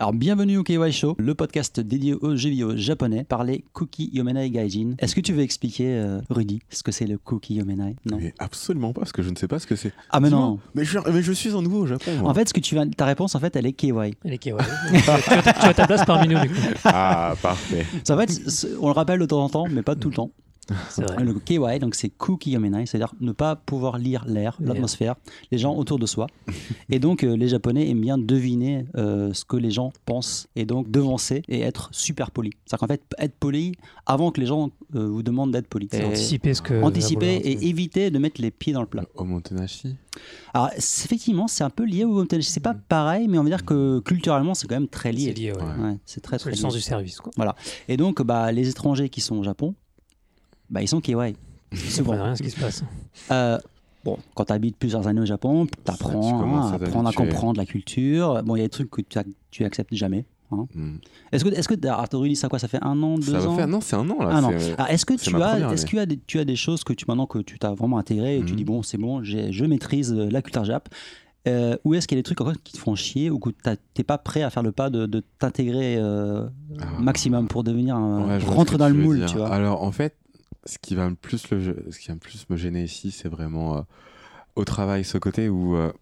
Alors, bienvenue au KY Show, le podcast dédié aux jeux vidéo japonais par les Kuki Yomenai Gaijin. Est-ce que tu veux expliquer, euh, Rudy, ce que c'est le Kuki Yomenai? Non? Mais absolument pas, parce que je ne sais pas ce que c'est. Ah, mais non. Mais je, mais je suis en nouveau au Japon. moi. En fait, ce que tu vas, ta réponse, en fait, elle est KY. Elle est KY. tu, as, tu as ta place parmi nous, du coup. Ah, parfait. En fait, on le rappelle de temps en temps, mais pas tout le temps. Vrai. Le KY, donc c'est Kuki Yomenai, c'est-à-dire ne pas pouvoir lire l'air, l'atmosphère, les gens autour de soi. et donc, euh, les Japonais aiment bien deviner euh, ce que les gens pensent et donc devancer et être super poli. C'est-à-dire qu'en fait, être poli avant que les gens euh, vous demandent d'être poli. C'est Et- anticiper ce que. anticiper et éviter de mettre les pieds dans le plat. Omotenashi? Alors, c'est- effectivement, c'est un peu lié au tennis. C'est pas pareil, mais on va dire que culturellement, c'est quand même très C'est lié. lié, ouais. C'est très C'est très le lié. sens du service, quoi. Et donc, bah, les étrangers qui sont au Japon, bah, ils sont. Ils Souvent. comprennent rien ce qui se passe. Euh, bon, quand tu habites plusieurs années au Japon, tu tu apprends commences à à apprendre à comprendre la culture. Bon, il y a des trucs que tu, ac- tu acceptes jamais. hein. Hmm. Est-ce que, est-ce que Rudy, ça quoi Ça fait un an, deux Ça ans va faire. Non, c'est un an là. Un an. c'est- Alors, est-ce que tu as, est-ce a des, tu as des choses que tu maintenant que tu t'as vraiment intégré et tu Mhm. dis bon c'est bon je maîtrise euh, la culture jap euh, ou est-ce qu'il y a des trucs encore qui te font chier ou que t'es pas prêt à faire le pas de, de t'intégrer euh, Ah. maximum pour devenir un- Ouais, rentrer que dans le moule tu vois? Alors en fait, ce qui va me plus le, ce qui va me plus me gêner ici, c'est vraiment euh, au travail ce côté où, euh,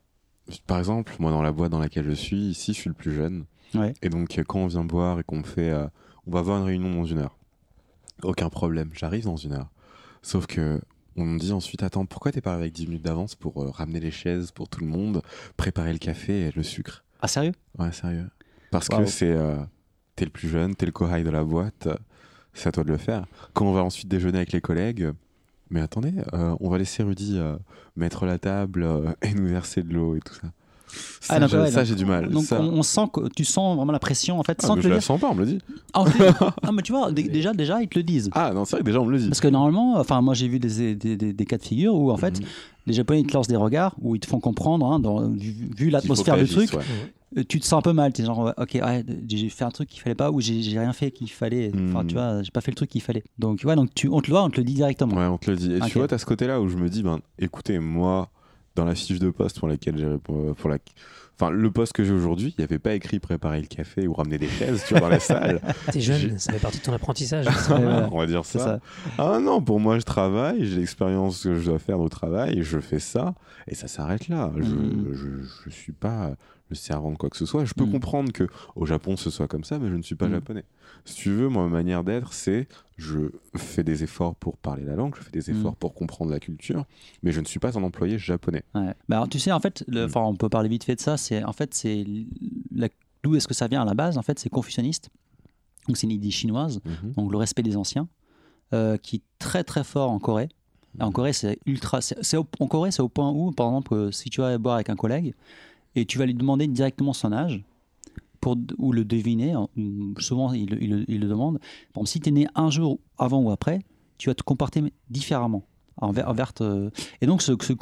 par exemple, moi dans la boîte dans laquelle je suis, ici, je suis le plus jeune. Ouais. Et donc quand on vient boire et qu'on me fait, euh, on va avoir une réunion dans une heure. Aucun problème, j'arrive dans une heure. Sauf que on me dit ensuite, attends, pourquoi t'es pas avec 10 minutes d'avance pour ramener les chaises pour tout le monde, préparer le café et le sucre? Ah sérieux? Ouais, sérieux. Parce que c'est. t'es le plus jeune, t'es le kohai de la boîte, c'est à toi de le faire. Quand on va ensuite déjeuner avec les collègues, mais attendez, euh, on va laisser Rudy euh, mettre la table euh, et nous verser de l'eau et tout ça. Ça, Ah, donc, j'ai- ouais, ça, j'ai du mal. donc Ça- on, on sent que tu sens vraiment la pression en fait Ah, sans mais te je le la dire sens pas, on me le dit. Ah, Ah, mais tu vois dé- déjà déjà ils te le disent Ah non, c'est vrai que déjà on me le dit. parce que normalement enfin moi j'ai vu des, des, des- des cas de figure où en fait Mhm. les japonais ils te lancent des regards où ils te font comprendre hein, dans, vu, l'atmosphère du truc ouais. Euh, tu te sens un peu mal, tu es genre, ok, ouais, j'ai fait un truc qu'il fallait pas ou j'ai rien fait qu'il fallait. Enfin, Hmm. tu vois, j'ai pas fait le truc qu'il fallait. Donc, tu vois, donc tu, on te le voit, on te le dit directement. Ouais, on te le dit. Et tu vois, t'as ce côté-là où je me dis, ben, écoutez, moi, dans la fiche de poste pour laquelle j'ai pour, pour la, enfin, le poste que j'ai aujourd'hui, il n'y avait pas écrit préparer le café ou ramener des chaises, tu vois, dans la salle. T'es jeune, ça fait partie de ton apprentissage. On va dire ça. ça. Ah non, pour moi, je travaille, j'ai l'expérience que je dois faire au travail, je fais ça, et ça s'arrête là. Je, Mhm. je, je suis pas servant de quoi que ce soit. Je peux Mhm. comprendre que au Japon ce soit comme ça, mais je ne suis pas Mhm. japonais. Si tu veux, moi, ma manière d'être, c'est je fais des efforts pour parler la langue, je fais des efforts Mhm. pour comprendre la culture, mais je ne suis pas un employé japonais. Ouais. Bah, alors, tu sais, en fait, le- Mm. on peut parler vite fait de ça. C'est en fait, c'est d'où est-ce que ça vient à la base? En fait, c'est confucianiste. Donc, c'est une idée chinoise. Mhm. Donc, le respect des anciens, euh, qui est très très fort en Corée. En. Corée, c'est ultra. au- en Corée, c'est au point où, par exemple, euh, si tu vas boire avec un collègue et tu vas lui demander directement son âge, pour, ou le deviner, hein, ou souvent il, le- demande. Si tu es né un jour avant ou après, tu vas te comporter différemment. Et donc, ce, ce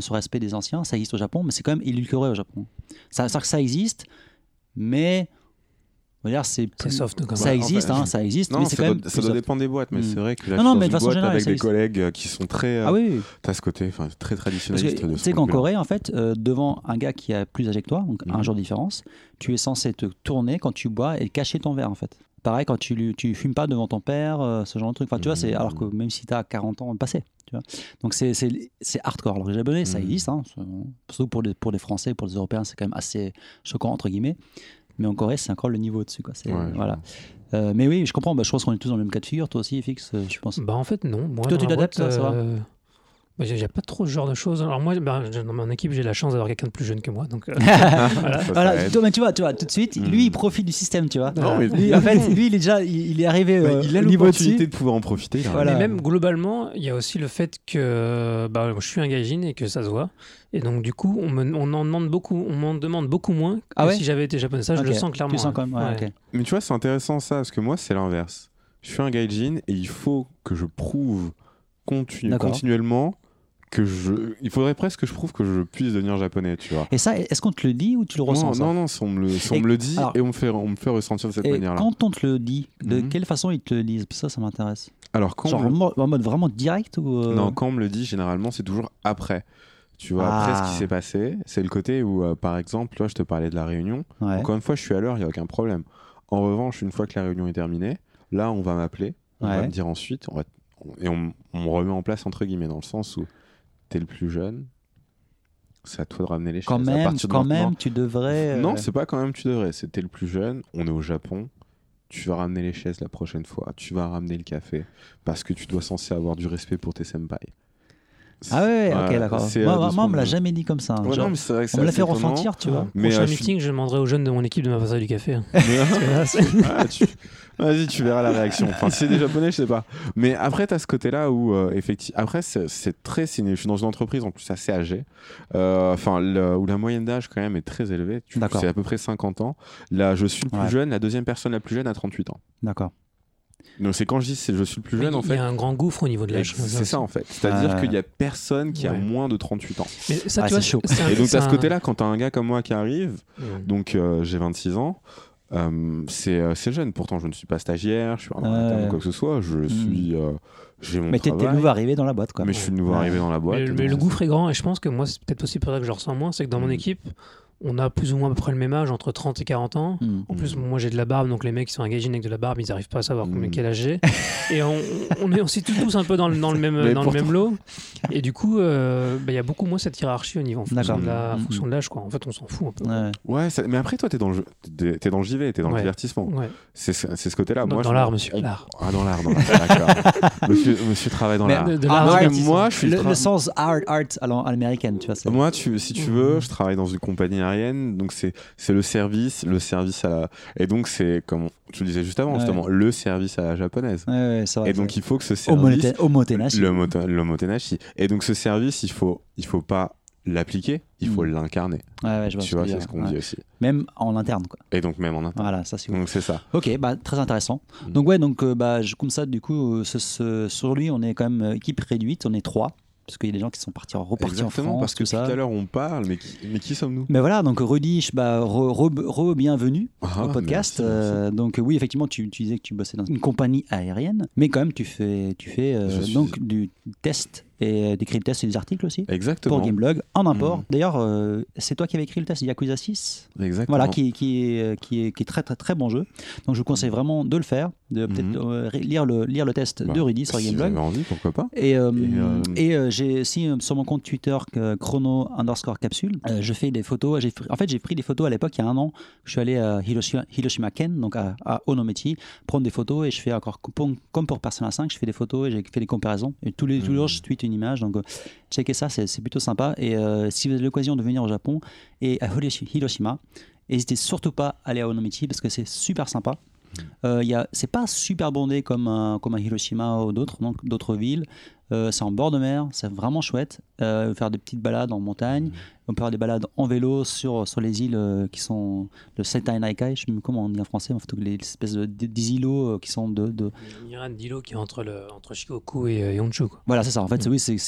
ce respect des anciens, ça existe au Japon, mais c'est quand même édulcoré au Japon. Ça, ça, ça existe, mais. C'est plus- soft comme Ça Ouais, en existe, fait, hein, ça existe, Non, mais c'est ça, quand doit, même. ça doit dépendre des boîtes, mais Mm. c'est vrai que là, Non, non, mais dans de une façon boîte générale, avec des existe. collègues euh, qui sont très. euh, Ah oui, oui. T'as ce côté, enfin, très traditionnaliste. tu sais qu'en. Corée, en fait, euh, devant un gars qui a plus âgé que toi, donc un Mhm. jour de différence, tu es censé te tourner quand tu bois et cacher ton verre, en fait. Pareil, quand tu, tu fumes pas devant ton père, euh, ce genre de truc. Enfin, tu vois, c'est Mhm. alors que même si tu as 40 ans passé, tu vois. Donc, c'est- c'est c'est hardcore. Alors, les Japonais, ça Mhm. existe, hein, surtout pour les, pour les Français, pour les Européens, c'est quand même assez choquant, entre guillemets. Mais en Corée, c'est encore le niveau au-dessus. Quoi. C'est- Ouais, je voilà. Euh, mais oui, je comprends. Bah, je pense qu'on est tous dans le même cas de figure. Toi aussi, FX, euh, je pense. Bah en fait non. Moi, Toi, tu t'adaptes, ça, ça va bah, j'ai j'ai pas trop ce genre de choses. Alors moi, bah, j'ai- dans mon équipe, j'ai la chance d'avoir quelqu'un de plus jeune que moi. Donc, euh, voilà. Ça, Voilà, ça aide. toi, mais tu vois, tu vois, tout de suite, Mhm. lui, il profite du système, tu vois. Non, mais Lui, en fait, lui, il est déjà, il, il est arrivé Bah, euh, il a l'opportunité de pouvoir en profiter. là. Voilà. Mais même globalement, il y a aussi le fait que bah, je suis un gaijin et que ça se voit. Et donc du coup, on, me, on en demande beaucoup, on m'en demande beaucoup moins que Ah ouais si j'avais été japonais. Ça, je le sens clairement. Tu sens hein. quand même, ouais, Ouais. ok. Mais tu vois, c'est intéressant ça, parce que moi, c'est l'inverse. Je suis un gaijin et il faut que je prouve continu- continuellement que je. Il faudrait presque que je prouve que je puisse devenir japonais, tu vois. Et ça, est-ce qu'on te le dit ou tu le ressens non, ça non, non, si on me le, si on Et- me le dit alors- et on me, fait, on me fait ressentir de cette Et manière-là. quand on te le dit, de Mhm. quelle façon ils te le disent? Ça, ça m'intéresse. Alors, quand Genre en mode, en mode vraiment direct ou euh, Non, quand on me le dit, généralement, c'est toujours après. Tu vois, après, ce Ah. qui s'est passé, c'est le côté où, euh, par exemple, toi, je te parlais de la réunion. Ouais. Encore une fois, je suis à l'heure, il n'y a aucun problème. En revanche, une fois que la réunion est terminée, là, on va m'appeler, on va me dire ensuite, on va- et on, on me remet en place, entre guillemets, dans le sens où t'es le plus jeune, c'est à toi de ramener les Quand chaises. À même, partir de quand même, tu devrais. euh, Non, c'est pas quand même tu devrais. C'était le plus jeune. On est au Japon. Tu vas ramener les chaises la prochaine fois. Tu vas ramener le café parce que tu dois censé avoir du respect pour tes senpai. Ah ouais, ok, Ouais, d'accord. Moi, euh, moi, on me l'a jamais dit comme ça. hein. Ouais, Genre, non, mais c'est vrai que on me l'a fait ressentir, tu vois. Mais, Prochain euh, meeting, je demanderai aux jeunes de mon équipe de m'apporter du café. hein. Ah, tu- Vas-y, tu verras la réaction. Enfin, si c'est des japonais, je sais pas. Mais après, tu as ce côté-là où, euh, effectivement, après, c'est très. Je suis dans une entreprise en plus assez âgée. Euh, Enfin, où la moyenne d'âge, quand même, est très élevée. C'est à peu près 50 ans. Là, je suis le plus Ouais. jeune. La deuxième personne la plus jeune a 38 ans. D'accord. Donc, c'est quand je dis c'est je suis le plus jeune, en il y fait. a un grand gouffre au niveau de l'âge. C'est ça en fait. C'est-à-dire Ouais. qu'il y a personne qui a moins de 38 ans. Mais ça, Ah, tu vois, chaud. un- Et donc à ce un- côté-là, quand t'as un gars comme moi qui arrive, donc euh, j'ai 26 ans, euh, c'est euh, c'est jeune. Pourtant, je ne suis pas stagiaire, je suis pas interne ou quoi que ce soit. Je suis, euh, j'ai mon Mais t'es nouveau arrivé dans la boîte, quoi. mais je suis nouveau Ouais. arrivé dans la boîte. Mais, le gouffre est grand et je pense que moi, c'est peut-être aussi pour ça que je le ressens moins. C'est que dans mon Mm. équipe, on a plus ou moins à peu près le même âge, entre 30 et 40 ans. Hmm. En plus, moi j'ai de la barbe, donc les mecs qui sont engagés avec de la barbe, ils n'arrivent pas à savoir combien Mm. quel âge j'ai. Et on, on est aussi tous, tous un peu dans le, dans le même, dans le même lot. Et du coup, euh, bah, il y a beaucoup moins cette hiérarchie au niveau en fonction D'accord. de la- en Mm. fonction de l'âge. quoi. En fait, on s'en fout un peu. Ouais. Ouais, ça- mais après toi, t'es dans le jeu- t'es t'es dans le JV, t'es dans le Ouais. divertissement. Ouais. C'est ce c'est ce côté-là. Dans, Moi, dans je- l'art, monsieur. on- L'art. Ah, dans l'art, dans l'art. D'accord. monsieur, monsieur travaille dans Mais l'art. De, de Ah, l'art moi, je suis Le, tra- le sens art, art à l'am- à l'américaine, tu vois. c'est- Moi, tu, si tu veux, je travaille dans une compagnie aérienne, donc c'est le service, le service à la... Et donc c'est, comme tu le disais juste avant, Ouais. justement, le service à la japonaise. Ouais, ouais, vrai. Et donc il faut que ce service... motenashi. Le, moto, le motenashi. Et donc ce service, il faut, il faut pas l'appliquer, il faut Mhm. l'incarner. Ouais, ouais, je vois Tu vois, c'est ce qu'on Ouais. dit aussi. Même en interne, quoi. Et donc même en interne. Voilà, ça c'est. Donc c'est ça. Ok, bah, très intéressant. Mm. Donc ouais, donc euh, bah, je, comme ça, du coup, euh, ce- ce- sur lui, on est quand même euh, équipe réduite, on est trois, parce qu'il y a des gens qui sont partis, repartis en Exactement, France, parce que tout tout ça. à l'heure on parle, mais qui, mais qui sommes-nous? Mais voilà, donc Rudy, je- bah, re, re- re- bienvenue Ah, au podcast. merci, merci. Euh, donc oui, effectivement, tu, tu disais que tu bossais dans une compagnie aérienne, mais quand même, tu fais, tu fais euh, donc du test et des tests et des articles aussi Exactement. pour Gameblog en import. Mhm. D'ailleurs, euh, c'est toi qui avais écrit le test Yakuza 6 Exactement. Voilà, qui, qui, est, qui, est, qui est très très très bon jeu. Donc je vous conseille vraiment de le faire, de peut-être Mhm. euh, lire, le, lire le test Bah, de Rudy sur si Gameblog. avez envie, pourquoi pas Et, euh, Et, euh, et, euh, j'ai aussi euh, sur mon compte Twitter que chrono underscore capsule, euh, je fais des photos. En fait, j'ai pris des photos à l'époque, il y a un an. Je suis allé à Hiroshima, Hiroshima Ken, donc à, à Onomichi, prendre des photos et je fais encore comme, pour Persona 5, je fais des photos et j'ai fait des comparaisons. Et tous les jours, je tweete une image. Donc, euh, checkez ça, c'est plutôt sympa. Et euh, si vous avez l'occasion de venir au Japon et à Hiroshi- Hiroshima, n'hésitez surtout pas à aller à Onomichi parce que c'est super sympa. Euh, il y a- c'est pas super bondé comme, un- comme à Hiroshima ou d'autres, donc d'autres villes. Euh, c'est en bord de mer, c'est vraiment chouette. Euh, faire des petites balades en montagne. On peut faire des balades en vélo sur, sur les îles euh, qui sont le Sentai Naikai, je sais même comment on dit en français, en fait, les espèces de, des des îlots euh, qui sont de, de- Il y a un îlot qui est entre, le, entre Shikoku et, euh. Quoi. Voilà, c'est ça. En fait, c'est- oui, c'est-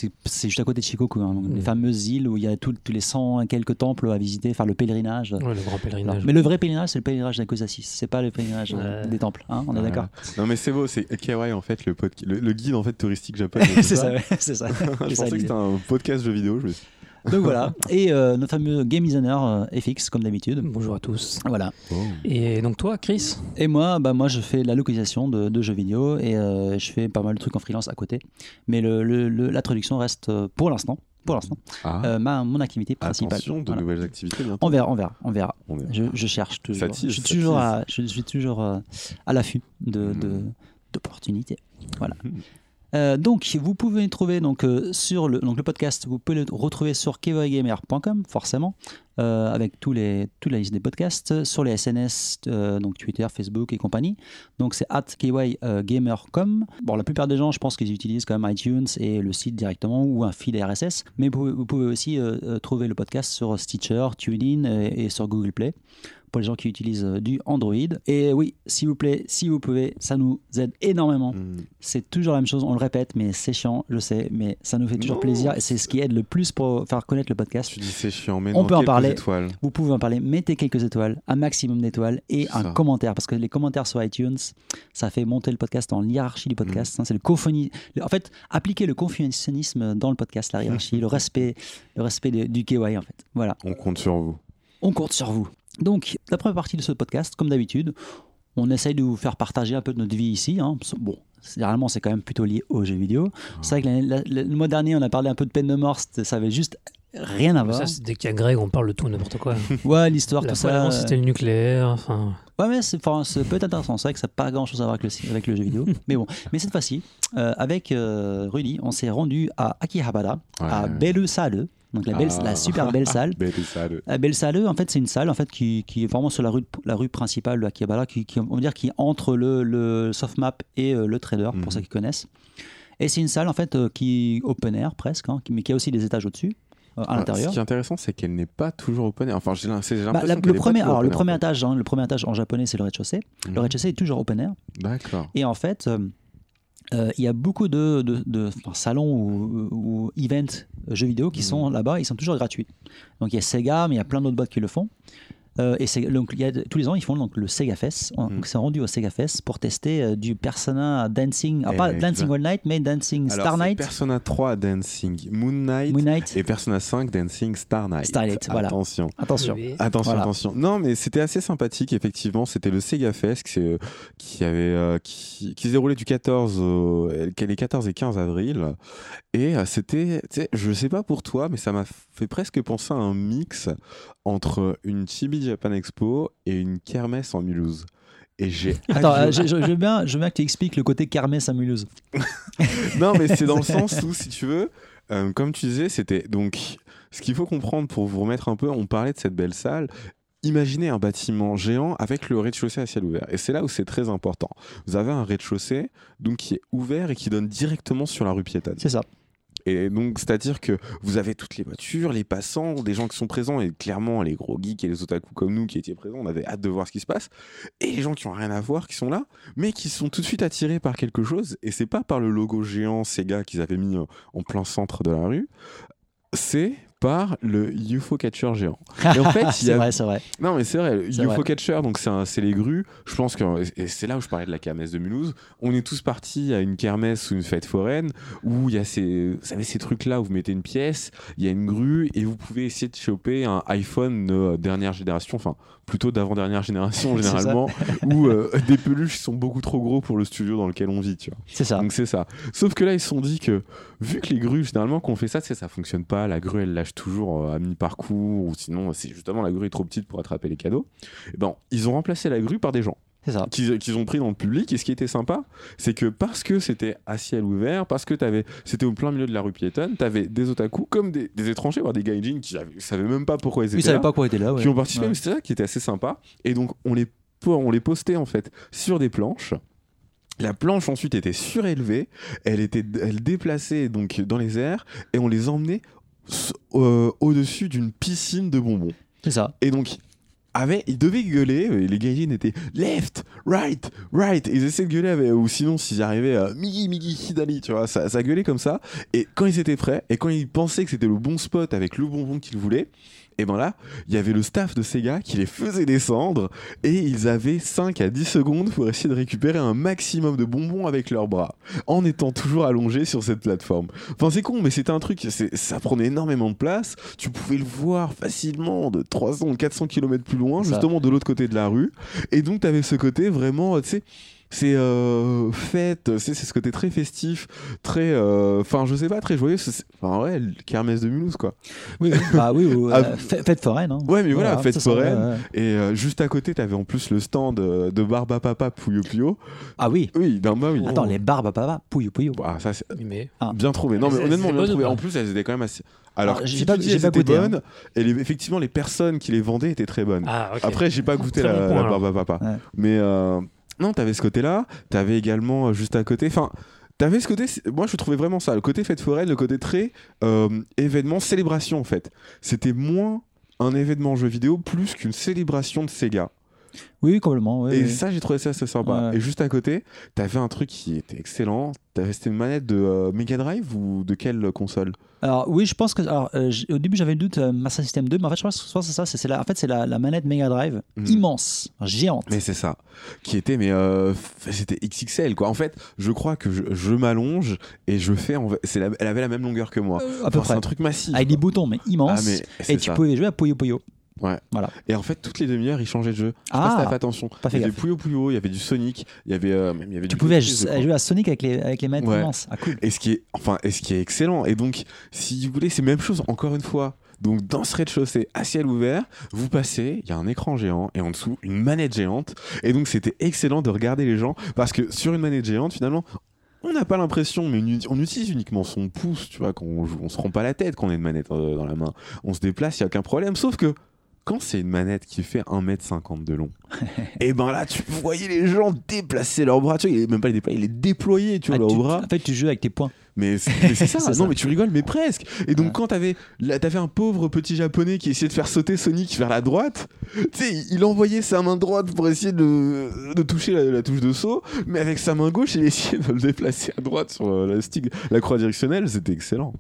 juste à côté de Shikoku. hein. Donc, Les Mm. fameuses îles où il y a tout- tous les 100 et quelques temples à visiter, faire le pèlerinage. Ouais, le grand pèlerinage. mais le vrai pèlerinage, c'est le pèlerinage d'Akusa 6. C'est pas le pèlerinage euh, Ouais. des temples. hein, on est Ouais. d'accord Non mais c'est beau, c'est Kawaii en fait, le, pod- le, le guide en fait touristique japonais. C'est ça, ouais, c'est ça. je pensais que c'était un podcast jeu vidéo. Je me suis... Donc voilà. Et euh, notre fameux game designer euh, FX, comme d'habitude. Bonjour à tous. Voilà. Et donc toi, Chris? Et moi, bah, moi, je fais la localisation de, de jeux vidéo et euh, je fais pas mal de trucs en freelance à côté. Mais le, le- le- la traduction reste euh, pour l'instant, pour l'instant, Ah, euh, ma, mon activité principale. attention, de Voilà. nouvelles activités bientôt. On verra, on verra, on verra. On Je, je cherche toujours. Je suis toujours, à, je suis toujours à l'affût de, de- d'opportunités. Voilà. Euh, donc, vous pouvez le trouver donc, euh, sur le, donc, le podcast, vous pouvez le retrouver sur kevoygamer.com, forcément, euh, avec tous les, toute la liste des podcasts, sur les SNS, donc Twitter, Facebook et compagnie. Donc, c'est at kevoygamer.com. Bon, la plupart des gens, je pense qu'ils utilisent quand même iTunes et le site directement ou un feed RSS, mais vous pouvez, aussi trouver le podcast sur Stitcher, TuneIn et sur Google Play pour les gens qui utilisent euh, du Android. Et oui, s'il vous plaît, si vous pouvez, ça nous aide énormément. Mm. C'est toujours la même chose, on le répète, mais c'est chiant, je sais, mais ça nous fait toujours Non. plaisir et c'est ce qui aide le plus pour faire connaître le podcast. Tu dis c'est chiant, mais On non, peut en parler. étoiles. Vous pouvez en parler, mettez quelques étoiles, un maximum d'étoiles et un ça. commentaire parce que les commentaires sur iTunes, ça fait monter le podcast en hiérarchie du podcast. hein, c'est le le- En fait, appliquer le confucianisme dans le podcast, la hiérarchie, le respect, le respect de- du KY en fait. Voilà, On compte sur vous. on compte sur vous. Donc, la première partie de ce podcast, comme d'habitude, on essaye de vous faire partager un peu de notre vie ici. hein. Bon, généralement, c'est quand même plutôt lié aux jeux vidéo. C'est vrai que l'année- la- la- le mois dernier, on a parlé un peu de peine de mort, ça avait juste rien à voir. Ça, dès qu'il y a Greg, on parle de tout, n'importe quoi. Ouais, l'histoire, tout ça. c'était le nucléaire. Enfin, Ouais, mais c'est enfin, c'est peut-être intéressant. C'est vrai que ça n'a pas grand chose à voir avec le, avec le jeu vidéo. mais bon. Mais cette fois-ci, euh, avec euh, Rudy, on s'est rendu à Akihabara, à Ouais. Belle Salle. Donc la, belle, Ah. la super belle salle. Belle salle. La belle salle, en fait, c'est une salle en fait, qui, qui est vraiment sur la rue, la rue principale de Akihabara, qui, qui, on va dire, qui est entre le, le softmap et euh, le trader, Mhm. pour ceux qui connaissent. Et c'est une salle en fait euh, qui open air presque, hein, mais qui a aussi des étages au-dessus, euh, à Ah, l'intérieur. Ce qui est intéressant, c'est qu'elle n'est pas toujours open air. Enfin, j'ai j'ai l'impression Bah, le premier, alors, le premier étage, hein, le premier étage en japonais, c'est le rez-de-chaussée. Le rez-de-chaussée est toujours open air. D'accord. Et en fait, euh, euh, il y a beaucoup de, de- de- enfin, salons ou, ou events euh, jeux vidéo qui Mhm. sont là-bas, ils sont toujours gratuits. Donc il y a Sega, mais il y a plein d'autres boîtes qui le font. Euh, et c'est- donc, il y a, tous les ans, ils font donc, le Sega Fest. On- Mhm. Donc, c'est rendu au Sega Fest pour tester euh, du Persona Dancing. Alors, pas. Dancing All Night, mais Dancing Alors, Star c'est Night, Persona 3 Dancing Moon Knight Moon Night. et Persona 5 Dancing Star Night. Starlight, voilà. Attention. Attention. oui. Attention, Voilà. attention. Non, mais c'était assez sympathique, effectivement. C'était le Sega Fest qui, s'est- qui, avait, euh, qui, qui se déroulait du 14 au, les 14 et 15 avril. Et euh, c'était, je sais pas pour toi, mais ça m'a fait presque penser à un mix entre une Chibi Japan Expo et une kermesse en Mulhouse. Et j'ai. Attends, euh, je, je- je veux bien, je veux bien que tu expliques le côté kermesse à Mulhouse. Non, mais c'est dans le sens où, si tu veux, euh, comme tu disais, c'était donc ce qu'il faut comprendre pour vous remettre un peu. On parlait de cette belle salle. Imaginez un bâtiment géant avec le rez-de-chaussée à ciel ouvert. Et c'est là où c'est très important. Vous avez un rez-de-chaussée donc qui est ouvert et qui donne directement sur la rue piétonne. C'est ça. Et donc, c'est-à-dire que vous avez toutes les voitures, les passants, des gens qui sont présents, et clairement, les gros geeks et les otaku comme nous qui étaient présents, on avait hâte de voir ce qui se passe. Et les gens qui ont rien à voir, qui sont là, mais qui sont tout de suite attirés par quelque chose. Et c'est pas par le logo géant Sega qu'ils avaient mis euh, en plein centre de la rue, c'est par le UFO Catcher géant. Et en fait, c'est a vrai, c'est vrai. non, mais c'est vrai, le UFO vrai. Catcher, donc c'est les grues. Je pense que, et c'est là où je parlais de la kermesse de Mulhouse. On est tous partis à une kermesse ou une fête foraine où il y a ces, vous savez, ces trucs-là où vous mettez une pièce, il y a une grue et vous pouvez essayer de choper un iPhone de dernière génération, enfin plutôt d'avant-dernière génération C'est généralement, où euh, des peluches sont beaucoup trop gros pour le studio dans lequel on vit, tu vois. C'est ça. Donc c'est ça. Sauf que là, ils se sont dit que, vu que les grues, généralement, qu'on fait ça, sais, ça fonctionne pas. La grue, elle lâche toujours euh, à mi-parcours, ou sinon, c'est justement la grue est trop petite pour attraper les cadeaux. Et ben, ils ont remplacé la grue par des gens C'est. Qu'ils qu'ils ont pris dans le public. Et ce qui était sympa, c'est que parce que c'était à ciel ouvert, parce que t'avais- c'était au plein milieu de la rue piétonne, t'avais des otaku comme des, des étrangers, voire des gaijins qui avaient- savaient même pas pourquoi ils étaient Ils savaient là pas quoi était là. ouais. qui ont participé, Ouais. mais c'était ça qui était assez sympa. Et donc, on les, on les postait en fait sur des planches. La planche ensuite était surélevée, elle était elle déplaçait donc dans les airs et on les emmenait euh, au-dessus d'une piscine de bonbons. C'est ça. Et donc, avait, ils devaient gueuler, et les gaijins étaient left, right, right, ils essayaient de gueuler, avec- ou sinon s'ils arrivaient à Migi, Migi, Hidali, tu vois, ça, ça gueulait comme ça. Et quand ils étaient prêts, et quand ils pensaient que c'était le bon spot avec le bonbon qu'ils voulaient, et ben là, il y avait le staff de Sega qui les faisait descendre, et ils avaient 5 à 10 secondes pour essayer de récupérer un maximum de bonbons avec leurs bras, en étant toujours allongés sur cette plateforme. Enfin, c'est con, mais c'était un truc, ça prenait énormément de place. Tu pouvais le voir facilement de 300 ou 400 km plus loin, justement de l'autre côté de la rue. Et donc, tu avais ce côté vraiment, tu sais, c'est euh, fête, c'est c'est ce côté très festif, très. euh, Enfin, je sais pas, très joyeux. Enfin, ouais, le kermesse de Mulhouse, quoi. Oui, oui. bah oui, ou, euh, Ah, fête fête foraine. hein. Ouais, mais voilà, fête ouais, foraine. ouais. Et euh, juste à côté, tu avais en plus le stand de Barba Papa Puyo Puyo. Ah oui. Oui, ben bah oui. Attends, les barbes à papa, pouillou pouillou. Ah, ça, c'est mais bien trouvé. Non, Mais honnêtement, bien trouvé. En plus, elles étaient quand même assez. Alors, Alors, j'ai pas- dis pas goûté, hein. bonnes, et les- effectivement, les personnes qui les vendaient étaient très bonnes. ah, ok. Après, j'ai pas goûté la, bon point, la alors. barbe à papa. Ouais. Mais euh, non, t'avais ce côté-là. T'avais également euh, juste à côté. Enfin, t'avais ce côté. Moi, je trouvais vraiment ça. Le côté fête foraine, le côté très euh, événement, célébration en fait. C'était moins un événement jeu vidéo plus qu'une célébration de Sega. Oui, complètement. oui, Et oui. ça, j'ai trouvé ça assez sympa. Ouais. Et juste à côté, t'avais un truc qui était excellent. T'avais c'était une manette de euh, Mega Drive ou de quelle console? Alors oui, je pense que alors, euh, au début j'avais le doute euh, Master System 2, mais en fait je pense, que c'est ça. C'est la, en fait c'est la, la manette Mega Drive Mhm. immense, géante. Mais c'est ça. Qui était, mais euh, c'était XXL quoi. En fait, je crois que je, je m'allonge et je fais. En... la- elle avait la même longueur que moi. Enfin, c'est un truc massif. Avec des boutons mais Ah, mais c'est et tu pouvais jouer à Puyo Puyo. Ouais. Voilà. Et en fait, toutes les demi-heures, il changeait de jeu. Je pas Ah, si fait attention. pas fait il y avait. Puyo Puyo, il y avait du Sonic, il y avait, euh, même, il y avait Tu du pouvais jouer à Sonic avec les, avec les manettes Ouais. Ah cool. Et ce qui est, enfin, et ce qui est excellent. Et donc, si vous voulez, c'est même chose encore une fois. Donc, dans ce rez-de-chaussée à ciel ouvert, vous passez, il y a un écran géant et en dessous une manette géante. Et donc, c'était excellent de regarder les gens parce que sur une manette géante, finalement. On n'a pas l'impression, mais on utilise uniquement son pouce, tu vois, quand on joue. On se rend pas la tête quand on a une manette euh, dans la main. On se déplace, il n'y a aucun problème. Sauf que quand c'est une manette qui fait 1m50 de long, et ben là, tu voyais les gens déplacer leurs bras. Tu vois, même pas les déplacer, ils les tu vois, Ah, leurs tu- bras. En fait tu joues avec tes poings. Mais c'est ça. C'est non, ça. mais tu rigoles, mais presque. Et donc, Ouais. quand t'avais un pauvre petit japonais qui essayait de faire sauter Sonic vers la droite, tu sais, il- envoyait sa main droite pour essayer de, de toucher la, la touche de saut, mais avec sa main gauche, il essayait de le déplacer à droite sur euh, la stick, la croix directionnelle. C'était excellent.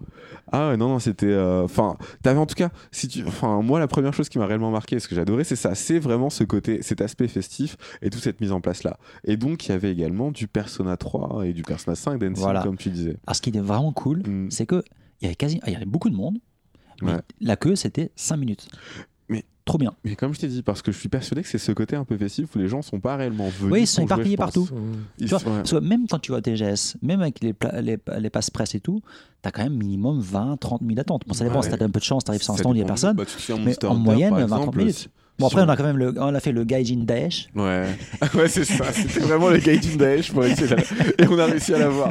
Ah ouais, non, non, c'était. euh, Enfin, t'avais en tout cas, si tu. Enfin, moi, la première chose qui m'a réellement marqué, ce que j'adorais, c'est ça. C'est vraiment ce côté, aspect festif et toute cette mise en place là. Et donc, il y avait également du Persona 3 et du Persona 5 Dancing, Voilà. comme tu disais. Alors ce qui était vraiment cool, Mm. c'est que il y avait quasi, il y avait beaucoup de monde. Mais Ouais. la queue c'était 5 minutes. Mais- trop bien. Mais comme je t'ai dit, parce que je suis persuadé que c'est ce côté un peu festif où les gens sont pas réellement venus. Oui, ils sont éparpillés partout. Ils Tu vois, sont- même quand tu vas au TGS, même avec les, les, les passes presse et tout, t'as quand même minimum 20, 30 000 attentes. Bon, ça dépend, Ouais. si t'as un peu de chance, t'arrives sans Ça stand, il n'y a personne. bah, tu Mais en moyenne, par 20-30 exemple, minutes. Bon, après, on a quand même le, on a fait le Gaijin Daesh. Ouais, ouais c'est ça. C'était vraiment le Gaijin Daesh pour essayer de Et on a réussi à l'avoir.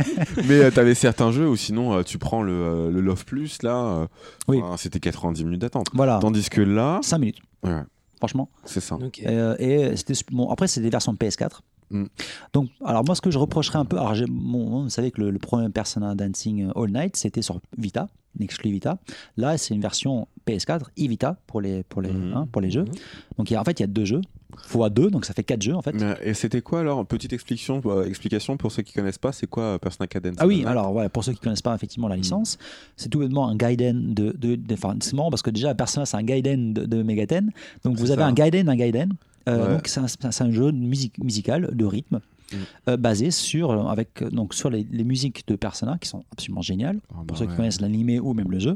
Mais euh, t'avais certains jeux où sinon euh, tu prends le, euh, le Love Plus, là, euh, Oui. c'était 90 minutes d'attente. Voilà, Tandis que là, 5 minutes, ouais, franchement. c'est ça. Euh, et c'était bon, après, c'est des versions PS4. Mm. Donc, alors moi, ce que je reprocherais un peu, alors bon, vous savez que le, le premier Persona Dancing euh, All Night, c'était sur Vita, exclu Vita. Là, c'est une version PS4 et Vita pour les, pour les, Mhm. hein, pour les jeux. Mhm. Donc, il y a, en fait, il y a deux jeux, fois deux, donc ça fait quatre jeux en fait. Mais, Et c'était quoi alors Petite explication, euh, explication pour ceux qui connaissent pas, c'est quoi euh, Persona Cadence Ah oui, alors voilà, pour ceux qui connaissent pas effectivement la licence, c'est tout bêtement un Gaiden de. de, de- enfin, c'est marrant parce que déjà, Persona, c'est un Gaiden de, de Megaten. Donc vous avez ça. un Gaiden, un Gaiden. Euh, Ouais. Donc c'est un, jeu musical, de rythme, Mm. euh, basé sur, euh, avec, euh, donc, sur les, les musiques de Persona qui sont absolument géniales, Ah bah pour ceux qui ouais, connaissent l'animé ou même le jeu,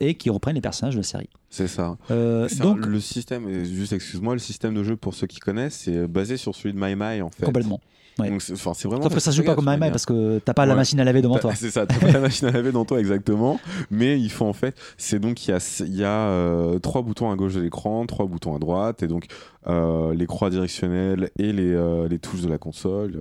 et qui reprennent les personnages de la série. C'est ça. Donc, un- le système, juste excuse-moi, le système de jeu pour ceux qui connaissent, c'est basé sur celui de My My en fait. complètement. Ouais. Donc c'est enfin, c'est vraiment. Sauf que ça se joue pas comme My parce que t'as pas la machine à laver devant toi. C'est ça, t'as pas la machine à laver dans toi exactement, mais il faut en fait, c'est donc il y a, il y a euh, trois boutons à gauche de l'écran, trois boutons à droite, et donc euh, les croix directionnelles et les, euh, les touches de la console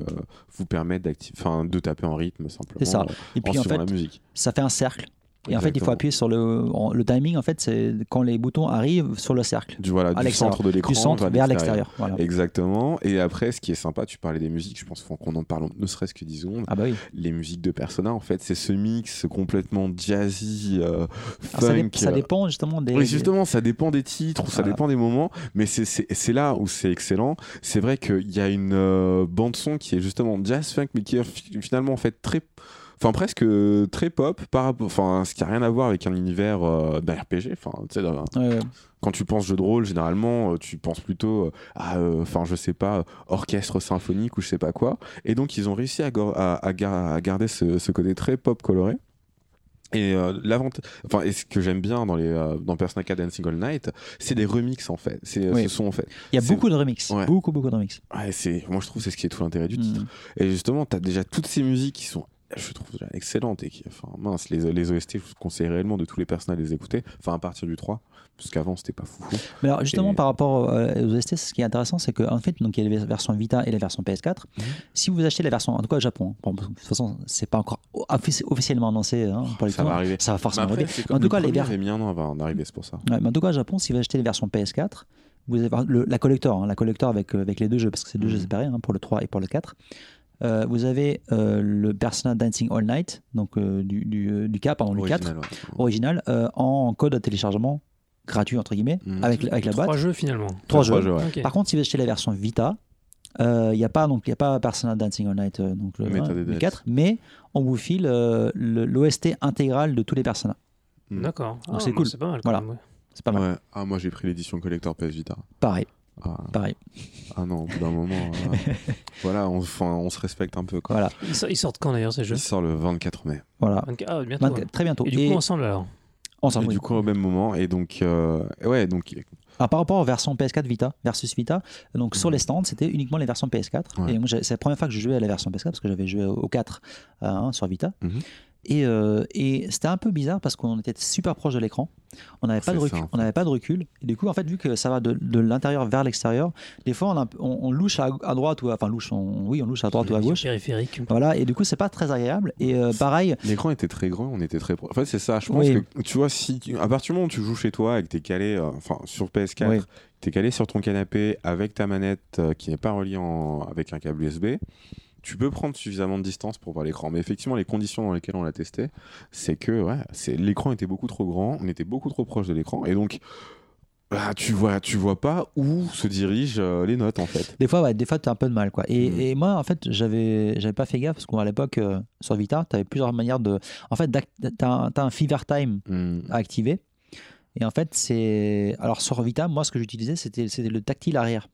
vous permettent de taper en rythme simplement. C'est ça. Et puis en fait, la musique. ça fait un cercle. Et en fait, il faut appuyer sur le, le timing. En fait, c'est quand les boutons arrivent sur le cercle, Du voilà, à du l'extérieur. centre de l'écran du centre vers l'extérieur. Voilà. Exactement. Et après, ce qui est sympa, tu parlais des musiques, je pense qu'on en parle ne serait-ce que 10 secondes. Ah bah oui. Les musiques de Persona, en fait, c'est ce mix complètement jazzy, euh, ça, dé- funk. ça euh, dépend justement des. Oui, justement, ça dépend des titres, ça dépend des moments, mais c'est- là où c'est excellent. C'est vrai qu'il y a une euh, bande-son qui est justement jazz funk, mais qui est fi- finalement en fait très. Enfin, presque euh, très pop, par enfin, ce qui n'a rien à voir avec un univers euh, d'un RPG. Enfin, tu sais, Ouais, quand tu penses jeu de rôle, généralement, euh, tu penses plutôt à, enfin, je sais pas, orchestre symphonique ou je sais pas quoi. Et donc, ils ont réussi à, gor- à- à gar- à garder ce, ce côté très pop coloré. Et euh, l'avantage, enfin, et ce que j'aime bien dans les euh, dans Persona 4 Dancing All Night, c'est des remixes en fait. C'est Oui. ce sont en fait. Il y a beaucoup de remix. Ouais. Beaucoup, beaucoup de remix. Ouais, c'est moi je trouve c'est ce qui est tout l'intérêt du titre. Mm. Et justement, tu as déjà toutes ces musiques qui sont je trouve déjà excellentes et qui enfin mince les, les OST je vous conseille réellement de tous les personnages de les écouter enfin à partir du 3 parce qu'avant c'était pas fou. Mais alors justement Et- par rapport euh, aux OST, ce qui est intéressant, c'est qu'en fait, donc il y a la version Vita et la version PS4. Mhm. Si vous achetez la version, en tout cas au Japon, bon, de toute façon, c'est pas encore offici- officiellement annoncé hein, pour les ça va arriver. Ça va forcément après, arriver. En tout cas, les premier vers- avait mis un an avant d'arriver c'est pour ça. Ouais, mais en tout cas, au Japon, si vous achetez la version PS4, vous avez le- la collector, hein, la collector avec, euh, avec les deux jeux, parce que c'est deux Mhm. jeux séparés hein, pour le 3 et pour le 4. Euh, vous avez euh, le Persona Dancing All Night, donc euh, du, du, du K, pardon, du 4 Original, ouais. original, euh, en code de téléchargement gratuit entre guillemets, Mhm. avec, avec la Trois boîte. jeux finalement. Trois Trois jeux. jeux, ouais. Ok. Par contre, si vous achetez la version Vita, il n'y a pas donc il y a pas Persona Dancing All Night euh, donc le, Meta hein, DDS. le 4, mais on vous file euh, le- l'OST intégral de tous les Persona. D'accord. Ah, c'est cool. C'est pas mal. quand Voilà. même, ouais. C'est pas mal. Ouais. Ah, moi j'ai pris l'édition collector PS Vita. Pareil, Ah, pareil. ah non, au bout d'un moment, euh, voilà, on, enfin, on se respecte un peu. Quoi. Voilà, Ils so- Ils sortent quand d'ailleurs ces jeux Il sort le 24 mai. voilà. 24 Ah, bientôt. 24 ouais. très bientôt. Et du coup, ensemble alors s'en Et du coup, au même moment, et donc, euh, ouais, donc, Alors, par rapport aux versions PS4 Vita versus Vita, donc sur Mhm. les stands, c'était uniquement les versions PS4. Ouais. Et moi, c'est la première fois que je jouais à la version PS4 parce que j'avais joué au 4 euh, hein, sur Vita. Mhm. Et, euh, et c'était un peu bizarre parce qu'on était super proche de l'écran. On n'avait pas, de recul- ça, en on n'avait pas de recul. Et du coup, en fait, vu que ça va de, de l'intérieur vers l'extérieur, des fois, on, a un peu- on, on louche à, à droite ou à, enfin louche, on- oui, on louche à droite ou à gauche. Périphérique. Voilà, et du coup, c'est pas très agréable. Et euh, pareil, l'écran était très grand, on était très proche. En fait, c'est ça. Je pense Oui. que, tu vois, si, à partir du moment où tu joues chez toi et que t'es calé, euh, enfin, sur PS4, Oui. t'es calé sur ton canapé avec ta manette euh, qui n'est pas reliée en- avec un câble USB, tu peux prendre suffisamment de distance pour voir l'écran. Mais effectivement, les conditions dans lesquelles on l'a testé, c'est que ouais, c'est l'écran était beaucoup trop grand, on était beaucoup trop proche de l'écran, et donc bah, tu vois, tu vois pas où se dirigent euh, les notes en fait. Des fois, ouais, des fois, tu as un peu de mal. Quoi. Et, Mhm. et moi, en fait, j'avais, j'avais pas fait gaffe parce qu'à l'époque, euh, sur Vita, tu avais plusieurs manières de. En fait, t'as un, t'as un Fever Time Hmm. à activer. Et en fait, c'est. Alors, sur Vita, moi, ce que j'utilisais, c'était, c'était le tactile arrière.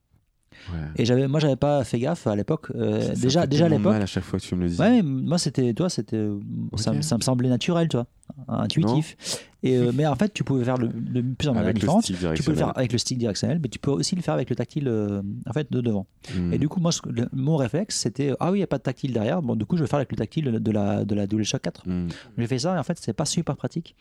Ouais. Et j'avais, moi, j'avais pas fait gaffe à l'époque. euh, Ça- ça déjà, déjà à l'époque. à chaque fois que tu me le dis. Ouais, moi, c'était. Toi, c'était. Ça, me- Ok. ça me semblait naturel, tu vois. Intuitif. Et, euh, mais en fait, tu pouvais faire le, le plusieurs manières différentes. stick Tu peux le faire avec le stick directionnel, mais tu peux aussi le faire avec le tactile euh, en fait, de devant. Hmm. Et du coup, moi, ce que- le- mon réflexe, c'était ah oui, il n'y a pas de tactile derrière. Bon, du coup, je vais faire avec le tactile de la, de la DualShock 4. Hmm. J'ai fait ça et en fait, c'est pas super pratique.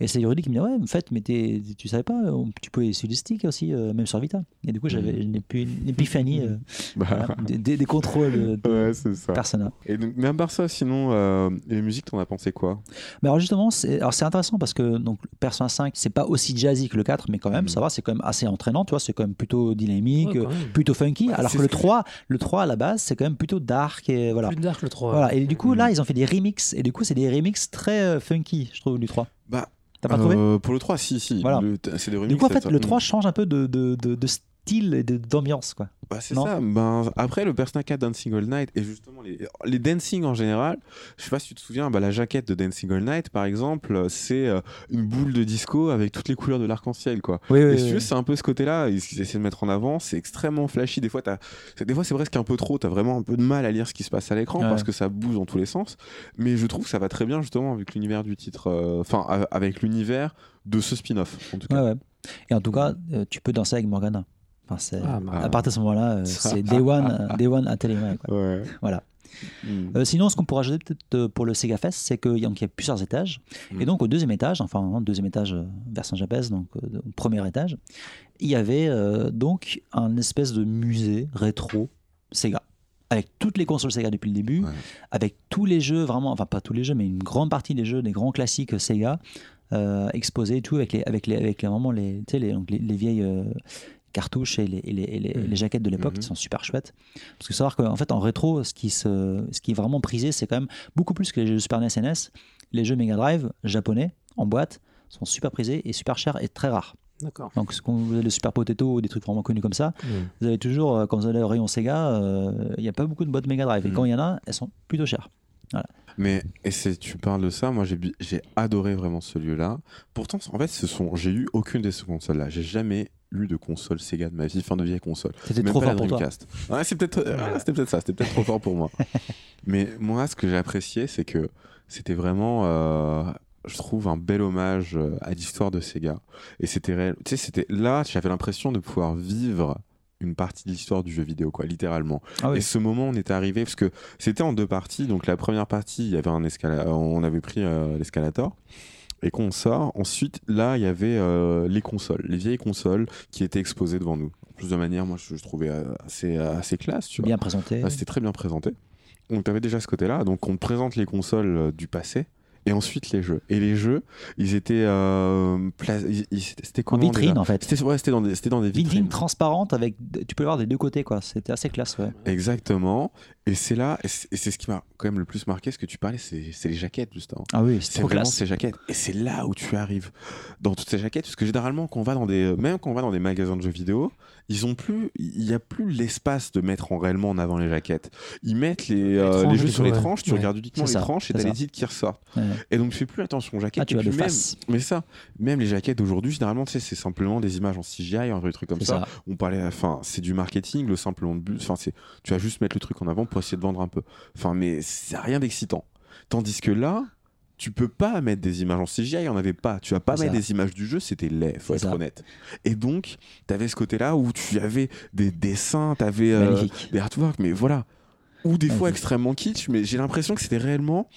Et c'est Yuri qui me dit ouais, en fait, mais tu savais pas, on- tu peux essayer le stick aussi, euh, même sur Vita. Et du coup, j'avais une, épi- une épiphanie euh, Bah, voilà, des, des- des contrôles euh, de ouais. Persona. Et donc, mais à part ça, sinon, euh, les musiques, t'en as pensé quoi? Mais alors justement, c'est alors c'est intéressant parce que donc Persona 5, c'est pas aussi jazzy que le 4, mais quand même, Mhm. ça va, c'est quand même assez entraînant, tu vois, c'est quand même plutôt dynamique, Ouais, même. plutôt funky. Bah, alors que le ce que 3, le 3 à la base, c'est quand même plutôt dark et voilà. Plus dark le 3. Voilà, et du coup, Mhm. là, ils ont fait des remixes, et du coup, c'est des remixes très euh, funky, je trouve, du 3. Bah, T'as pas trouvé euh, Pour le 3, si, si. Voilà. C'est des remixes. Du coup, en fait, ça. le 3 change un peu de, de, de, de style et de- d'ambiance, quoi. Bah, c'est ça. Ben, après, le Persona 4 Dancing All Night, et justement, les, les dancing en général, je sais pas si tu te souviens, bah, la jaquette de Dancing All Night, par exemple, c'est euh, une boule de disco avec toutes les couleurs de l'arc-en-ciel, quoi. Oui, Et si tu veux, c'est un peu ce côté-là, et ce qu'ils essaient de mettre en avant, c'est extrêmement flashy. Des fois, t'as- c'est- des fois, c'est presque un peu trop, t'as vraiment un peu de mal à lire ce qui se passe à l'écran Ouais. parce que ça bouge dans tous les sens. Mais je trouve que ça va très bien, justement, avec l'univers du titre, euh, enfin, avec l'univers de ce spin-off, en tout cas. Ouais, ouais. Et en tout cas, euh, tu peux danser avec Morgana. Enfin. Ah, bah, À partir de ce moment-là, euh, c'est Day One, euh, Day One à Téléma, quoi. Ouais. Voilà. Mm. Euh, sinon, ce qu'on pourrait ajouter peut-être pour le Sega Fest, c'est qu'il y y a plusieurs étages. Mm. Et donc, au deuxième étage, enfin, hein, deuxième étage euh, version japonaise, donc au premier étage, il y avait donc un espèce de musée rétro Sega. Avec toutes les consoles Sega depuis le début, Ouais. avec tous les jeux, vraiment, enfin pas tous les jeux, mais une grande partie des jeux, des grands classiques Sega, euh, exposés et tout, avec les, avec les, avec les, vraiment les, les, donc les, les vieilles euh, cartouches et les, et les, et les- les jaquettes de l'époque qui sont super chouettes. Parce que savoir qu'en fait, en rétro, ce qui, se, ce qui est vraiment prisé, c'est quand même beaucoup plus que les jeux Super NES et NES. Les jeux Mega Drive japonais, en boîte, sont super prisés et super chers et très rares. D'accord. Donc, quand vous avez le Super Potato ou des trucs vraiment connus comme ça, Mm. vous avez toujours, euh, quand vous allez au rayon Sega, euh, il n'y a pas beaucoup de boîtes Mega Drive. Et Mhm. quand il y en a, elles sont plutôt chères. Mais et c'est tu parles de ça, moi j'ai adoré vraiment ce lieu-là. Pourtant, en fait, ce sont j'ai eu aucune de ces consoles-là. J'ai jamais eu de console Sega de ma vie, fin de vieille console. C'était trop fort pour toi. Ouais, c'est peut-être euh, ah, c'était peut-être ça, c'était peut-être trop fort pour moi. Mais moi, ce que j'ai apprécié, c'est que c'était vraiment, euh, je trouve, un bel hommage euh, à l'histoire de Sega. Et c'était réel. Tu sais, c'était là, j'avais l'impression de pouvoir vivre une partie de l'histoire du jeu vidéo, quoi, littéralement. Ah oui. Et ce moment, on était arrivé parce que c'était en deux parties. Donc la première partie, il y avait un escala- on avait pris euh, l'escalator. Et qu'on sort, ensuite, là, il y avait euh, les consoles, les vieilles consoles qui étaient exposées devant nous. En plus de manière, moi, je, je trouvais euh, assez, euh, assez classe, tu vois. Bien présenté. C'était très bien présenté. Donc, tu avais déjà ce côté-là. Donc, on te présente les consoles du passé. Et ensuite les jeux. Et les jeux, ils étaient. euh, C'était En vitrine, en fait. C'était ouais, dans, des- dans des Vitrine vitrines. transparente avec. Tu peux le voir des deux côtés, quoi. C'était assez classe, ouais. Exactement. Et c'est là, et c'est ce qui m'a quand même le plus marqué, ce que tu parlais, c'est les jaquettes, justement. Ah oui, C'est vraiment classe. ces jaquettes. Et c'est là où tu arrives dans toutes ces jaquettes. Parce que généralement, quand on va dans des, même quand on va dans des magasins de jeux vidéo, ils ont plus, il n'y a plus l'espace de mettre en réellement en avant les jaquettes. Ils mettent les, euh, les jeux sur les tranches, tu Ouais. regardes uniquement les ça, tranches et t'as les titres qui ressortent. Ouais. Et donc tu fais plus attention aux jaquettes. Ah, tu Et puis même, face. mais ça, même les jaquettes d'aujourd'hui, généralement, tu sais, c'est simplement des images en CGI, un vrai truc comme ça. ça. On parlait, enfin, c'est du marketing, le simplement de but. Enfin, c'est, tu vas juste mettre le truc en avant pour essayer de vendre un peu. Enfin, mais c'est rien d'excitant. Tandis que là, tu peux pas mettre des images en CGI, il y en avait pas. Tu vas pas mettre ça. des images du jeu, c'était laid, faut être ça. honnête. Et donc, tu avais ce côté-là où tu avais des dessins, tu avais euh, des artworks, mais voilà. Ou des fois extrêmement kitsch, mais j'ai l'impression que c'était réellement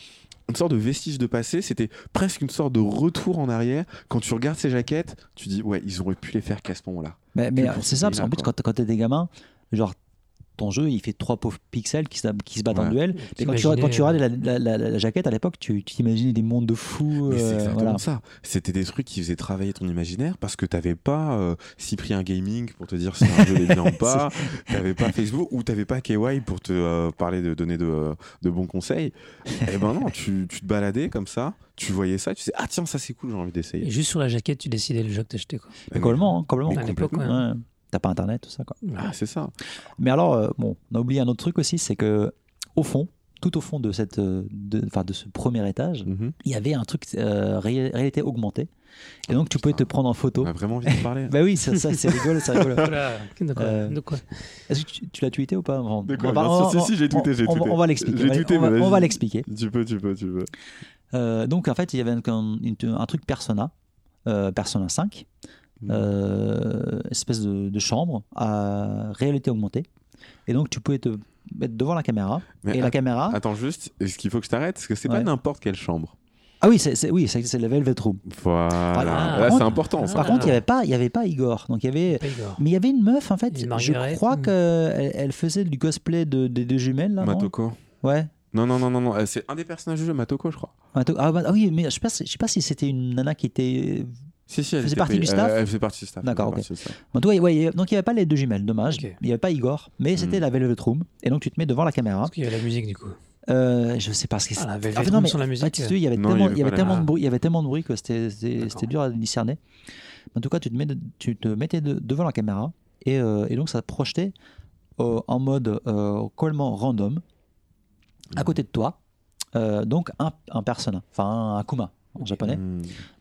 une sorte de vestige de passé, c'était presque une sorte de retour en arrière. Quand tu regardes ces jaquettes, tu dis ouais, ils auraient pu les faire qu'à ce moment-là. Mais, mais c'est ce ça, parce qu'en plus, quand, quand t'es des gamins, genre, ton jeu, il fait trois pauvres pixels qui se, qui se battent en duel. Et quand tu, quand tu regardes la, la- la- la jaquette à l'époque, tu t'imaginais des mondes de fous. Mais c'est euh, exactement voilà. ça. C'était des trucs qui faisaient travailler ton imaginaire parce que t'avais pas euh, Cyprien Gaming pour te dire si un jeu est bien ou pas, t'avais pas Facebook ou t'avais pas KY pour te euh, parler de donner de, euh, de bons conseils. Et ben non, tu, tu te baladais comme ça, tu voyais ça, tu sais ah tiens ça c'est cool, j'ai envie Et d'essayer. juste sur la jaquette, tu décidais le jeu que t'achetais. Quoi. Mais Complètement, hein, complètement. À l'époque, ouais. T'as pas internet, tout ça, quoi. Ah c'est ça. Mais alors, euh, bon, on a oublié un autre truc aussi, c'est que au fond, tout au fond de cette, euh, de, enfin, de ce premier étage, Mhm. il y avait un truc euh, ré- réalité augmentée, et donc tu pouvais te prendre en photo. On a vraiment envie de parler. Bah oui, ça, ça, c'est rigolo, c'est rigolo. De quoi, Euh, quoi Est-ce que tu, tu l'as tweeté ou pas On- De quoi on va- on- si, si, j'ai tweeté, on- j'ai va- tweeté. On va l'expliquer. On va- l'expliquer. Tu peux, tu peux, tu peux. Euh, donc en fait, il y avait un, un- truc Persona, euh, Persona 5, Mhm. Euh, espèce de, de chambre à réalité augmentée. Et donc tu pouvais te mettre devant la caméra. Mais et la caméra. Attends juste, est-ce qu'il faut que je t'arrête? Parce que c'est pas n'importe quelle chambre. Ah oui, c'est oui, c'est le Velvet Room. Voilà. Ah, c'est important. ça. Par contre, il n'y avait pas, il y avait pas Igor. Donc il y avait. Pas Igor. Mais il y avait une meuf en fait. Je crois ou- qu'elle elle faisait du cosplay de, des deux jumelles là. non Matoko. Ouais. Non, non, non, non, non. euh, C'est un des personnages du jeu, Matoko, je crois. Ah, bah- ah oui, mais je sais pas, si- je sais pas si c'était une nana qui était. Si, si, elle Faisait était partie payée. du staff Elle, elle faisait partie du staff. D'accord, ok. En tout cas, ouais, donc il n'y avait pas les deux jumelles, dommage. Ok. Il n'y avait pas Igor, mais c'était Mm. la Velvet Room. Et donc tu te mets devant la caméra. Parce qu'il y a la musique du coup. Euh, je sais pas ce que Ah, c'est. la Ah, Velvet mais non, Room sans la musique. il y avait Non, il y tellement, avait il y avait pas la- tellement de Ah. bruit, il y avait tellement de bruit que c'était c'était- D'accord. c'était dur à discerner. En tout cas, tu te, mets de- tu te mettais de- devant la caméra et, euh, et donc ça projetait euh, en mode euh, complètement random à côté de toi. euh, donc un, un persona, enfin un Akuma en japonais.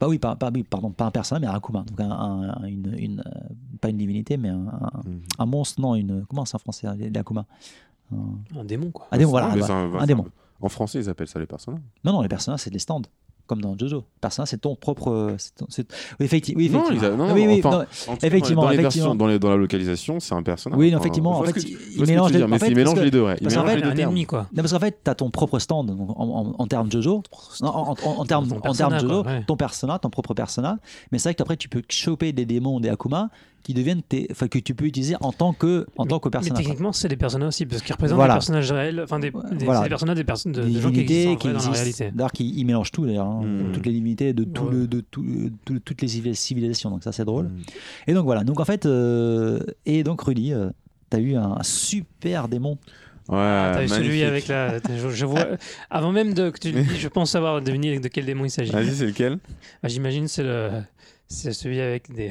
Bah oui, pas, pas- oui, pardon, pas un persona, mais un Akuma. Donc un, un- une, une, pas une divinité, mais un, un- Hmm. un monstre, non, une, comment c'est en français, les, Akuma Un- Un démon quoi. Un démon, voilà. Mais bah, c'est un, démon. En français, ils appellent ça les personnages. Non, non, les personnages, c'est des stands, comme dans Jojo. Personnage, c'est ton propre. ton- Oui, effectivement. Oui, Non, effectivement. non, enfin, Effectivement, dans les, effectivement. versions, dans, les- dans la localisation, c'est un personnage. Oui, non, Enfin, effectivement, je en fait, tu- il- mélange les- en fait, il mélange que- les deux, ouais. Il parce qu'en mélange fait, les deux un ennemi quoi. Non, parce qu'en fait, tu as ton propre stand en, en- en termes Jojo. Non, en, en- en termes, Ton en termes Jojo, quoi, ouais. ton persona, ton propre persona. Mais c'est vrai qu'après, tu peux choper des démons, des Akuma, qui deviennent tes. Enfin, que tu peux utiliser en tant que, en tant que Mais personnage. techniquement, c'est des personnages aussi, parce qu'ils représentent Voilà. des personnages réels, enfin des, des, Voilà. c'est des personnages des, personnes, de, Des des gens qui existent en vrai dans la réalité. D'ailleurs, qui ils mélangent tout, d'ailleurs. hein. Mm. Toutes les divinités de, tout Ouais. le, de tout- tout- toutes les civil- civilisations. Donc, ça, c'est drôle. Hmm. Et donc, voilà. Donc, en fait, euh, et donc, Rudy, tu as eu un super démon. Ouais, Ah, T'as eu celui avec la. Je, je vois. Avant même de, que tu le dis, je pense savoir devenir de quel démon il s'agit. Vas-y, c'est lequel? Ah, J'imagine c'est le. C'est celui avec des.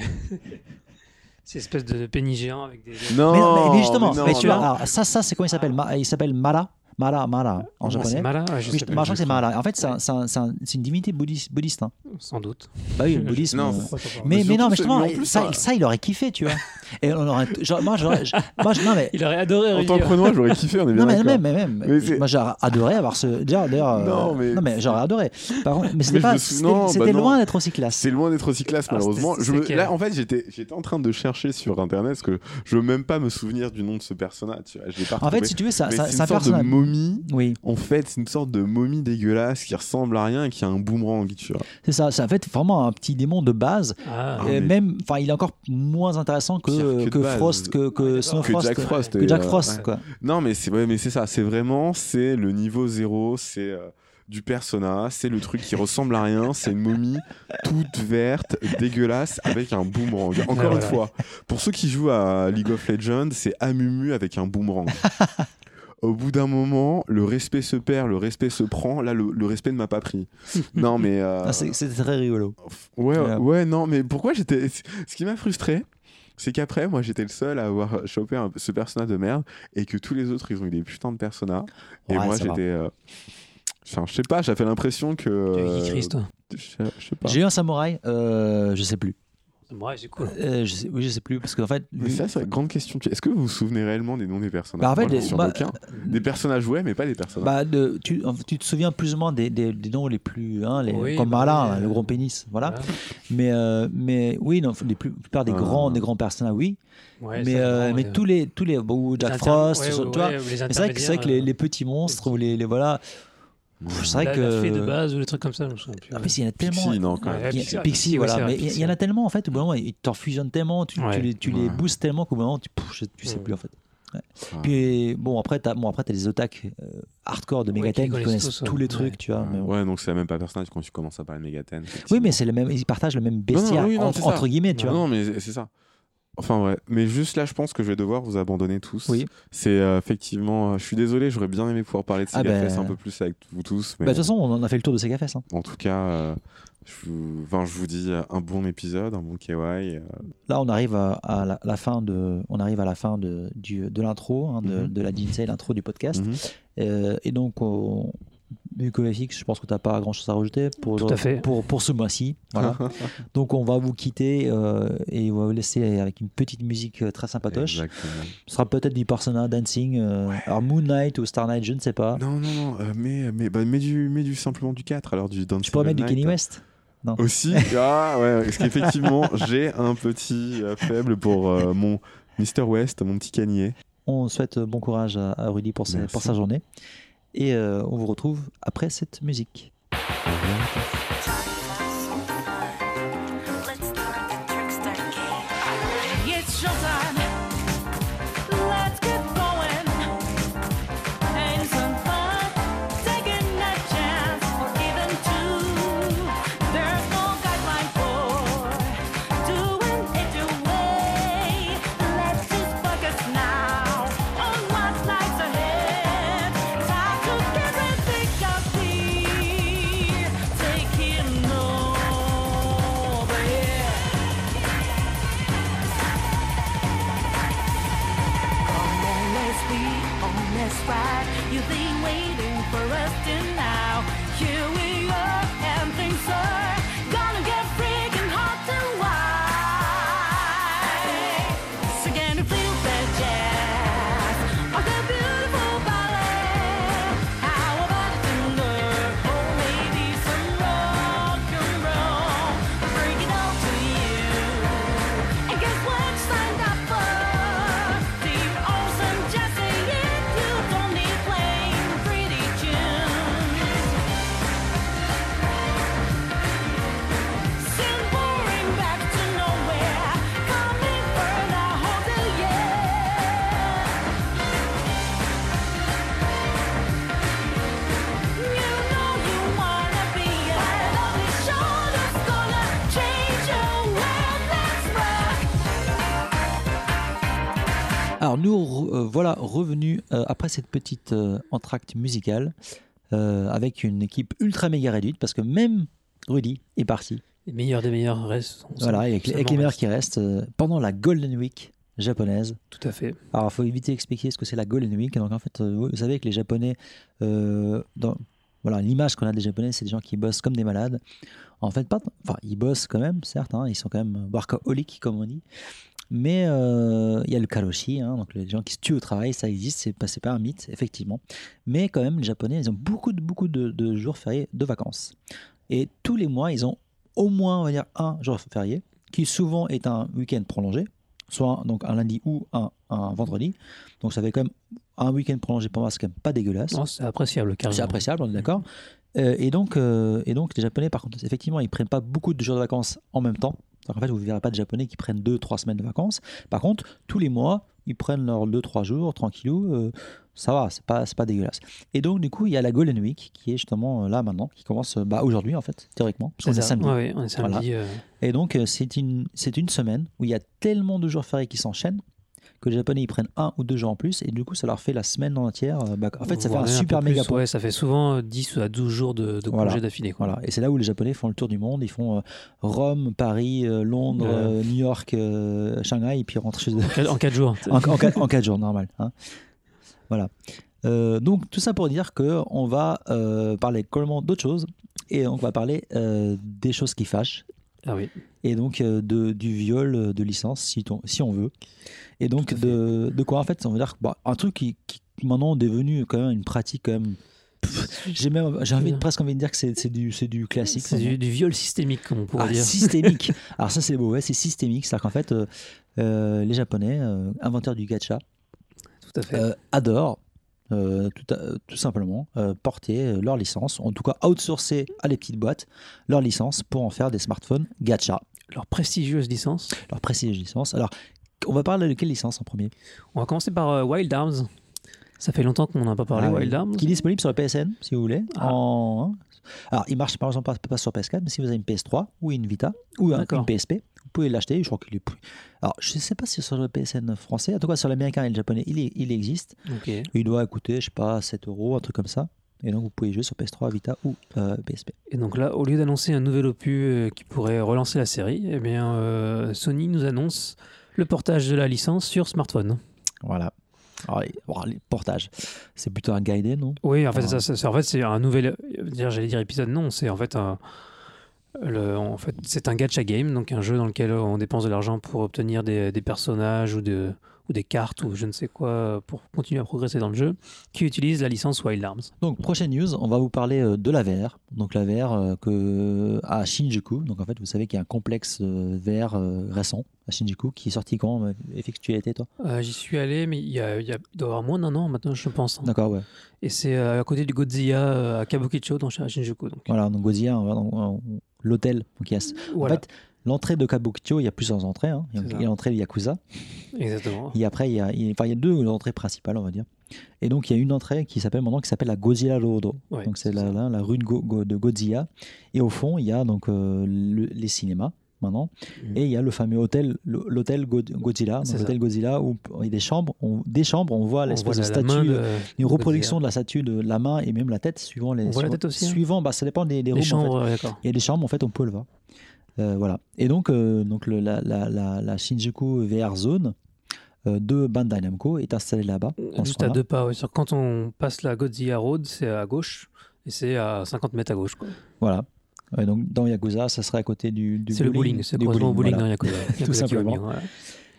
C'est espèce de pénis géant avec des. Non, mais, mais- mais justement, non, mais tu vois, alors, ça, ça c'est comment il s'appelle? Ma- Il s'appelle Mara? Mara, Mara en Ah, japonais. C'est Mala Ouais, je je, crois que c'est. Mara. En fait, c'est un- c'est un- c'est un- c'est une divinité bouddhiste. bouddhiste hein. Sans doute. Bah oui, le bouddhisme. Non, euh, mais, Mais mais non, mais justement, mais plus, ça, ça- ça, il aurait kiffé, tu vois. Et on aurait, genre, moi, j'aurais, je- moi, je- non, mais, Il aurait adoré En tant que Renoir, j'aurais kiffé, on est bien non, mais même, mais même, Mais c'est- moi, j'aurais adoré avoir ce. D'ailleurs, euh, Non, mais- j'aurais adoré. Par contre, mais c'était Mais pas, c'était, non, c'était bah non. loin d'être aussi classe. C'est loin d'être aussi classe, Ah, malheureusement. Là, en fait, j'étais j'étais en train de chercher sur Internet, parce que je veux même pas me souvenir du nom de ce personnage. Tu vois, je l'ai pas En fait, si tu veux, ça, Mais ça, personnage. Momie. Oui, En fait, c'est une sorte de momie dégueulasse qui ressemble à rien et qui a un boomerang, tu vois. c'est ça. C'est en fait vraiment un petit démon de base. Ah, Ah, Et mais- même, enfin, il est encore moins intéressant que. Frost, que. Snow Que Frost, Jack Frost. que Jack euh, Frost, ouais. quoi. Non, mais c'est ouais, mais c'est ça. C'est vraiment, c'est le niveau zéro. C'est euh, du persona. C'est le truc qui ressemble à rien. C'est une momie toute verte, dégueulasse, avec un boomerang. Encore une voilà. fois, pour ceux qui jouent à League of Legends, c'est Amumu avec un boomerang. Au bout d'un moment, le respect se perd, le respect se prend. Là, le, le respect ne m'a pas pris. Non, mais. euh, Ah, C'était très rigolo. Ouais, Ouais. ouais, non, mais pourquoi j'étais. Ce qui m'a frustré, c'est qu'après, moi, j'étais le seul à avoir chopé un- ce personnage de merde et que tous les autres, ils ont eu des putains de personnages. Et Ouais, moi, ça va. j'étais. euh, Enfin, je sais pas, j'avais l'impression que. Euh. J'ai eu un samouraï, euh, je sais plus. Ouais, c'est cool. Euh, je sais, oui, je sais plus parce qu'en fait, Mais ça, c'est une grande question. Est-ce que vous vous souvenez réellement des noms des personnages? Bah, en fait, Moi, les- bah. Des personnages, ouais, mais pas des personnages. bah, de- tu, tu te souviens plus ou moins des, des- des noms les plus, hein, les, Oui, comme bah oui, là, euh, le gros pénis, voilà. Mais, euh, mais oui, non, les plus, la plupart des Ah. grands, des grands personnages, oui. Ouais, mais euh, vraiment, mais tous les, tous les, bon, ou Jack Les Frost, inter- tu ouais, vois. c'est vrai que, c'est vrai que les, petits monstres ou les, les voilà. C'est vrai que. la fée de base ou les trucs comme ça, je me souviens plus. Ah, mais il y en a tellement. Pixie, non, quand même. Il y a- Pixie, voilà. mais il y- en a tellement en fait, au bout d'un moment, ils t'en fusionnent tellement, tu, les, tu les Ouais. boostes tellement qu'au bout d'un moment, tu, tu sais Ouais. plus en fait. Puis bon, après, t'as bon, après, as les otaques euh, hardcore de Ouais, Megaten qui qui connaissent connaissent tous, les trucs, Ouais. tu vois. mais bon. Ouais, donc c'est la même pas personnage quand tu commences à parler de Megaten. Oui, mais c'est le même, ils partagent le même bestiaire oui, non, entre, guillemets, tu vois. non, mais c'est ça. Enfin, ouais. Mais juste là, je pense que je vais devoir vous abandonner tous. Oui. C'est euh, effectivement. euh, je suis désolé, j'aurais bien aimé pouvoir parler de Ah Segafest ben- un peu plus avec vous tous. Bah, De toute façon, on en a fait le tour de Segafest. Hein. en tout cas, euh, je, vous... enfin, je vous dis euh, un bon épisode, un bon KY. euh, Là, on arrive à, à la, la fin de, on arrive à la fin de, du, de l'intro, hein, de, Mhm. de la l'intro du podcast. mhm. Euh, et donc, on, vu que FX, je pense que tu n'as pas grand chose à rajouter pour, Tout à fait. pour, pour ce mois-ci. Voilà. donc, on va vous quitter euh, et on va vous laisser avec une petite musique euh, très sympatoche. Exactement. Ce sera peut-être du Persona Dancing, euh, alors Moon Knight ou Star Knight, je ne sais pas. Non, non, non. euh, mais mais, bah, mets, du, mets du simplement du 4, alors du Dancing Tu pourrais mettre du Kenny Night. West? Aussi? Ah ouais, parce qu'effectivement, j'ai un petit euh, faible pour euh, mon Mr. West, mon petit canier. On souhaite bon courage à, à Rudy pour sa journée. Et euh, on vous retrouve après cette musique. Nous re- euh, voilà revenus euh, après cette petite euh, entracte musicale avec une équipe ultra méga réduite parce que même Rudy est parti. Les meilleurs des meilleurs restent. Voilà, avec, les- avec les seulement meilleurs qui restent pendant la Golden Week japonaise. Tout à fait. Alors, il faut éviter d'expliquer ce que c'est la Golden Week. Donc, en fait, vous savez que les Japonais, euh, dans, voilà, l'image qu'on a des Japonais, c'est des gens qui bossent comme des malades. En fait, pas, enfin, ils bossent quand même, certes, hein, ils sont quand même workaholics, comme on dit. Mais euh, il y a le karoshi, hein, donc les gens qui se tuent au travail, ça existe, c'est pas, pas un mythe, effectivement. Mais quand même, les Japonais, ils ont beaucoup, de, beaucoup de, de jours fériés de vacances. Et tous les mois, ils ont au moins, on va dire, un jour férié, qui souvent est un week-end prolongé, soit donc un lundi ou un, un vendredi. Donc ça fait quand même un week-end prolongé pour moi, c'est quand même pas dégueulasse. C'est appréciable, carrément. C'est appréciable, on est d'accord. Euh, et, donc, euh, et donc, les Japonais, par contre, effectivement, ils prennent pas beaucoup de jours de vacances en même temps. Donc, en fait, vous ne verrez pas de Japonais qui prennent 2-3 semaines de vacances. Par contre, tous les mois, ils prennent leurs 2-3 jours, tranquillou. euh, ça va, c'est pas, pas dégueulasse. Et donc, du coup, il y a la Golden Week qui est justement euh, là maintenant, qui commence euh, bah, aujourd'hui en fait, théoriquement, parce qu'on est ça. samedi. Ouais, ouais, on est samedi. euh, Et donc, c'est une, c'est une semaine où il y a tellement de jours fériés qui s'enchaînent que les Japonais ils prennent un ou deux jours en plus et du coup, ça leur fait la semaine entière. euh, bah, en fait, ça fait un super plus, méga. Ouais, ça fait souvent euh, 10 à 12 jours de, de Voilà. congé d'affilée. Voilà. Et c'est là où les Japonais font le tour du monde. Ils font euh, Rome, Paris, euh, Londres, euh, New York, euh, Shanghai, et puis rentrent chez eux. En quatre- En 4 jours. en, en quatre, en quatre jours, normal. hein. Voilà. Euh, donc, tout ça pour dire qu'on va euh, parler complètement d'autres choses. Et on va parler euh, des choses qui fâchent. Ah oui. Et donc, euh, de, du viol euh, de licence, si, ton- si on veut. Et donc, de, de quoi En fait, on va dire bah, un truc qui, qui maintenant est devenu quand même une pratique quand même. J'ai même, j'ai envie, presque envie de dire que c'est c'est du, c'est du classique. C'est du, du viol systémique, comme on pourrait Ah, dire. systémique. Alors ça c'est beau, ouais, c'est systémique. C'est-à-dire qu'en fait, euh, les Japonais, inventeurs du gacha, Tout à fait. adorent euh, tout, simplement euh, porter euh, leur licence, en tout cas outsourcer à les petites boîtes leur licence pour en faire des smartphones gacha, Leur prestigieuse licence. leur précise licence. Alors, on va parler de quelle licence en premier? On va commencer par Wild Arms. Ça fait longtemps qu'on n'a pas parlé, Ah. Wild Arms. Qui est disponible sur le PSN, si vous voulez. Ah. En... hein. Alors, il marche par exemple pas, sur PS4, mais si vous avez une PS3 ou une Vita ou un- une PSP, pouvez l'acheter. Je crois qu'il est. plus- Alors, je ne sais pas si sur le PSN français, en tout cas sur l'américain et le japonais, il, est- il existe. Il doit coûter, je sais pas, 7 euros, un truc comme ça. Et donc, vous pouvez jouer sur PS3, Vita ou euh, PSP. Et donc là, au lieu d'annoncer un nouvel opus euh, qui pourrait relancer la série, eh bien, euh, Sony nous annonce le portage de la licence sur smartphone. Voilà. Alors, les, bon, les portages, c'est plutôt un guided, non? Oui, en fait, Ah. c'est- en fait, c'est un nouvel. euh, J'allais dire épisode, non, c'est en fait un. En fait, c'est un gacha game, donc un jeu dans lequel on dépense de l'argent pour obtenir des personnages ou, de, ou des cartes ou je ne sais quoi pour continuer à progresser dans le jeu, qui utilise la licence Wild Arms. Donc, prochaine news, on va vous parler euh, de la VR. Donc, la VR euh, que, à Shinjuku. Donc, en fait, vous savez qu'il y a un complexe euh, VR récent à Shinjuku qui est sorti quand FX, tu y as été, toi? Euh, J'y suis allé, mais il, y a, il, y a- il doit y avoir moins d'un an maintenant, je pense. hein. D'accord, ouais. Et c'est à côté du Godzilla à Kabukicho, dans à Shinjuku. Donc, Voilà, donc Godzilla, l'hôtel. Donc, voilà, En fait, l'entrée de Kabukicho, il y a plusieurs entrées. hein. Il y a- l'entrée de Yakuza. exactement. Et après, il y, a, il enfin, il y a deux entrées principales, on va dire. Et donc, il y a une entrée qui s'appelle maintenant qui s'appelle la Godzilla Road. Ouais, donc, c'est la, la, la rue de, Go- Go- de Godzilla. Et au fond, il y a donc euh, le- les cinémas maintenant. Mhm. Et il y a le fameux hôtel, l'hôtel Go- Godzilla. L'hôtel Godzilla où il y a des chambres. On, des chambres, on voit l'espèce de statue, de- euh, une reproduction Godzilla. de la statue de la main et même la tête, suivant les. On voit la tête aussi, hein Suivant, bah, ça dépend des, des Les rooms, en fait. chambres, d'accord. Il y a des chambres, en fait, on peut le voir. Euh, voilà. Et donc, euh, donc le- la, la, la, la Shinjuku VR Zone euh, de Bandai Namco est installée là-bas. Juste à deux pas. ouais. Quand on passe la Godzilla Road, c'est à gauche et c'est à 50 mètres à gauche. quoi. Voilà. Ouais, donc, dans Yakuza, ça serait à côté du, du C'est le bowling, c'est du correspond au bowling voilà. dans Yakuza. Yakuza simplement. Kiwami, voilà.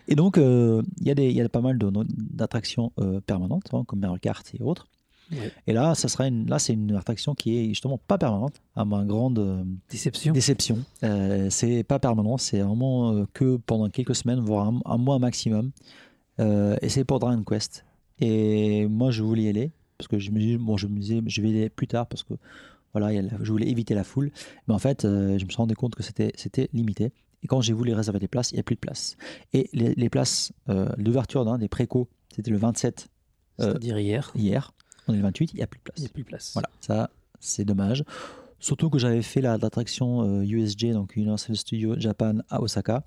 Et donc, euh, il y, a des- il y a pas mal d'attractions euh, permanentes, hein, comme Mario Kart et autres. Ouais. Et là, ça sera une, là, c'est une attraction qui est justement pas permanente, à ma grande euh, Déception. déception. Euh, c'est pas permanent, c'est vraiment euh, que pendant quelques semaines, voire un, un mois maximum. Euh, et c'est pour Dragon Quest. Et moi, je voulais y aller parce que je me dis, bon, je me disais, je vais y aller plus tard parce que voilà, je voulais éviter la foule. Mais en fait, je me suis rendu compte que c'était c'était limité. Et quand j'ai voulu réserver des places, il n'y a plus de place. Et les, les places d'ouverture d'un des précos, c'était le 27 euh, C'est-à-dire hier, hier. On est le 28, il n'y a plus de place. il n'y a plus de place. Voilà, ça, c'est dommage. Surtout que j'avais fait la- l'attraction euh, USJ, donc Universal Studio Japan à Osaka,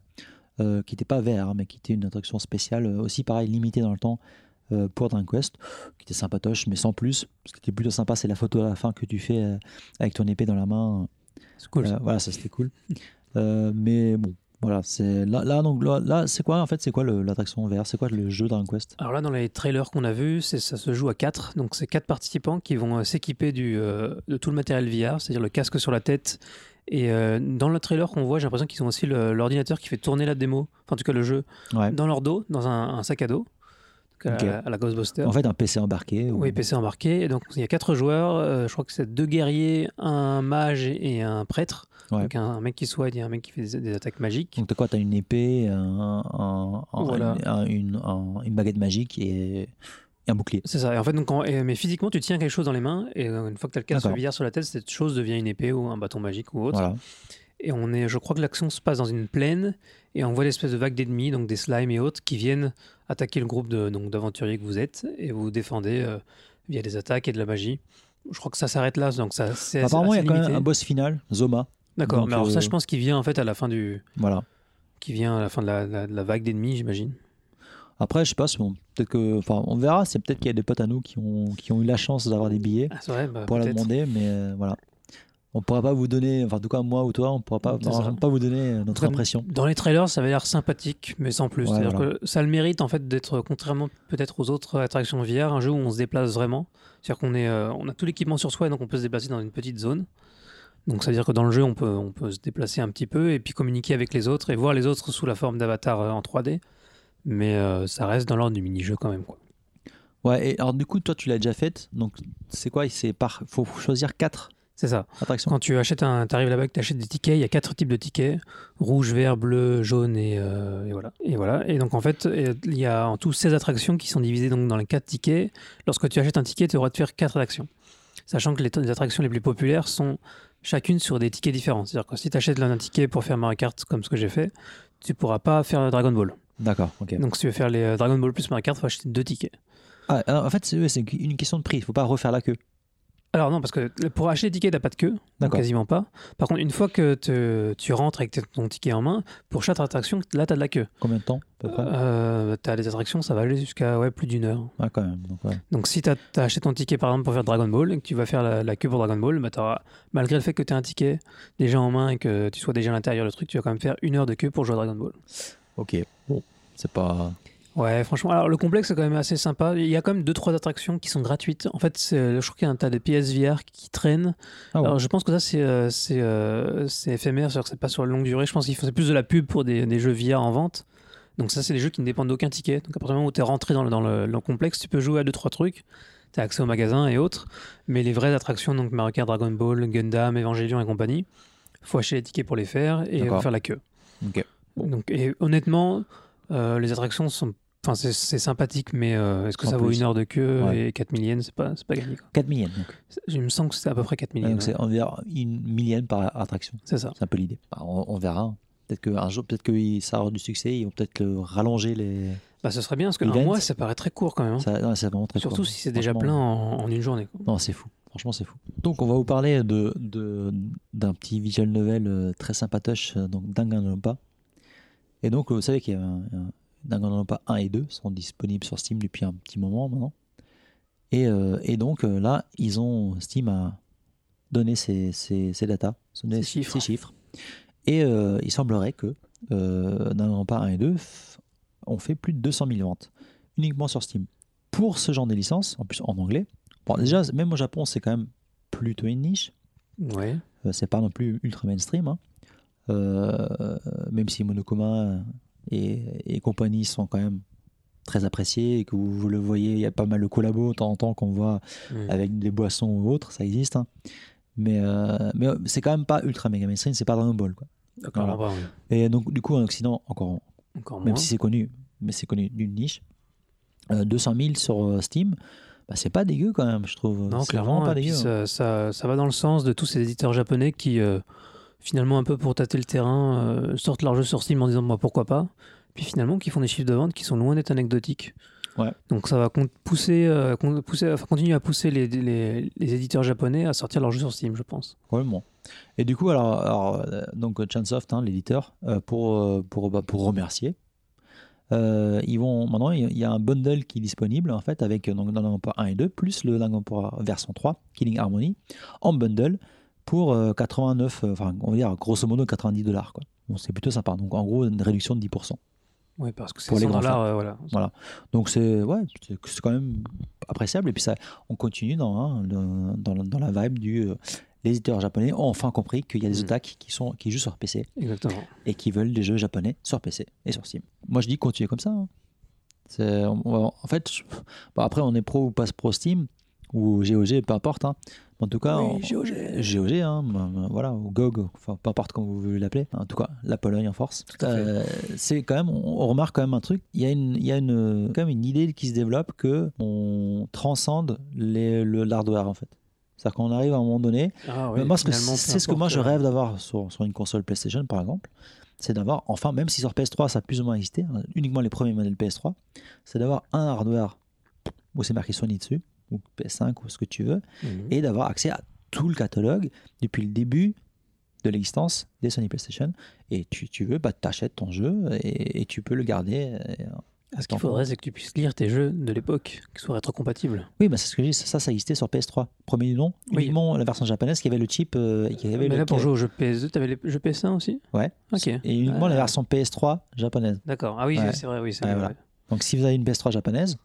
euh, qui n'était pas vert, hein, mais qui était une attraction spéciale, euh, aussi pareil, limitée dans le temps euh, pour Dragon Quest, qui était sympatoche, mais sans plus. Ce qui était plutôt sympa, c'est la photo à la fin que tu fais euh, avec ton épée dans la main. C'est cool. ça. Euh, voilà, ça c'était cool. Euh, mais bon, voilà, c'est là, là, donc, là, là, c'est quoi en fait C'est quoi l'attraction vert C'est quoi le jeu Dragon Quest? Alors là, dans les trailers qu'on a vus, c'est- ça se joue à 4. Donc, c'est quatre participants qui vont euh, s'équiper du, euh, de tout le matériel VR, c'est-à-dire le casque sur la tête. Et euh, dans le trailer qu'on voit, j'ai l'impression qu'ils ont aussi l'ordinateur qui fait tourner la démo, enfin, en tout cas le jeu, Ouais. dans leur dos, dans un, un sac à dos, à, la Ghostbuster. En fait, un PC embarqué. ou- Oui, PC embarqué. Et donc, il y a quatre joueurs. euh, je crois que c'est deux guerriers, un mage et un prêtre. Ouais. Donc, un, un mec qui soigne et un mec qui fait des, des attaques magiques. Donc, t'as quoi? T'as une épée, un, un- un- Voilà. un- une, un- une baguette magique et, un bouclier. C'est ça. Et en fait, donc, en- et- mais physiquement, tu tiens quelque chose dans les mains. Et euh, une fois que tu as le casque. VR sur la tête, cette chose devient une épée ou un bâton magique ou autre. Voilà. Et on est, je crois que l'action se passe dans une plaine et on voit l'espèce de vague d'ennemis, donc des slimes et autres, qui viennent attaquer le groupe d'aventuriers que vous êtes et vous vous défendez euh, via des attaques et de la magie. Je crois que ça s'arrête là, donc ça, c'est Apparemment, il y a quand même un boss final, Zoma. D'accord, mais alors ça, euh, je pense qu'il vient en fait à la fin du, Voilà. qui vient à la fin de la, la- de la vague d'ennemis, j'imagine. Après, je sais pas, bon, peut-être que, enfin, on verra. C'est peut-être qu'il y a des potes à nous qui ont, qui ont eu la chance d'avoir des billets Ah, vrai, bah, pour la demander, mais euh, voilà. On pourra pas vous donner, enfin, en tout cas, moi ou toi, on pourra pas, on pas vous donner euh, notre impression. Dans les trailers, ça avait l'air sympathique, mais sans plus. Ouais, C'est-à-dire voilà. que ça a le mérite en fait d'être, contrairement peut-être aux autres attractions VR, un jeu où on se déplace vraiment. C'est-à-dire qu'on est, euh, on a tout l'équipement sur soi et donc on peut se déplacer dans une petite zone. Donc ça veut dire que dans le jeu, on peut, on peut se déplacer un petit peu et puis communiquer avec les autres et voir les autres sous la forme d'avatar euh, en 3D. Mais euh, ça reste dans l'ordre du mini-jeu quand même. Quoi. Ouais, et alors du coup, toi, tu l'as déjà faite, donc c'est quoi? C'est par, faut choisir quatre C'est ça. attractions. Quand tu achètes un, arrives là-bas que tu achètes des tickets, il y a quatre types de tickets rouge, vert, bleu, jaune et, euh, et voilà. Et voilà. Et donc en fait, il y a en tout 16 attractions qui sont divisées donc dans les quatre tickets. Lorsque tu achètes un ticket, tu auras de faire quatre attractions. Sachant que les, les attractions les plus populaires sont chacune sur des tickets différents. C'est-à-dire que si tu achètes un ticket pour faire Mario Kart comme ce que j'ai fait, tu pourras pas faire Dragon Ball. D'accord, ok. Donc si tu veux faire les euh, Dragon Ball plus Mario Kart, faut acheter deux tickets. Ah, alors, en fait, c'est une question de prix. Il faut pas refaire la queue. Alors non, parce que pour acheter les tickets, t'as pas de queue, quasiment pas. Par contre, une fois que te- tu rentres avec ton ticket en main, pour chaque attraction, là, t'as de la queue. Combien de temps Euh, t'as des attractions, ça va aller jusqu'à ouais, plus d'une heure. Ouais, quand même. Donc, ouais. Donc si t'as as acheté ton ticket par exemple pour faire Dragon Ball et que tu vas faire la, la queue pour Dragon Ball, bah, malgré le fait que tu aies un ticket déjà en main et que tu sois déjà à l'intérieur du truc, tu vas quand même faire une heure de queue pour jouer à Dragon Ball. Ok. Bon, c'est pas. Ouais, franchement, alors le complexe est quand même assez sympa. Il y a quand même deux trois attractions qui sont gratuites. En fait, c'est- je crois qu'il y a un tas de PSVR qui traînent. Ah ouais. Alors je pense que ça c'est euh, c'est euh, c'est éphémère, c'est-à-dire que c'est pas sur la longue durée. Je pense qu'ils font c'est plus de la pub pour des, des jeux VR en vente. Donc ça c'est des jeux qui ne dépendent d'aucun ticket. Donc à partir du moment où tu es rentré dans le, dans le, le complexe, tu peux jouer à deux trois trucs. Tu as accès au magasin et autres. Mais les vraies attractions, donc Mario Kart, Dragon Ball, Gundam, Evangelion et compagnie, faut acheter les tickets pour les faire et faire la queue. Donc, et honnêtement, euh, les attractions sont. Enfin, c'est- sympathique, mais euh, est-ce que En ça vaut une heure de queu Ouais. et 4 millièmes C'est pas, c'est pas gagné. quoi. 4 millièmes. Donc, Il me semble que c'est à peu près 4 Ouais, millièmes. donc c'est environ une millième par attraction. C'est ça. C'est un peu l'idée. Bah, on, on verra. Peut-être qu'un jour, peut-être que ça aura du succès. Ils vont peut-être le rallonger les. Bah, ce serait bien, parce qu'un Event. mois, ça paraît très court quand même. hein. Ça, non, vraiment très Surtout court. si c'est déjà plein en, en une journée. quoi. Non, c'est fou. Franchement, c'est fou. Donc, on va vous parler de, de- d'un petit visual novel euh, très sympatoche, euh, donc Danganronpa. Et donc, vous savez qu'il y a un, un- Danganronpa 1 et 2 sont disponibles sur Steam depuis un petit moment maintenant. Et, euh, donc, euh, là, Steam a donné ses, datas, Ses chiffres. chiffres. Et euh, il semblerait que euh, Danganronpa 1 et 2 f- ont fait plus de 200 000 ventes uniquement sur Steam. Pour ce genre de licence, en plus en anglais, Bon, déjà, même au Japon, c'est quand même plutôt une niche. Ouais. Euh, c'est pas non plus ultra mainstream. hein. Euh, même si Monokuma et, et compagnie sont quand même très appréciés et que vous, vous le voyez, il y a pas mal de collabos de temps en temps qu'on voit avec des boissons ou autres, ça existe. hein. Mais, euh, mais euh, c'est quand même pas ultra méga mainstream, c'est pas Dragon Ball. Quoi. Voilà. bah, ouais. Et donc, du coup, en Occident, encore, Encore même moins. si c'est connu, mais c'est connu d'une niche, euh, 200 000 sur euh, Steam, bah, c'est pas dégueu quand même, je trouve. Non, clairement. pas dégueu. hein. ça, ça, ça va dans le sens de tous ces éditeurs japonais qui, euh, finalement, un peu pour tâter le terrain, euh, sortent leur jeu sur Steam en disant moi pourquoi pas. Puis finalement, qui font des chiffres de vente qui sont loin d'être anecdotiques. Ouais. Donc ça va pousser, euh, con- pousser, enfin, continuer à pousser les, les, les éditeurs japonais à sortir leurs jeux sur Steam, je pense. Et du coup, alors, alors, euh, donc Chansoft, hein, l'éditeur, pour, pour, bah, pour remercier, euh, ils vont maintenant il y a un bundle qui est disponible en fait avec donc Danganronpa 1 et 2 plus le Danganronpa version 3 Killing Harmony en bundle pour euh, 89 euh, enfin on va dire grosso modo 90 dollars quoi. Bon, c'est plutôt sympa. Donc en gros une réduction de 10%. Oui, parce que c'est Pour les 100 grands dollars, euh, voilà. Voilà. Donc c'est ouais, c'est quand même appréciable et puis ça on continue dans hein, le- dans, la- dans la vibe du euh, les éditeurs japonais ont enfin compris qu'il y a des Mhm. otaku qui sont qui jouent sur PC Exactement. et qui veulent des jeux japonais sur PC et sur Steam. Moi, je dis continuez comme ça. hein. On en fait, je- bon, après, on est pro ou pas pro Steam ou GOG, peu importe. hein. En tout cas, Oui, GOG. GOG, hein, bah, bah, voilà, ou GOG, enfin, peu importe comment vous voulez l'appeler. En tout cas, la Pologne en force. Euh, c'est quand même, on, on remarque quand même un truc. Il y a une, il y a une, quand même une idée qui se développe que on transcende les, le l'hardware en fait. C'est-à-dire qu'on arrive à un moment donné. Ah moi, c'est ce que moi je rêve d'avoir sur, sur une console PlayStation, par exemple. C'est d'avoir, enfin, même si sur PS3 ça a plus ou moins existé, hein, uniquement les premiers modèles PS3, c'est d'avoir un hardware où c'est marqué Sony dessus, ou PS5 ou ce que tu veux, mhm. et d'avoir accès à tout le catalogue depuis le début de l'existence des Sony PlayStation. Et tu, tu veux, bah, t'achètes ton jeu et, et tu peux le garder. et, euh, Ah, Ce qu'il faudrait, c'est que tu puisses lire tes jeux de l'époque, qui soient rétrocompatibles. Oui, bah, c'est ce que j'ai ça, ça existait sur PS3. Premier du nom, Oui. uniquement la version japonaise qui avait le chip. euh, qui avait Mais le, là, pour jouer aux jeux PS2, t'avais les jeux PS1 aussi? Ouais. Ok. Et uniquement la Euh, version PS3 japonaise. D'accord. Ah oui, Ouais. c'est vrai, oui. c'est Ouais, vrai, voilà. Donc si vous avez une PS3 japonaise,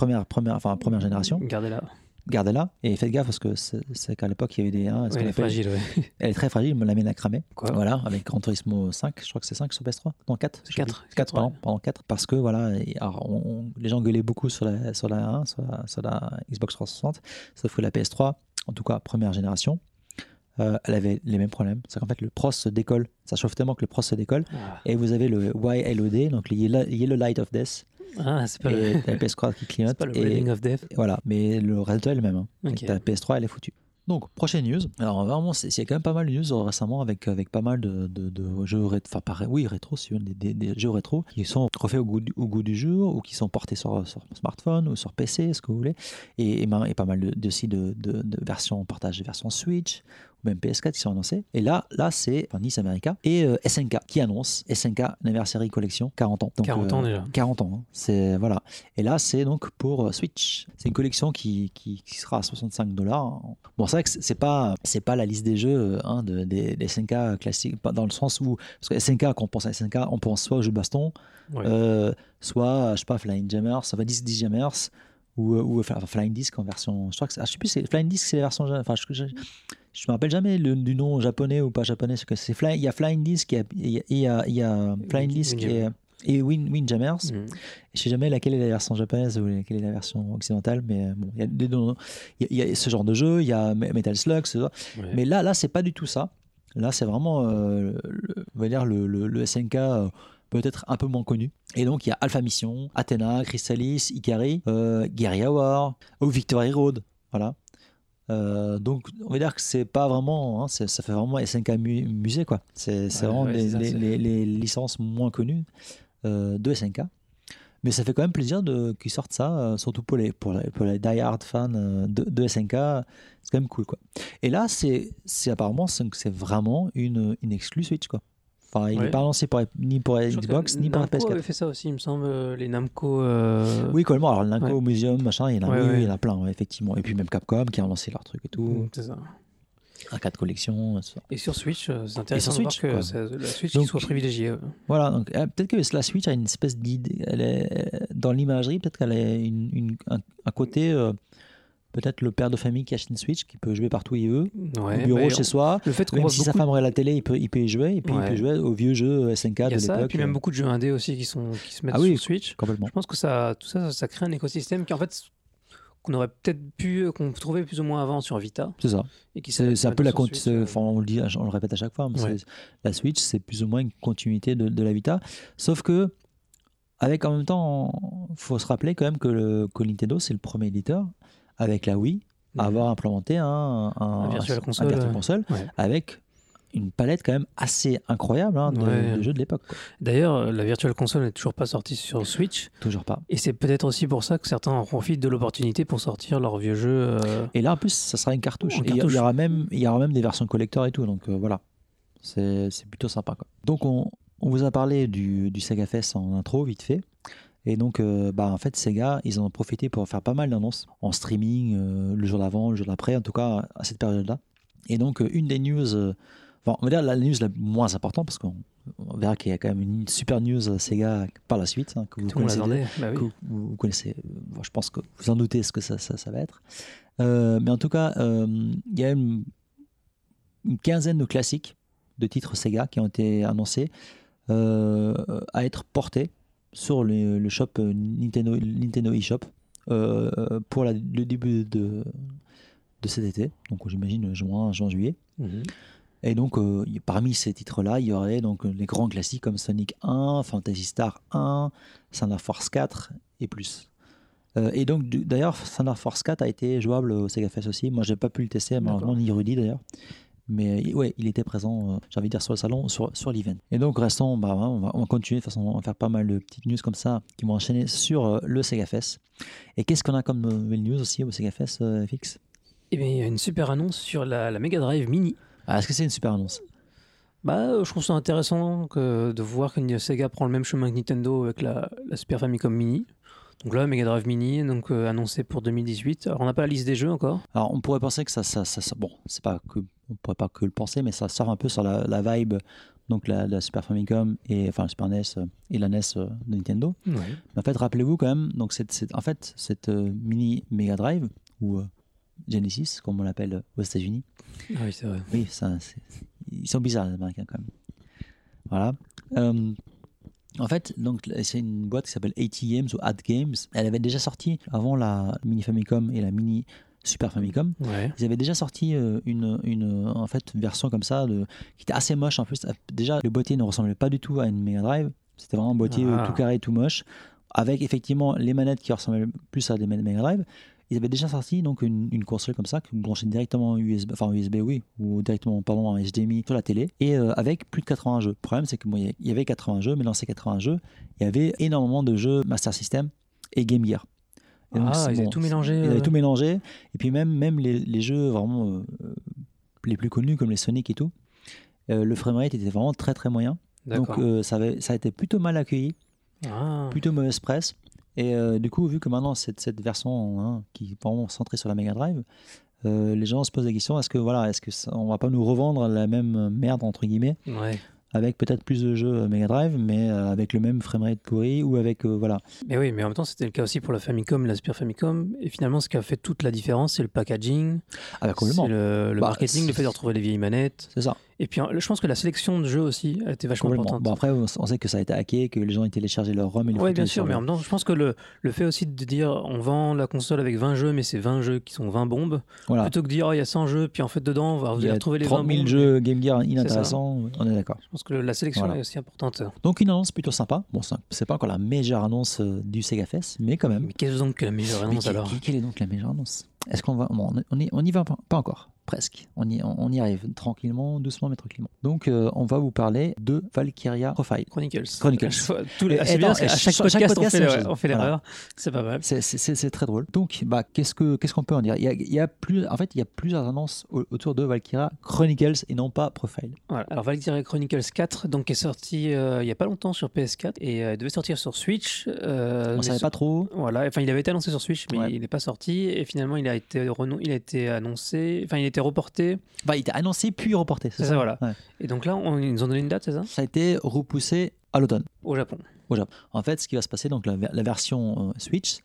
première, première, enfin, première génération. Gardez-la. gardez-la et faites gaffe parce que c'est qu'à l'époque il y avait des. hein, Ouais, elle est fragile, ouais. Elle est très fragile, la mienne a cramé. Quoi Voilà, avec Gran Turismo 5, je crois que c'est 5 sur PS3 Non, 4 C'est quatre. 4, Quatre, pardon, ouais. pardon, 4. Parce que voilà, alors, on- les gens gueulaient beaucoup sur la, sur, la, sur, la, sur la Xbox 360, sauf que la PS3, en tout cas première génération, euh, elle avait les mêmes problèmes. C'est qu'en fait, le pros se décolle. Ça chauffe tellement que le pros se décolle. Ah, Et vous avez le YLOD, donc le Yellow, Light of Death, Ah, c'est pas, et le... la PS3 qui c'est clignote. pas le et, of Death. voilà, mais le résultat est le même. hein. Ok. Avec Ta PS3, elle est foutue. Donc, prochaine news. Alors, vraiment, c'est- il y a quand même pas mal de news euh, récemment avec, avec pas mal de, de, de jeux rétro, enfin, pas ré- oui, rétro, si vous voulez, des, des, des jeux rétro qui sont refaits au goût, du, au goût du jour ou qui sont portés sur, sur smartphone ou sur PC, ce que vous voulez. Et, et, et pas mal de, aussi de, de, de versions, partage de versions Switch même PS4 qui sont annoncées. Et là, là c'est enfin, Nice America et euh, SNK qui annonce SNK Anniversary Collection 40 ans. Donc, 40 euh, ans déjà. 40 ans. hein. C'est voilà. Et là, c'est donc pour euh, Switch. C'est une collection qui, qui, qui sera à 65 dollars. Bon, c'est vrai que c'est- pas c'est pas la liste des jeux euh, hein, de, des, des SNK classiques, dans le sens où parce que SNK quand on pense à SNK, on pense soit aux jeux de baston, Ouais. euh, soit je sais pas Flying Jammers, enfin Disc Disc Jammers ou, euh, ou enfin, Flying Disc en version. Je crois que ah, je sais plus. c'est- Flying Disc c'est la version. Enfin, je, je, je me rappelle jamais le, du nom japonais ou pas japonais. C'est que c'est Fly- il y a Flying Disc, il y a, il y a, il y a- a Flying Disc et, et Win, Windjammers. Mhm. Je sais jamais laquelle est la version japonaise ou laquelle est la version occidentale, mais euh, bon, il y a des il y, a- ce genre de jeu, il y a Me- Metal Slug, ce- Ouais. mais là, là, c'est pas du tout ça. Là, c'est vraiment, euh, le, on va dire le, le- le SNK euh, peut-être un peu moins connu. Et donc, il y a Alpha Mission, Athena, Chrysalis, Ikari, euh, Guerrilla War, ou Victory Road, voilà. Euh, donc, on va dire que c'est pas vraiment, hein, ça fait vraiment SNK mu- musée, quoi. C'est Ouais, vraiment ouais, les, ça, les- les- les licences moins connues euh, de SNK. Mais ça fait quand même plaisir de qu'ils sortent ça, euh, surtout pour les, pour les, pour les die-hard fans de, de SNK. C'est quand même cool, quoi. Et là, c'est c'est apparemment c'est c'est vraiment une, une exclue Switch, quoi. Enfin, il n'est Ouais. pas lancé pour, ni pour Xbox, ni pour la Namco avait PS4. fait ça aussi, il me semble, euh, les Namco. euh, Oui, complètement. Alors, le Namco Ouais. Museum, machin, il y en a, Ouais, oui, il y en a plein, effectivement. Et puis même Capcom qui a lancé leur truc et tout. mm, c'est ça. Arcade collection. tout ça. Et sur Switch, euh, c'est intéressant de voir que ça- la Switch Donc- soit privilégiée. Voilà, donc euh, peut-être que la Switch a une espèce d'idée. Elle est dans l'imagerie, peut-être qu'elle a une, une- un, un côté. euh, peut-être le père de famille qui achète une Switch, qui peut jouer partout où il veut, Ouais, au bureau, chez soi. Le fait Même si sa femme regarde la télé, il peut, il peut y jouer, et puis il peut jouer aux vieux jeux SNK il y de a ça, et l'époque. puis même beaucoup de jeux indés aussi qui, sont, qui se mettent Ah oui. sur Switch. Complètement. Je pense que ça, tout ça, ça crée un écosystème qui, en fait, qu'on aurait peut-être pu, qu'on trouvait plus ou moins avant sur Vita. C'est ça. Et qui C'est un peu la Switch, euh, enfin, on le dit, on le répète à chaque fois, mais Ouais. c'est- la Switch, c'est plus ou moins une continuité de, de la Vita. Sauf que, avec en même temps, faut se rappeler quand même que, le, que Nintendo, c'est le premier éditeur, avec la Wii, Mhm. avoir implémenté un, un, Un Virtual un Console, Virtual ouais. Console Ouais. avec une palette quand même assez incroyable hein, de, Ouais. de jeux de l'époque. D'ailleurs, la Virtual Console n'est toujours pas sortie sur Switch. Toujours pas. Et c'est peut-être aussi pour ça que certains en profitent de l'opportunité pour sortir leurs vieux jeux. euh, Et là, en plus, ça sera une cartouche. Il y aura même, il y aura même des versions collector et tout. Donc euh, voilà, c'est plutôt sympa. Quoi. Donc on, on vous a parlé du, du Sega Fest en intro, vite fait. Et donc, euh, bah, en fait, Sega, ils en ont profité pour faire pas mal d'annonces en streaming, euh, le jour d'avant, le jour d'après, en tout cas à cette période-là. Et donc, euh, une des news, euh, enfin, on va dire la news la moins importante, parce qu'on on verra qu'il y a quand même une super news Sega par la suite, hein, que vous connaissez. Bah oui. que vous, vous connaissez, bon, je pense que vous en doutez ce que ça, ça, ça va être. Mais en tout cas, il y a une, une quinzaine de classiques de titres Sega qui ont été annoncés à être portés sur le, le shop euh, Nintendo, Nintendo eShop euh, euh, pour la- le début de, de cet été, donc j'imagine juin, juin, juillet. Mhm. Et donc, euh, parmi ces titres-là, il y aurait donc les grands classiques comme Sonic 1, Fantasy Star 1, Thunder Force 4 et plus. Euh, et donc, d'ailleurs, Thunder Force 4 a été jouable au Sega Fest aussi. Moi, j'ai pas pu le tester, malheureusement, ni Rudy d'ailleurs. Mais euh, ouais, il était présent, euh, j'ai envie de dire, sur le salon, sur, sur l'event. Et donc, restons, bah, on, va, on va continuer. De toute façon, on va faire pas mal de petites news comme ça qui vont enchaîner sur euh, le Sega Fest. Et qu'est-ce qu'on a comme nouvelle news aussi au Sega Fest, euh, FX Et bien, il y a une super annonce sur la, la Mega Drive Mini. Ah, Est-ce que c'est une super annonce? Bah, euh, je trouve ça intéressant que, de voir que Sega prend le même chemin que Nintendo avec la, la Super Famicom Mini. Donc là, Mega Drive Mini, donc euh, annoncé pour 2018. Alors, on n'a pas la liste des jeux encore. Alors, on pourrait penser que ça, ça, ça, ça- bon, c'est pas que, on pourrait pas que le penser, mais ça sort un peu sur la, la vibe, donc la, la Super Famicom et enfin le Super NES euh, et la NES euh, de Nintendo. Ouais. Mais en fait, rappelez-vous quand même, donc c'est- en fait cette euh, mini Mega Drive ou euh, Genesis, comme on l'appelle aux États-Unis. Ah oui, c'est vrai. Oui, ça, ils sont bizarres les Américains quand même. Voilà. Euh, en fait, donc c'est une boîte qui s'appelle AT Games ou Ad Games. Elle avait déjà sorti avant la mini Famicom et la mini Super Famicom. Ouais. Ils avaient déjà sorti euh, une, une en fait, version comme ça de, qui était assez moche en plus. Déjà, le boîtier ne ressemblait pas du tout à une Mega Drive. C'était vraiment un boîtier euh, Ah. tout carré, tout moche, avec effectivement les manettes qui ressemblaient plus à des manettes Mega Drive. Ils avaient déjà sorti donc une, une console comme ça que vous branchez directement en USB, enfin en USB oui, ou directement pardon en HDMI sur la télé et euh, avec plus de 80 jeux. Le problème c'est que bon, il y- avait 80 jeux, mais dans ces 80 jeux, il y avait énormément de jeux Master System et Game Gear. Et donc, Ah, ils avaient tout mélangé. ils avaient euh. tout mélangé. Et puis même, même les, les jeux vraiment euh, les plus connus comme les Sonic et tout, euh, le framerate était vraiment très très moyen. Donc euh, ça, avait, ça a été plutôt mal accueilli, Ah. plutôt mauvaise presse. Et euh, du coup, vu que maintenant cette, cette version hein, qui est vraiment centrée sur la Mega Drive, euh, les gens se posent la question est-ce que voilà, est-ce que ça- on va pas nous revendre la même merde entre guillemets Ouais. avec peut-être plus de jeux Mega Drive, mais euh, avec le même framerate pourri ou avec voilà. Mais oui, mais en même temps, c'était le cas aussi pour la Famicom, la Super Famicom. Et finalement, ce qui a fait toute la différence, c'est le packaging, Ah bah, complètement. c'est le, le Bah, marketing, le fait de retrouver les vieilles manettes. C'est ça. Et puis, je pense que la sélection de jeux aussi a été vachement importante. Bon après, on sait que ça a été hacké, que les gens ont téléchargé leur ROM et les Oui, bien sûr, mais en même temps, je pense que le, le fait aussi de dire on vend la console avec 20 jeux, mais c'est 20 jeux qui sont 20 bombes, voilà. plutôt que de dire oh, il y a 100 jeux, puis en fait dedans, vous allez retrouver les 20 30 000 bombes. jeux Game Gear inintéressants, on est d'accord. Je pense que la sélection Voilà. est aussi importante. Donc une annonce plutôt sympa. Bon, c'est pas encore la meilleure annonce euh, du Sega Fest, mais quand même. Mais qu'est-ce donc que la meilleure annonce quelle, alors? quelle- quelle est donc la meilleure annonce? Est-ce qu'on va bon, on, y, on y va pas, pas encore, presque. On y, on, on y arrive tranquillement, doucement mais tranquillement. Donc euh, on va vous parler de Valkyria Profile. Chronicles. Chronicles. Tous les- Et- c'est bien non, parce qu'à et chaque, chaque- podcast, on fait, Voilà. l'erreur. C'est pas mal. C'est- très drôle. Donc, bah, qu'est-ce que qu'est-ce qu'on peut en dire? Il y, a, il y a plus, en fait, il y a plusieurs annonces au- autour de Valkyria Chronicles et non pas Profile. Voilà. Alors Valkyria Chronicles 4, donc est sorti euh, il y a pas longtemps sur PS4 et euh, il devait sortir sur Switch. euh, On mais savait sur- pas trop. Voilà, enfin il avait été annoncé sur Switch, mais Ouais. il n'est pas sorti et finalement il a été renou- il a été annoncé, enfin il a été reporté. Enfin, il était annoncé puis reporté. C'est ça, voilà. Ouais. Et donc là, on, ils nous ont donné une date, c'est ça? Ça a été repoussé à l'automne. Au Japon. En fait, ce qui va se passer, donc la, la version euh, Switch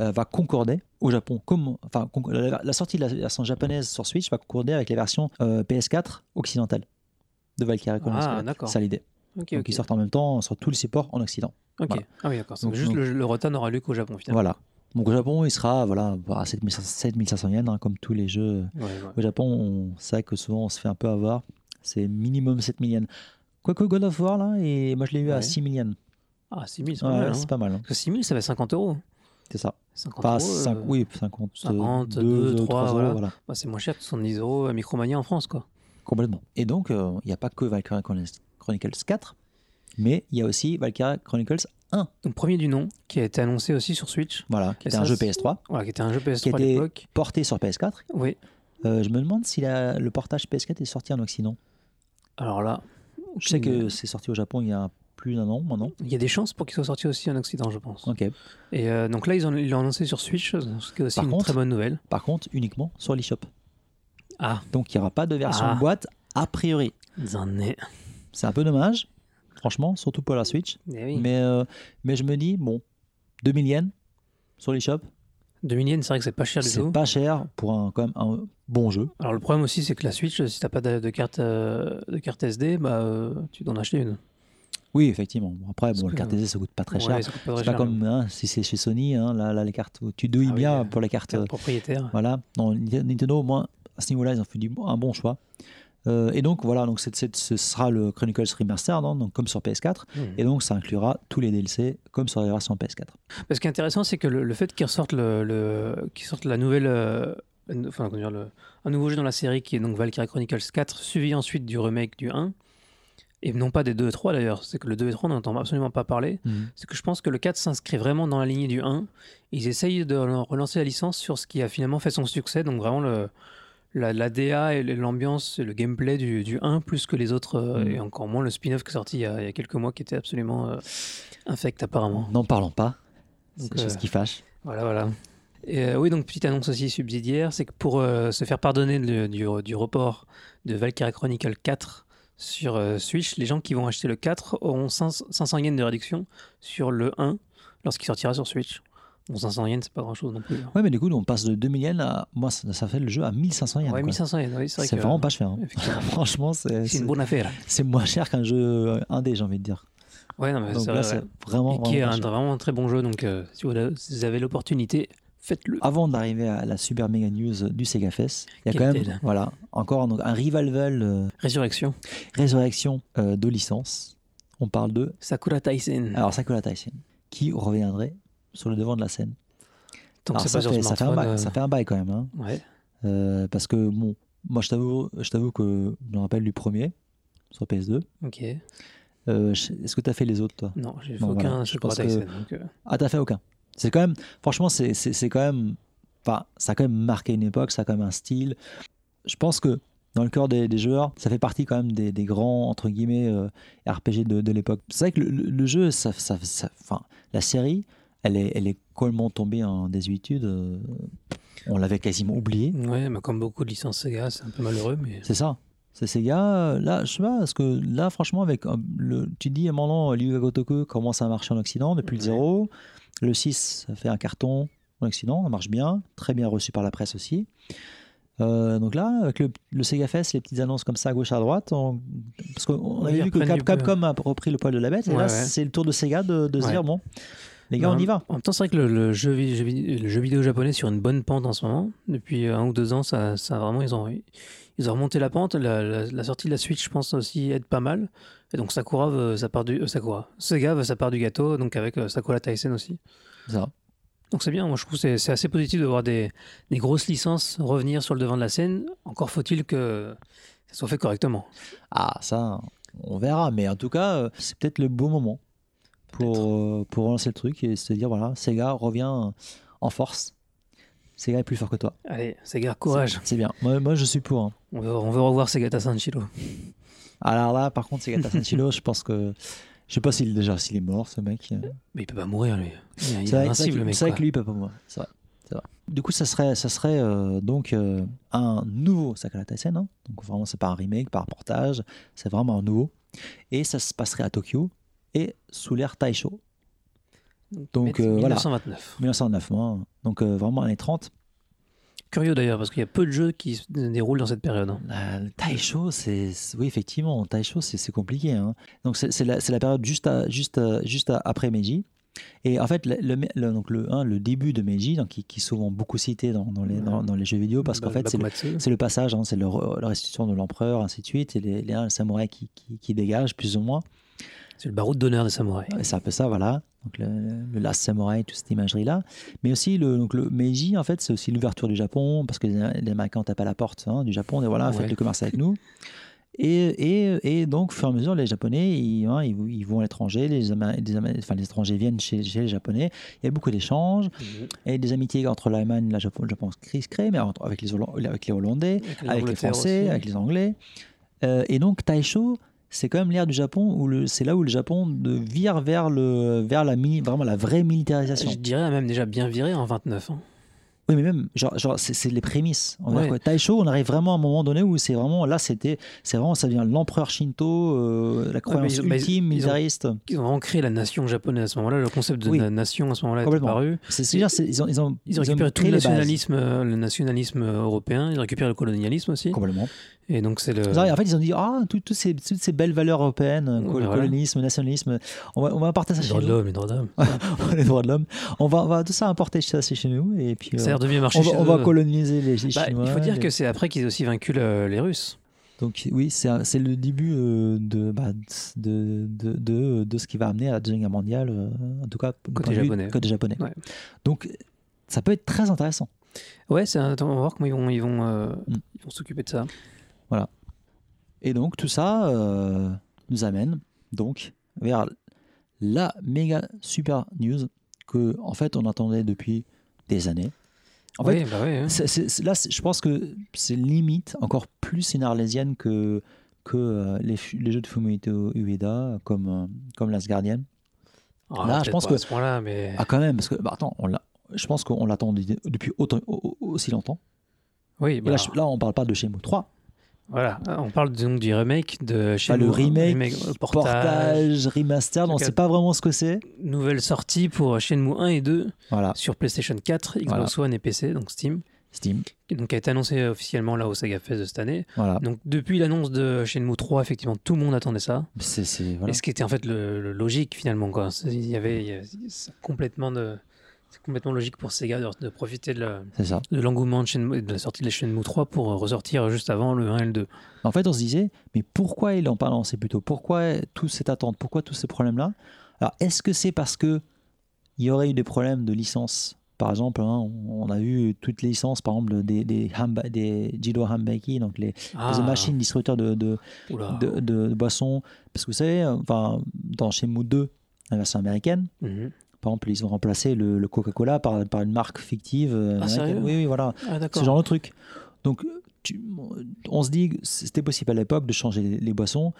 euh, va concorder au Japon, comme enfin con- la, la sortie de la version japonaise sur Switch va concorder avec la version euh, PS4 occidentale de Chronicles. Ah, d'accord. C'est ça l'idée. Ok, Donc ils sortent en même temps sur tous les supports en Occident. Ok. Voilà. Ah oui, d'accord. Donc, Juste donc- le, le retard n'aura lieu qu'au Japon finalement. Voilà. Donc au Japon, il sera voilà, à 7500 7500 yens, hein, comme tous les jeux. Ouais, ouais. Au Japon, on sait que souvent on se fait un peu avoir. C'est minimum 7000 yens. Quoique God of War, là, et moi je l'ai eu à Ouais. 6000 yens. Ah, 6000, c'est pas mal. hein. c'est pas mal. hein. Parce que 6000, ça fait 50 euros. C'est ça. 50 Pas euros, cinq- euh, oui, 50, 50, 2, 2, 3, 3 voilà. euros, voilà. bah, c'est moins cher que 70 euros à Micromania en France, quoi. Complètement. Et donc, euh, il n'y a pas que Chronicles Chronicles 4, mais il y a aussi Valkyria Chronicles 1, Donc, premier du nom, qui a été annoncé aussi sur Switch, voilà, qui Et était ça, un jeu c'est- PS3, voilà, qui était un jeu PS3 à était- l'époque. porté sur PS4. Oui. Euh, je me demande si la- le portage PS4 est sorti en Occident. Alors là, Je sais que aucune- c'est sorti au Japon il y a plus d'un an maintenant. il y a des chances pour qu'il soit sorti aussi en Occident, je pense. Ok. Et euh, donc là, ils ont- ils l'ont annoncé sur Switch, ce qui est aussi Par une contre- très bonne nouvelle. Par contre, uniquement sur l'eShop. Ah, Donc, il n'y aura pas de version Ah. boîte a priori. est. C'est un peu dommage, franchement, surtout pour la Switch. Eh oui. Mais, euh, mais je me dis, bon, 2000 yens sur l'eShop, 2000 yens, c'est vrai que c'est pas cher du c'est tout. pas cher pour un, quand même un bon jeu. Alors le problème aussi, c'est que la Switch, si t'as pas de, de carte, euh, de carte SD, bah, euh, tu dois en acheter une. Oui, effectivement. Après, Parce bon, le que- carte SD, ça coûte pas très Ouais, cher. pas C'est pas comme hein, si c'est chez Sony, hein, là, là, les cartes, tu douilles Ah oui, bien euh, pour les cartes. carte propriétaire. Voilà. Non, Nintendo, au moins, à ce niveau-là, ils ont fait un bon choix. Euh, et donc voilà, donc ce sera le Chronicles Remastered, hein, donc comme sur PS4. Hmm. Et donc ça inclura tous les DLC comme sur la version PS4. Ce qui est intéressant, c'est que le, le fait qu'ils ressortent, le, le- sortent la nouvelle. euh, enfin, comment dire, le- un nouveau jeu dans la série qui est donc Valkyria Chronicles 4, suivi ensuite du remake du 1, et non pas des 2 et 3 d'ailleurs, c'est que le 2 et 3 on n'entend absolument pas parler, c'est que je pense que le 4 s'inscrit vraiment dans la lignée du 1. Ils essayent de relancer la licence sur ce qui a finalement fait son succès, donc vraiment le, la, la DA et l'ambiance et le gameplay du, du 1 plus que les autres, euh, Mm. et encore moins le spin-off qui est sorti il y a, il y a quelques mois qui était absolument euh, infect apparemment. N'en parlons pas. C'est chose euh, qui fâche. Voilà, voilà. Et, euh, oui, donc petite annonce aussi subsidiaire, c'est que pour se faire pardonner le- du, du report de Valkyria Chronicle 4 sur Switch, les gens qui vont acheter le 4 auront 500 500 yens de réduction sur le 1 lorsqu'il sortira sur Switch. Bon, 500 yens, c'est pas grand chose non plus. hein. Ouais, mais du coup, on passe de 2000 yens à. Moi, ça, ça fait le jeu à 1500 yens. Ouais, quoi. 1500 yens, oui, c'est vrai C'est que- vraiment pas cher. hein. Franchement, c'est une bonne affaire. c'est moins cher qu'un jeu euh, indé, j'ai envie de dire. Ouais, non, mais Donc c'est là, vraiment. Et qui est un, vraiment un très bon jeu, donc euh, si, vous, avez l'opportunité, faites-le. Avant d'arriver à la super méga news du Sega Fest, il y a quand même voilà, encore donc, un revival, euh, Résurrection, résurrection euh, de licence. On parle de Sakura Taisen. alors Sakura Taisen, qui reviendrait sur le devant de la scène. donc ça, pas sur fait, ça, fait un smartphone. bail, euh, ça fait un bail quand même. hein. Ouais. Euh, parce que, bon, moi je t'avoue, je t'avoue que je me rappelle du premier sur PS2. Ok. Euh, Est-ce que tu as fait les autres, toi? Non, j'ai fait Bon, aucun voilà. Je pense que- donc, euh, Ah, t'as fait aucun. C'est quand même, franchement, c'est quand même, enfin, ça a quand même marqué une époque, ça a quand même un style. Je pense que dans le cœur des, des joueurs, ça fait partie quand même des, des grands, entre guillemets, euh, RPG de, de l'époque. C'est vrai que le, le- le jeu, ça, ça, ça- enfin, la série, elle est, elle est complètement tombée en désuétude. euh, on l'avait quasiment oublié. Ouais, mais comme beaucoup de licences Sega, c'est un peu malheureux, mais C'est ça. C'est ces gars, là, je sais pas, parce que là, franchement, avec euh, le, tu dis, à un moment, Liu Gotoku commence à marcher en Occident depuis le Ouais. zéro. Le 6, ça fait un carton en Occident, ça marche bien, très bien reçu par la presse aussi. Euh, donc là, avec le, le Sega Fest, les petites annonces comme ça à gauche à droite, on- parce qu'on Oui, avait vu que Cap-. Capcom a repris le poil de la bête, et Ouais, là, ouais. c'est le tour de Sega de, de se dire, bon, les gars, Non, on y va. En même temps, c'est vrai que le, le jeu, le vidéo japonais est sur une bonne pente en ce moment. Depuis un ou deux ans, ça, ça vraiment, ils ont, ils ont remonté la pente. La, la- la sortie de la Switch, je pense aussi, aide pas mal. Et donc Sakura, veut sa part du, euh, Sakura. Sega veut sa part du gâteau, donc avec euh, Sakura Taisen aussi. Ça. Donc c'est bien, moi je trouve que c'est- c'est assez positif de voir des, des grosses licences revenir sur le devant de la scène. Encore faut-il que ça soit fait correctement. Ah, ça, on verra. Mais en tout cas, euh, c'est peut-être le bon moment pour, euh, pour relancer le truc et se dire voilà, Sega revient en force. Sega est plus fort que toi. Allez, Sega, courage. C'est- bien. Moi, moi, je suis pour. hein. On veut, on veut revoir Segata Sanchiro. Alors là, par contre, Sega Sanchilo, je pense que. Je sais pas s'il déjà s'il est mort, ce mec. Mais il peut pas mourir, lui. Il est C'est vrai, invincible, mec. que- c'est vrai quoi. que lui, il peut pas mourir. C'est vrai. Du coup, ça serait, ça serait euh, donc euh, un nouveau Sakura Taisen. hein. Donc vraiment, c'est pas un remake, pas un portage. C'est vraiment un nouveau. Et ça se passerait à Tokyo et sous l'ère Taisho. Donc, euh, voilà. 1929. 1909, moi. Donc euh, vraiment années 30. Curieux d'ailleurs, parce qu'il y a peu de jeux qui se déroulent dans cette période. hein. La- le Taisho, c'est oui effectivement, Taisho c'est c'est compliqué. hein. Donc c'est la, c'est la période juste à- juste à- juste à- après Meiji. Et en fait, le, le- le- donc le, hein, le début de Meiji, donc, qui, qui est souvent beaucoup cité dans, dans les, dans, dans les jeux vidéo, parce qu'en Ba- fait, c'est le, passage, hein, c'est la restitution de l'empereur, ainsi de suite, et les, les, les samouraïs qui, qui, qui dégagent, plus ou moins. C'est le baroud d'honneur des samouraïs. C'est un peu ça, voilà. Donc le, le Last Samurai, toute cette imagerie-là. Mais aussi, le, donc le Meiji, en fait, c'est aussi l'ouverture du Japon, parce que les, les Américains tapent à la porte hein, du Japon, et voilà, Ouais. faites le commerce avec nous. Et, et, et donc, au fur et à mesure, les Japonais, ils, hein, ils, ils vont à l'étranger, les, les enfin, les étrangers viennent chez, chez les Japonais. Il y a beaucoup d'échanges, et des amitiés entre l'Allemagne et le Japon, le Japon se créent, mais avec les, Holland- avec les Hollandais, Avec les avec les Angleterres Français, aussi. avec les Anglais. Euh, et donc Taisho, c'est quand même l'ère du Japon où c'est là où le Japon de, vire vers le vers la vraiment la vraie militarisation. Je dirais même déjà bien viré en 29 ans. Oui, mais même genre, genre c'est, les prémices. On Ouais. Taisho, on arrive vraiment à un moment donné où c'est vraiment là c'était c'est vraiment ça devient l'empereur Shinto, euh, la croyance ils ont- mais ils- ultime ils ont- militariste. Ils ont créé la nation japonaise à ce moment-là. Le concept de Oui. na- nation à ce moment-là est apparu. C'est, c'est-à-dire, c'est- ils ont ils ont Ils ont récupéré tout le nationalisme, euh, le nationalisme européen. Ils récupéré le colonialisme aussi. Complètement. Et donc c'est le. En fait, ils ont dit ah tout- toutes ces toutes ces belles valeurs européennes, Ouais, col- colonisme, nationalisme, on va on va apporter ça les chez droits de nous. l'homme, les droits de l'homme. les droits de l'homme. On va, on va tout ça importer ça chez nous et puis Ça euh, l'air de bien marcher on, va, chez on va coloniser les, les Bah, Chinois. il faut dire les- que c'est après qu'ils aient aussi vaincu le- les Russes. Donc oui, c'est le début euh, de, bah, de, de, de, de ce qui va amener à la Deuxième Guerre mondiale, euh, en tout cas Côté japonais. Côté japonais. Ouais. Donc ça peut être très intéressant. Ouais, c'est on va voir comment ils vont, ils vont, euh, Mm. ils vont s'occuper de ça. Et donc tout ça euh, nous amène donc vers la méga super news que en fait on attendait depuis des années. En fait, Oui, bah ouais, hein. là, je pense que c'est limite encore plus scénarlésienne que, que euh, les, jeux de Fumito Ueda comme, euh, comme Last Guardian. Ah, là, je pense que- à ce point-là, mais Ah, quand même, parce que, bah, attends, on l'a- je pense qu'on l'attend de- depuis autant, au- au- aussi longtemps. oui, bah, là, je- là, on parle pas de Shenmue 3. Voilà. On parle donc du remake de Pas Shenmue, le remake, euh, portage, portage, remaster, on à- sait pas vraiment ce que c'est. nouvelle sortie pour Shenmue 1 et 2 Voilà, sur PlayStation 4, Xbox One et PC, donc Steam, Steam. qui donc a été annoncé officiellement là au Saga Fest de cette année. Voilà. Donc depuis l'annonce de Shenmue 3, effectivement, tout le monde attendait ça. C'est, c'est- voilà. Et ce qui était en fait le, le logique finalement quoi. Il y avait, il y avait- c'est complètement de c'est complètement logique pour Sega de, de profiter de C'est l'engouement de, la sortie de la Shenmue 3 pour ressortir juste avant le 1 et le 2. En fait, on se disait, mais pourquoi il en pas lancé plus tôt Pourquoi toute cette attente Pourquoi tous ces problèmes-là? Alors, est-ce que c'est parce que il y aurait eu des problèmes de licence? Par exemple, hein, on a eu toutes les licences, par exemple, des, des, hamba- des Jido Hambaki, donc les, les machines distributeurs de, de, Ah, oula. de, de- de boissons. Parce que vous savez, euh, enfin, dans Shenmue 2, la version américaine, Mhm. Par exemple, ils ont remplacé le, le Coca-Cola par, par une marque fictive. euh, Ah, sérieux oui, oui, voilà Ah ce genre de truc. Donc, tu- on se dit que c'était possible à l'époque de changer les, les boissons.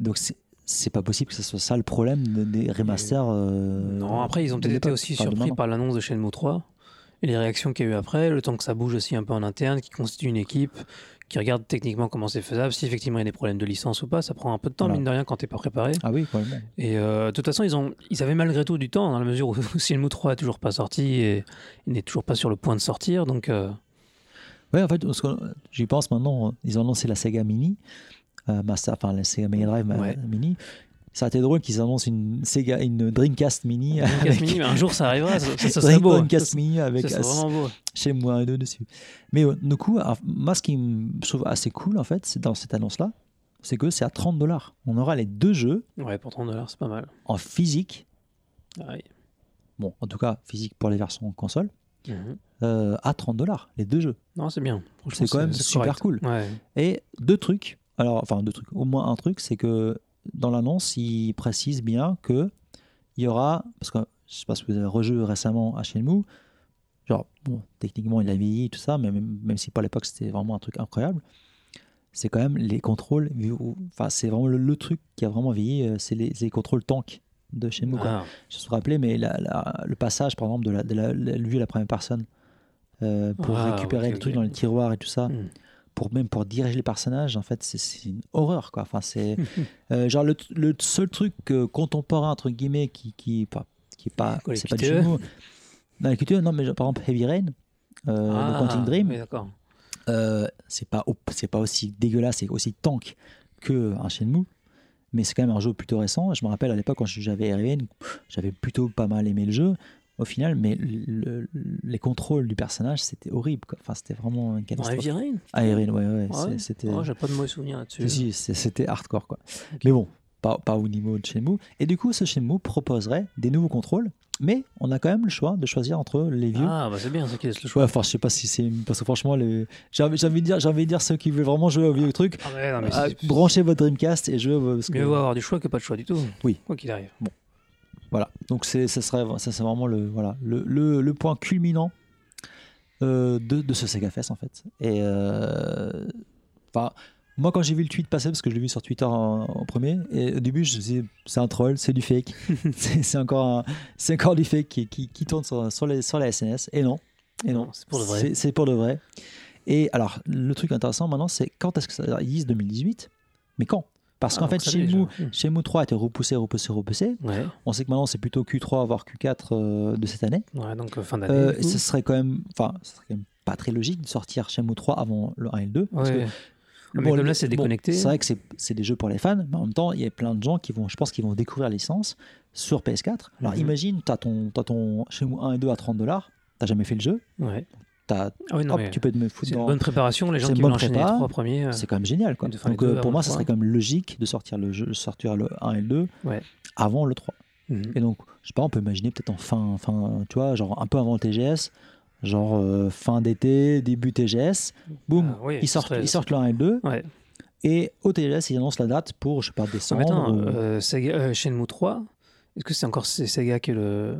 Donc, c'est pas possible que ce soit ça le problème de- des remasters. euh, Non, après ils ont peut-être été aussi Enfin, surpris par l'annonce de Shenmue 3 et les réactions qu'il y a eu après, le temps que ça bouge aussi un peu en interne, qui constitue une équipe qui regarde techniquement comment c'est faisable, si effectivement il y a des problèmes de licence ou pas, ça prend un peu de temps Voilà. mine de rien quand t'es pas préparé. Ah oui, probablement. Et euh, de toute façon, ils, ont, ils avaient malgré tout du temps, dans la mesure où Shenmue 3 est toujours pas sorti et il n'est toujours pas sur le point de sortir. Donc, euh, Ouais, en fait, j'y pense maintenant, ils ont lancé la Sega Mini, euh, Master, enfin la Sega Mega Drive Ouais. Mini. Ça a été drôle qu'ils annoncent une Sega, une Dreamcast Mini. Dreamcast avec- Mini, mais un jour ça arrivera, ça, ça, ça serait beau. Dreamcast Ça, Mini avec ça vraiment beau. chez moi et deux dessus. Mais euh, du coup, alors, moi, ce qui me trouve assez cool, en fait, c'est dans cette annonce-là, c'est que c'est à 30 dollars. On aura les deux jeux Ouais, pour 30 dollars, c'est pas mal. en physique, Ah oui. bon, en tout cas, physique pour les versions console, Mhm. euh, à 30 dollars, les deux jeux. Non, c'est bien. C'est quand même super cool. Ouais. Et deux trucs, alors, enfin, deux trucs, au moins un truc, c'est que dans l'annonce, il précise bien que il y aura, parce que je sais pas si vous avez rejoué récemment à Shenmue, genre, bon, techniquement, il a vieilli, tout ça, mais même, même si pas l'époque, c'était vraiment un truc incroyable, c'est quand même les contrôles, enfin, c'est vraiment le, le truc qui a vraiment vieilli, euh, c'est les, contrôles tank de Shenmue. quoi. Ah, Je me rappelais, mais la- la- le passage, par exemple, de la, de la, vue à la première personne, euh, pour Ah, récupérer le truc dans les tiroirs et tout ça, Hmm. Pour même pour diriger les personnages, en fait, c'est- une horreur, quoi. Enfin, c'est euh, genre le, le seul truc euh, contemporain entre guillemets qui qui pas qui est pas les c'est pas du? Shenmue. Non, non, mais par exemple Heavy Rain, euh, Ah, de Quantum Dream, Oui, c'est pas c'est pas aussi dégueulasse, c'est aussi tank que un Shenmue. Mais c'est quand même un jeu plutôt récent. Je me rappelle à l'époque quand j'avais Heavy Rain, j'avais plutôt pas mal aimé le jeu. Au final, mais le- le- les contrôles du personnage, c'était horrible. quoi. Enfin, c'était vraiment une catastrophe. Rain Ah, Rain, ouais, ouais, Ah c'est- ouais c'était. Oh, J'ai pas de mauvais souvenirs là-dessus. Si, si, c'est- c'était hardcore quoi. Mais bon, pas, pas au niveau de Shenmue. Et du coup, ce Shenmue proposerait des nouveaux contrôles, mais on a quand même le choix de choisir entre les vieux. Ah, bah c'est bien, qui laisse le choix. Enfin, je sais pas si c'est parce que franchement, les... j'ai envie, de dire, envie de dire ceux qui veulent vraiment jouer au vieux truc, Ah, ouais, non, mais ah, c'est- branchez votre Dreamcast et jouez. Parce que, Mieux vaut avoir du choix que pas de choix du tout. Oui. Quoi qu'il arrive. Voilà. Donc c'est, ça serait, ça c'est vraiment le, voilà, le, le, le point culminant euh, de, de ce Sega Fest en fait. Et euh, moi quand j'ai vu le tweet passer, parce que je l'ai vu sur Twitter en, en premier, et au début je me disais c'est un troll, c'est du fake, c'est, c'est encore, un- c'est encore du fake qui, qui, qui tourne sur, sur, les, sur la SNS. Et non, et non, Non, c'est pour de vrai. C'est, c'est pour de vrai. Et alors le truc intéressant maintenant, c'est quand est-ce que ça, ils disent 2018, mais quand? Parce Ah, qu'en fait, ça l'est Shenmue, déjà. Shenmue 3 a été repoussé, repoussé, repoussé. Ouais. On sait que maintenant c'est plutôt Q3 voire Q4 euh, de cette année. ouais, donc euh, fin d'année. Euh, coup. ce serait quand même, enfin, ce serait quand même pas très logique de sortir Shenmue 3 avant le 1 et le 2. parce Ouais. que, Mais bon, comme le- là, c'est bon, déconnecté. c'est vrai que c'est c'est des jeux pour les fans, mais en même temps, il y a plein de gens qui vont, je pense, qu'ils vont découvrir la licence sur PS4. Alors Mhm. imagine, tu as ton, t'as ton Shenmue 1 et 2 à 30 dollars, t'as jamais fait le jeu, Ouais. Ah oui, non, hop, mais tu peux te me foutre c'est une bonne préparation. Les gens qui bonne enchaîner les trois premiers. euh, C'est quand même génial. Quoi. Donc deux euh, pour moi, ça serait quand même logique de sortir le jeu, sortir le 1 et le 2 Ouais. avant le 3. mhm. Et donc, je sais pas, on peut imaginer peut-être en fin, fin, tu vois, genre un peu avant le TGS, genre euh, fin d'été, début TGS, boum, Ah oui, ils sortent, serait- ils sortent le 1 et le 2, Ouais. et au TGS, ils annoncent la date pour, je sais pas, Ah, mais décembre. attends, ou- euh, Sega- euh, Shenmue 3, est-ce que c'est encore Sega qui est le.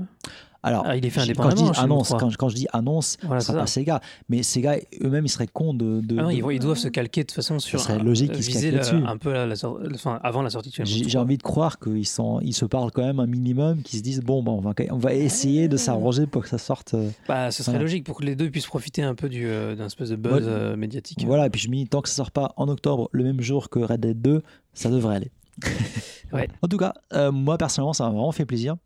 Alors, ah, il est fait quand je dis annonce, 3. quand, quand je dis annonce, Voilà, ce c'est sera pas. Sega, mais Sega eux-mêmes, ils seraient cons de. de- Ah non, de- ils, ils doivent se calquer de toute façon sur. serait un- logique qu'ils se calquent là-dessus. un peu la, la sor- enfin, avant la sortie de J'ai 3. j'ai envie de croire qu'ils sont, ils se parlent quand même un minimum, qu'ils se disent bon, bah, on va, on va essayer de s'arranger pour que ça sorte. euh, Bah, ce serait Voilà. logique pour que les deux puissent profiter un peu du, euh, d'un espèce de buzz Ouais. euh, médiatique. Voilà, et puis je me dis, tant que ça sort pas en octobre, le même jour que Red Dead 2, ça devrait aller. Ouais. En tout cas, euh, moi personnellement, ça m'a vraiment fait plaisir.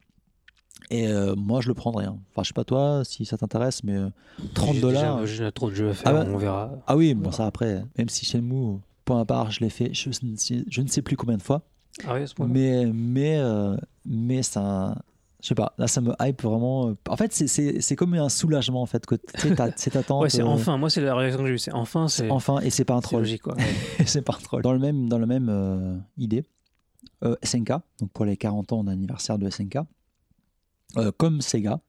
Et euh, moi, je le prendrais. hein. Enfin, je sais pas toi, si ça t'intéresse, mais euh, 30 J'ai dollars. déjà- J'ai trop de jeux à faire, Ah ouais. on verra. Ah oui, bon, ça après, même si Shenmue, point à part, je l'ai fait, je, ne sais- je ne sais plus combien de fois. Ah oui, à ce point Mais, mais, euh, mais ça. Je sais pas, là ça me hype vraiment. En fait, c'est- c'est c'est comme un soulagement en fait, que cette attente. Ouais, c'est euh, enfin. Moi, c'est la réaction que j'ai eue. C'est enfin. C'est Enfin, et c'est pas un c'est troll. logique, quoi. c'est pas un troll. Dans le même, dans le même euh, idée, euh, SNK, donc pour les 40 ans d'anniversaire de SNK, euh, comme Sega,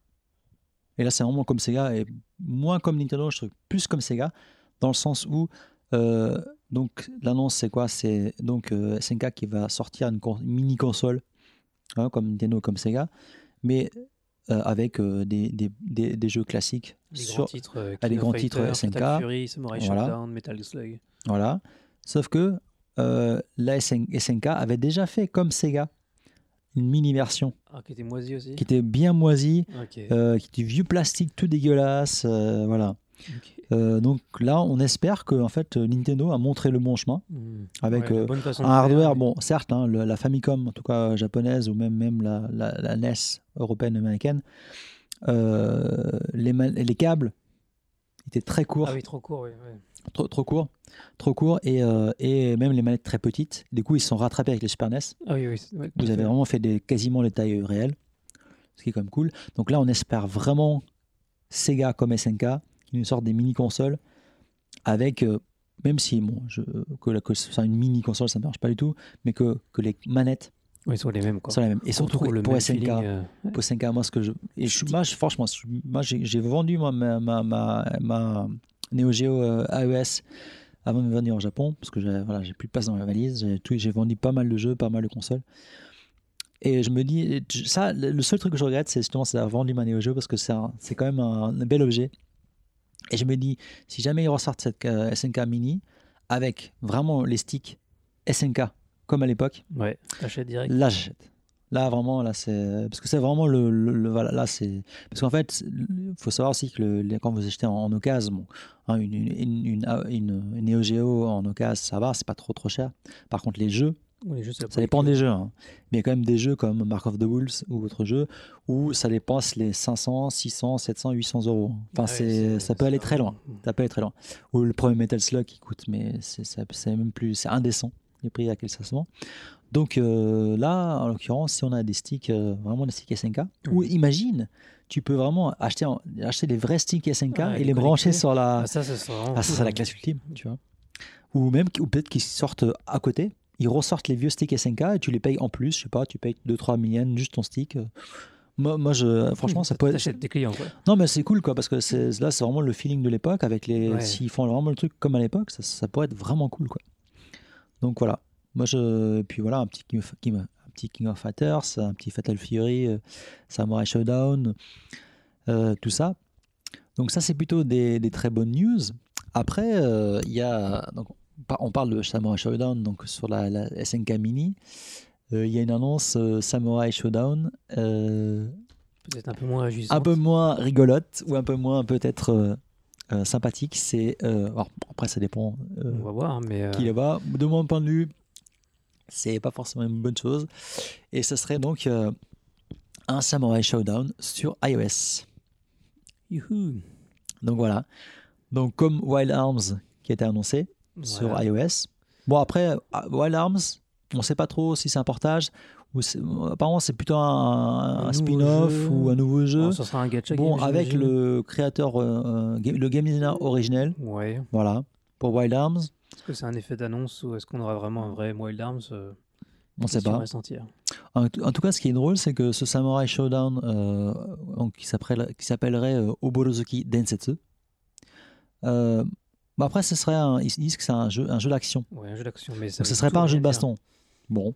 et là c'est vraiment comme Sega, et moins comme Nintendo, je trouve plus comme Sega, dans le sens où, euh, donc l'annonce c'est quoi? C'est donc euh, SNK qui va sortir une, con- mini console, hein, comme Nintendo, comme Sega, mais euh, avec des, des, des, des jeux classiques Les sur, grands titres. Ah, les grands titres SNK. Fatal Fury, Samurai Voilà. Metal Slug. Voilà. Sauf que la SN SNK avait déjà fait comme Sega une mini version Ah, qui était moisi aussi. qui était bien moisie, Ok. euh, qui était vieux plastique tout dégueulasse, euh, voilà. Euh, donc là, on espère que en fait Nintendo a montré le bon chemin Hmm. avec Ouais, un faire, hardware. Bon, certes, hein, le- la Famicom, en tout cas japonaise ou même même la, la, la NES européenne américaine, les, les câbles étaient très courts. Ah oui, trop court, oui. ouais. Trop, trop court, trop court et, euh, et même les manettes très petites. Du coup, ils se sont rattrapés avec les Super NES. Ah oui, oui. c'est- ouais, tout Vous avez vraiment fait des, quasiment les tailles réelles, ce qui est quand même cool. Donc là, on espère vraiment Sega comme SNK qui nous sortent des mini consoles avec, euh, même si bon, je, que, que ce soit une mini console, ça ne marche pas du tout, mais que, que les manettes Oui, sont les mêmes, quoi. soient les mêmes. Et surtout pour même SNK, feeling, euh, pour SNK, moi, ce que je. Et je, moi, je- franchement, moi, j'ai j'ai vendu moi, ma, ma, ma, ma Neo Geo euh, AES avant de venir au Japon, parce que j'ai voilà, plus de place dans ma valise. J'ai vendu pas mal de jeux, pas mal de consoles. Et je me dis, ça, le seul truc que je regrette, c'est justement d'avoir vendu ma Neo Geo, parce que c'est quand même un, un bel objet. Et je me dis, si jamais ils ressortent cette euh, SNK Mini, avec vraiment les sticks SNK, comme à l'époque, Ouais. Là, j'achète. Là, vraiment, là, c'est. Parce que c'est vraiment le. le- le- voilà, là, c'est. Parce qu'en fait, il faut savoir aussi que le- quand vous achetez en, en occasion, bon, hein, une, une, une, une, une- Neo Geo en occasion, ça va, c'est pas trop trop cher. Par contre, les jeux, Oui, ça dépend des jeux. hein. Mais il y a quand même des jeux comme Mark of the Wolves ou autres jeux où ça dépasse les 500, 600, 700, 800 euros. Enfin, Ouais, c'est, ça peut aller très loin. Ça peut aller très loin. Ou le premier Metal Slug qui coûte, mais c'est, c'est même plus. C'est indécent les prix à quel ça se vend. Donc euh, là, en l'occurrence, si on a des sticks, euh, vraiment des sticks SNK, ou Mhm. imagine, tu peux vraiment acheter, acheter des vrais sticks SNK Ouais, et les les brancher sur la. Ah, ça, vraiment Ah, cool, c'est la hein. classe ultime, tu vois. Ou même, ou peut-être qu'ils sortent à côté, ils ressortent les vieux sticks SNK et tu les payes en plus, je sais pas, tu payes 2-3 millions juste ton stick. Moi, moi je, franchement, ça peut être. Tes clients, quoi. Non, mais c'est cool, quoi, parce que c'est, là, c'est vraiment le feeling de l'époque, avec les. Ouais. S'ils font vraiment le truc comme à l'époque, ça, ça pourrait être vraiment cool, quoi. Donc voilà. Moi, je. et Puis voilà, un petit King of, King- un petit King of Fighters, un petit Fatal Fury, euh, Samurai Showdown, euh, tout ça. Donc ça, c'est plutôt des, des très bonnes news. Après, euh, il y a. Donc, on par- on parle de Samurai Showdown donc sur la, la SNK Mini. Il y a une annonce Samurai Showdown. Peut-être un peu moins juste. un peu moins rigolote ou un peu moins peut-être euh, sympathique. C'est euh, alors, après ça dépend euh, On va voir, hein, mais. euh, qui là-bas. De mon point de vue, c'est pas forcément une bonne chose. Et ce serait donc un Samurai Showdown sur iOS. youhou. Donc voilà. Donc comme Wild Arms qui a été annoncé sur iOS. Bon après, ah, Wild Arms, on sait pas trop si c'est un portage apparemment c'est plutôt un, un Un nouveau spin-off ou un nouveau jeu. Bon, ça sera un gacha Bon, game, avec le créateur, euh, euh, le game designer originel, Ouais. voilà, pour Wild Arms, Est-ce que c'est un effet d'annonce ou est-ce qu'on aura vraiment un vrai Wild Arms euh, on sait question à pas. En, tout- en tout cas, ce qui est drôle, c'est que ce Samurai Showdown, euh, donc, qui s'appelle- qui s'appellerait euh, Oborozuki Densetsu, euh, bah après, ce serait un, ils disent que c'est un jeu, un jeu d'action. Ouais, un jeu d'action. Mais ça Donc, ce serait pas un jeu de baston. Bon.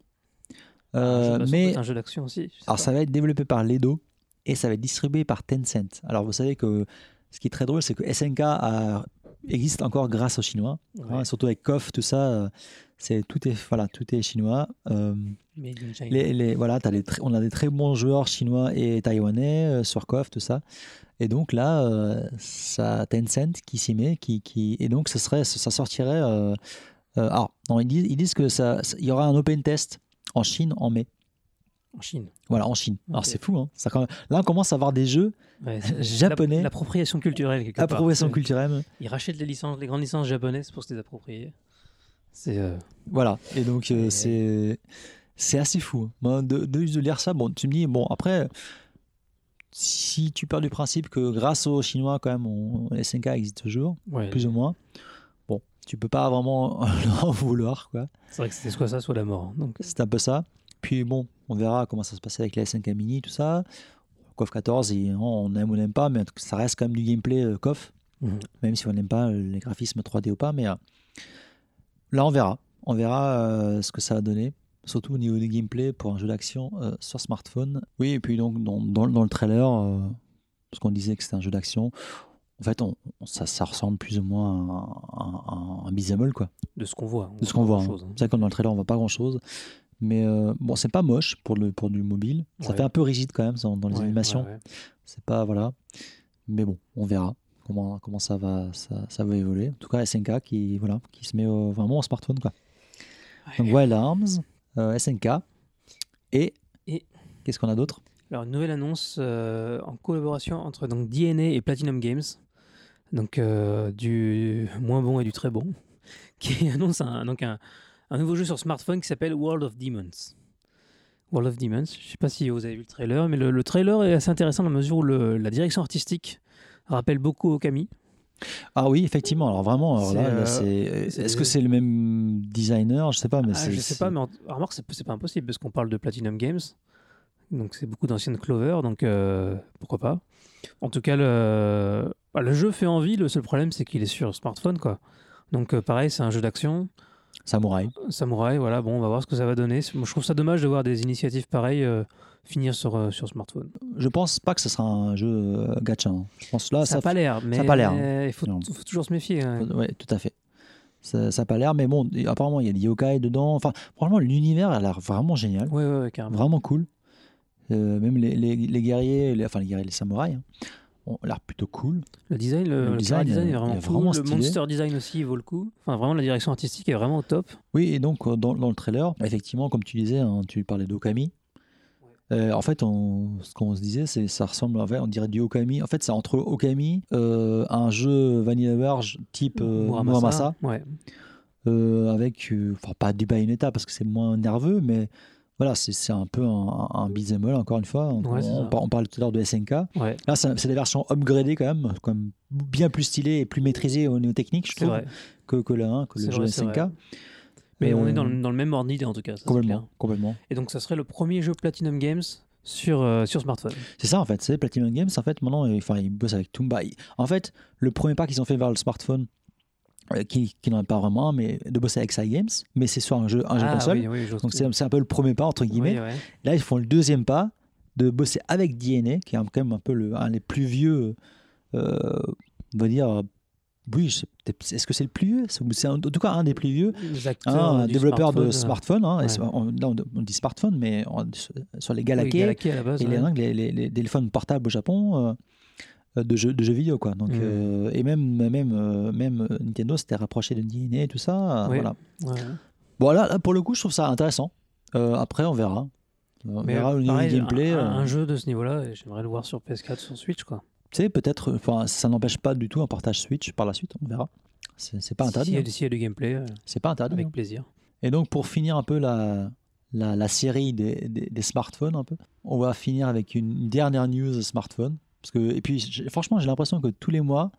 Ah, un jeu de Euh, baston peut mais un jeu d'action aussi. Alors pas. ça va être développé par Ledo et ça va être distribué par Tencent. Alors vous savez que ce qui est très drôle, c'est que SNK a- existe encore grâce aux Chinois, Ouais. hein, surtout avec KOF, tout ça. euh, C'est tout est voilà, tout est chinois. Euh, les, les- voilà, on a des très bons joueurs chinois et taïwanais euh, sur KOF, tout ça. Et donc là, euh, ça Tencent qui s'y met, qui, qui et donc ce serait, ça sortirait. euh, euh, alors non, ils disent, ils disent que ça- il y aura un open test en Chine en mai. En Chine. Voilà, en Chine. Alors c'est fou, hein. Ça, quand même- Là, on commence à avoir des jeux Ouais, Japonais. la- L'appropriation culturelle, quelque appropriation culturelle. Ils rachètent les licences, les grandes licences japonaises pour se les approprier. C'est. euh, Voilà. Et donc, euh, Et- c'est c'est assez fou. hein. De, de, de lire ça, bon, tu me dis, bon, après, si tu pars du principe que grâce aux Chinois, quand même, on, les SNK existent toujours, ouais. plus ou moins, tu peux pas vraiment en vouloir, quoi. C'est vrai que c'était soit ça, soit la mort. Donc, C'est un peu ça. Puis bon, on verra comment ça se passe avec les SNK Mini, tout ça. KOF 14, et, on aime ou on n'aime pas, mais ça reste quand même du gameplay euh, KOF. Mhm. même si on n'aime pas les graphismes 3D ou pas, mais euh, là on verra. On verra euh, ce que ça va donner, surtout au niveau du gameplay pour un jeu d'action euh, sur smartphone. Oui, et puis donc dans, dans- dans le trailer, parce qu'on disait que c'était un jeu d'action, en fait on, ça, ça ressemble plus ou moins à un, un all, quoi, de ce qu'on voit. de ce qu'on voit. hein. Hein. C'est vrai que dans le trailer on voit pas grand chose. Mais euh, bon, c'est pas moche pour, le, pour du mobile. Ça Ouais. fait un peu rigide quand même dans, dans les Ouais, animations. ouais. C'est pas voilà. Mais bon, on verra comment comment ça va ça, ça va évoluer. En tout cas, SNK qui voilà qui se met au- vraiment au smartphone quoi. Donc Wild Arms, euh, SNK et Et- qu'est-ce qu'on a d'autre? Alors, une nouvelle annonce euh, en collaboration entre donc, DNA et Platinum Games. Donc, euh, du moins bon et du très bon. Qui annonce un, donc un, un nouveau jeu sur smartphone qui s'appelle World of Demons. World of Demons, je ne sais pas si vous avez vu le trailer, mais le, le trailer est assez intéressant dans la mesure où le- la direction artistique rappelle beaucoup Okami. Ah oui, effectivement. Alors vraiment, alors C'est, là, là, euh, c'est est-ce que c'est le même designer? Je sais pas, mais Ah, c'est je sais pas, mais en- remarque, c'est pas impossible parce qu'on parle de Platinum Games. Donc c'est beaucoup d'anciennes Clover, donc euh, pourquoi pas. En tout cas, le, bah, le jeu fait envie. Le seul problème, c'est qu'il est sur smartphone, quoi. Donc euh, pareil, c'est un jeu d'action, samouraï. samouraï. Voilà, bon, on va voir ce que ça va donner. Moi, je trouve ça dommage de voir des initiatives pareilles euh, finir sur, euh, sur smartphone. Je pense pas que ce sera un jeu euh, gacha. hein. Je pense là, ça n'a pas l'air, mais a pas l'air, hein. il faut, Non. faut toujours se méfier. hein. Oui, tout à fait. Ça n'a pas l'air, mais bon, et apparemment, il y a des yokai dedans. Enfin, franchement, l'univers a l'air vraiment génial. Ouais, ouais, ouais, carrément. Vraiment cool. Euh, même les, les- les guerriers, les- enfin les guerriers, les samouraïs, hein, l'air plutôt cool. Le design, le, Le design, design, est vraiment est cool. vraiment le monster design aussi, il vaut le coup. Enfin, vraiment, la direction artistique est vraiment au top. Oui, et donc euh, dans, dans le trailer, effectivement, comme tu disais, hein, tu parlais d'Okami. Euh, en fait, on- ce qu'on se disait, c'est ça ressemble, en fait, on dirait du Okami. En fait, c'est entre Okami, euh, un jeu Vanilla Verge type euh, Muramasa, Ouais. avec, enfin pas du Bayonetta parce que c'est moins nerveux, mais voilà, c'est un peu un, un beat'em all, encore une fois. On, Ouais, c'est on ça. par- on parlait tout à l'heure de SNK. Ouais, Là, c'est des versions upgradées quand même, comme bien plus stylées et plus maîtrisées au niveau technique, je trouve, vrai. que, que le 1, que le jeu vrai, SNK. Mais on Euh, est dans le, dans le même ordre d'idée en tout cas. ça, Complètement, complètement. Et donc, ça serait le premier jeu Platinum Games sur, euh, sur smartphone. C'est ça en fait, c'est Platinum Games en fait maintenant, ils- enfin ils bossent avec Toomba. Ils- En fait, le premier pas qu'ils ont fait vers le smartphone, euh, qui, qui n'en est pas vraiment mais de bosser avec Cygames, mais c'est sur un jeu, un jeu Ah, console. oui, oui, j'ose- Donc c'est un peu le premier pas entre guillemets. Oui, ouais. Là, ils font le deuxième pas de bosser avec DNA, qui est quand même un peu le, un des plus vieux, euh, on va dire. Oui, est-ce que c'est le plus vieux? C'est en tout cas un des plus vieux. Acteurs Hein, un développeur de smartphone, hein, ouais. on, là, on, dit smartphone, mais on- sur, les euh, Galaké, oui, Galaké à la base. et les, ouais. les, les- les téléphones portables au Japon euh, euh, de, jeux, de jeux vidéo. Quoi. Donc, Mhm. euh, et même, même, euh, même euh, Nintendo s'était rapproché de DNA et tout ça. euh, Oui. Voilà. Ouais, ouais. Bon, là, là, pour le coup, je trouve ça intéressant. Euh, après, on verra. On Mais verra au niveau pareil, du gameplay. un, euh, un jeu de ce niveau-là, et j'aimerais le voir sur PS4, sur Switch, quoi. Tu sais, peut-être, enfin, ça n'empêche pas du tout un partage Switch par la suite, on verra. C'est pas interdit. S'il y, hein. a- s'il y a du gameplay, euh, C'est pas interdit. avec hein. plaisir. Et donc, pour finir un peu la, la, la série des, des, des smartphones, un peu, on va finir avec une dernière news smartphone. Parce que, et puis, franchement, j'ai l'impression que tous les mois,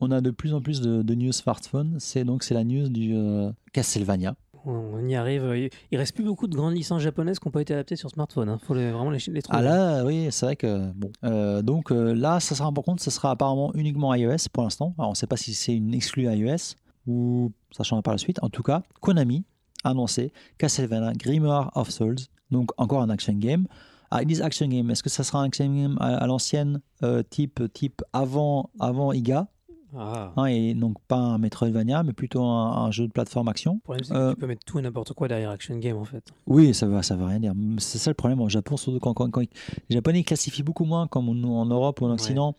on a de plus en plus de, de news smartphone. C'est donc c'est la news du euh, Castlevania. On y arrive. Il reste plus beaucoup de grandes licences japonaises qui n'ont pas été adaptées sur smartphone. Il faut les- vraiment les, les trouver. Ah là, oui, c'est vrai que bon. Euh, donc euh, là, ça sera par contre, ça sera apparemment uniquement iOS pour l'instant. Alors on ne sait pas si c'est une exclue iOS ou ça changera par la suite. En tout cas, Konami a annoncé Castlevania Grimoire of Souls, donc encore un action game. Ah, ils disent action game. Est-ce que ça sera un action game à, à l'ancienne, euh, type type avant avant IGA, Ah. hein, et donc pas un Metroidvania, mais plutôt un, un jeu de plateforme action. Le problème, c'est que Euh, tu peux mettre tout et n'importe quoi derrière Action Game en fait. Oui, ça va, ça veut rien dire. C'est ça le problème au Japon, surtout quand, quand- quand les Japonais classifient beaucoup moins comme nous en Europe ou en Ouais. Occident.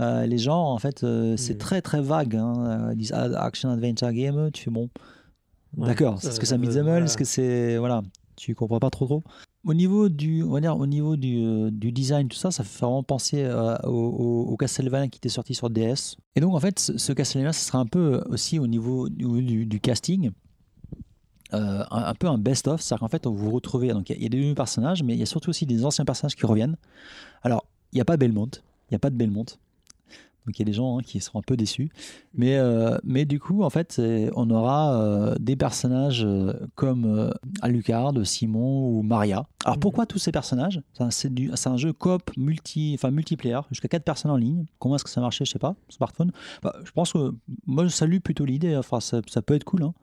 Euh, les gens, en fait, euh, c'est Mm. très très vague. hein. Ils disent action adventure game, tu fais bon. Ouais, D'accord. Est-ce que ça c'est un beat'em. Est-ce que c'est voilà Tu comprends pas trop trop? Au niveau euh, du design, tout ça, ça fait vraiment penser euh, au, au- qui était sorti sur DS. Et donc en fait, ce, Castlevania, ce sera un peu aussi au niveau du, casting. euh, un, peu un best-of, c'est-à-dire qu'en fait, vous vous retrouvez. Donc, il y, a- il y a des nouveaux personnages, mais il y a surtout aussi des anciens personnages qui reviennent. Alors, il n'y a pas Belmont, il n'y a pas de Belmont. Donc, il y a des gens hein, qui seront un peu déçus. Mais, euh, mais du coup, en fait, on aura euh, des personnages euh, comme Alucard, Simon ou Maria. Alors, Mhm. pourquoi tous ces personnages? C'est un- jeu coop multi, enfin, multiplayer, jusqu'à 4 personnes en ligne. Comment est-ce que ça marchait? Je sais pas, smartphone? Bah, je pense que moi, je salue plutôt l'idée. Enfin, ça, ça peut être cool. hein.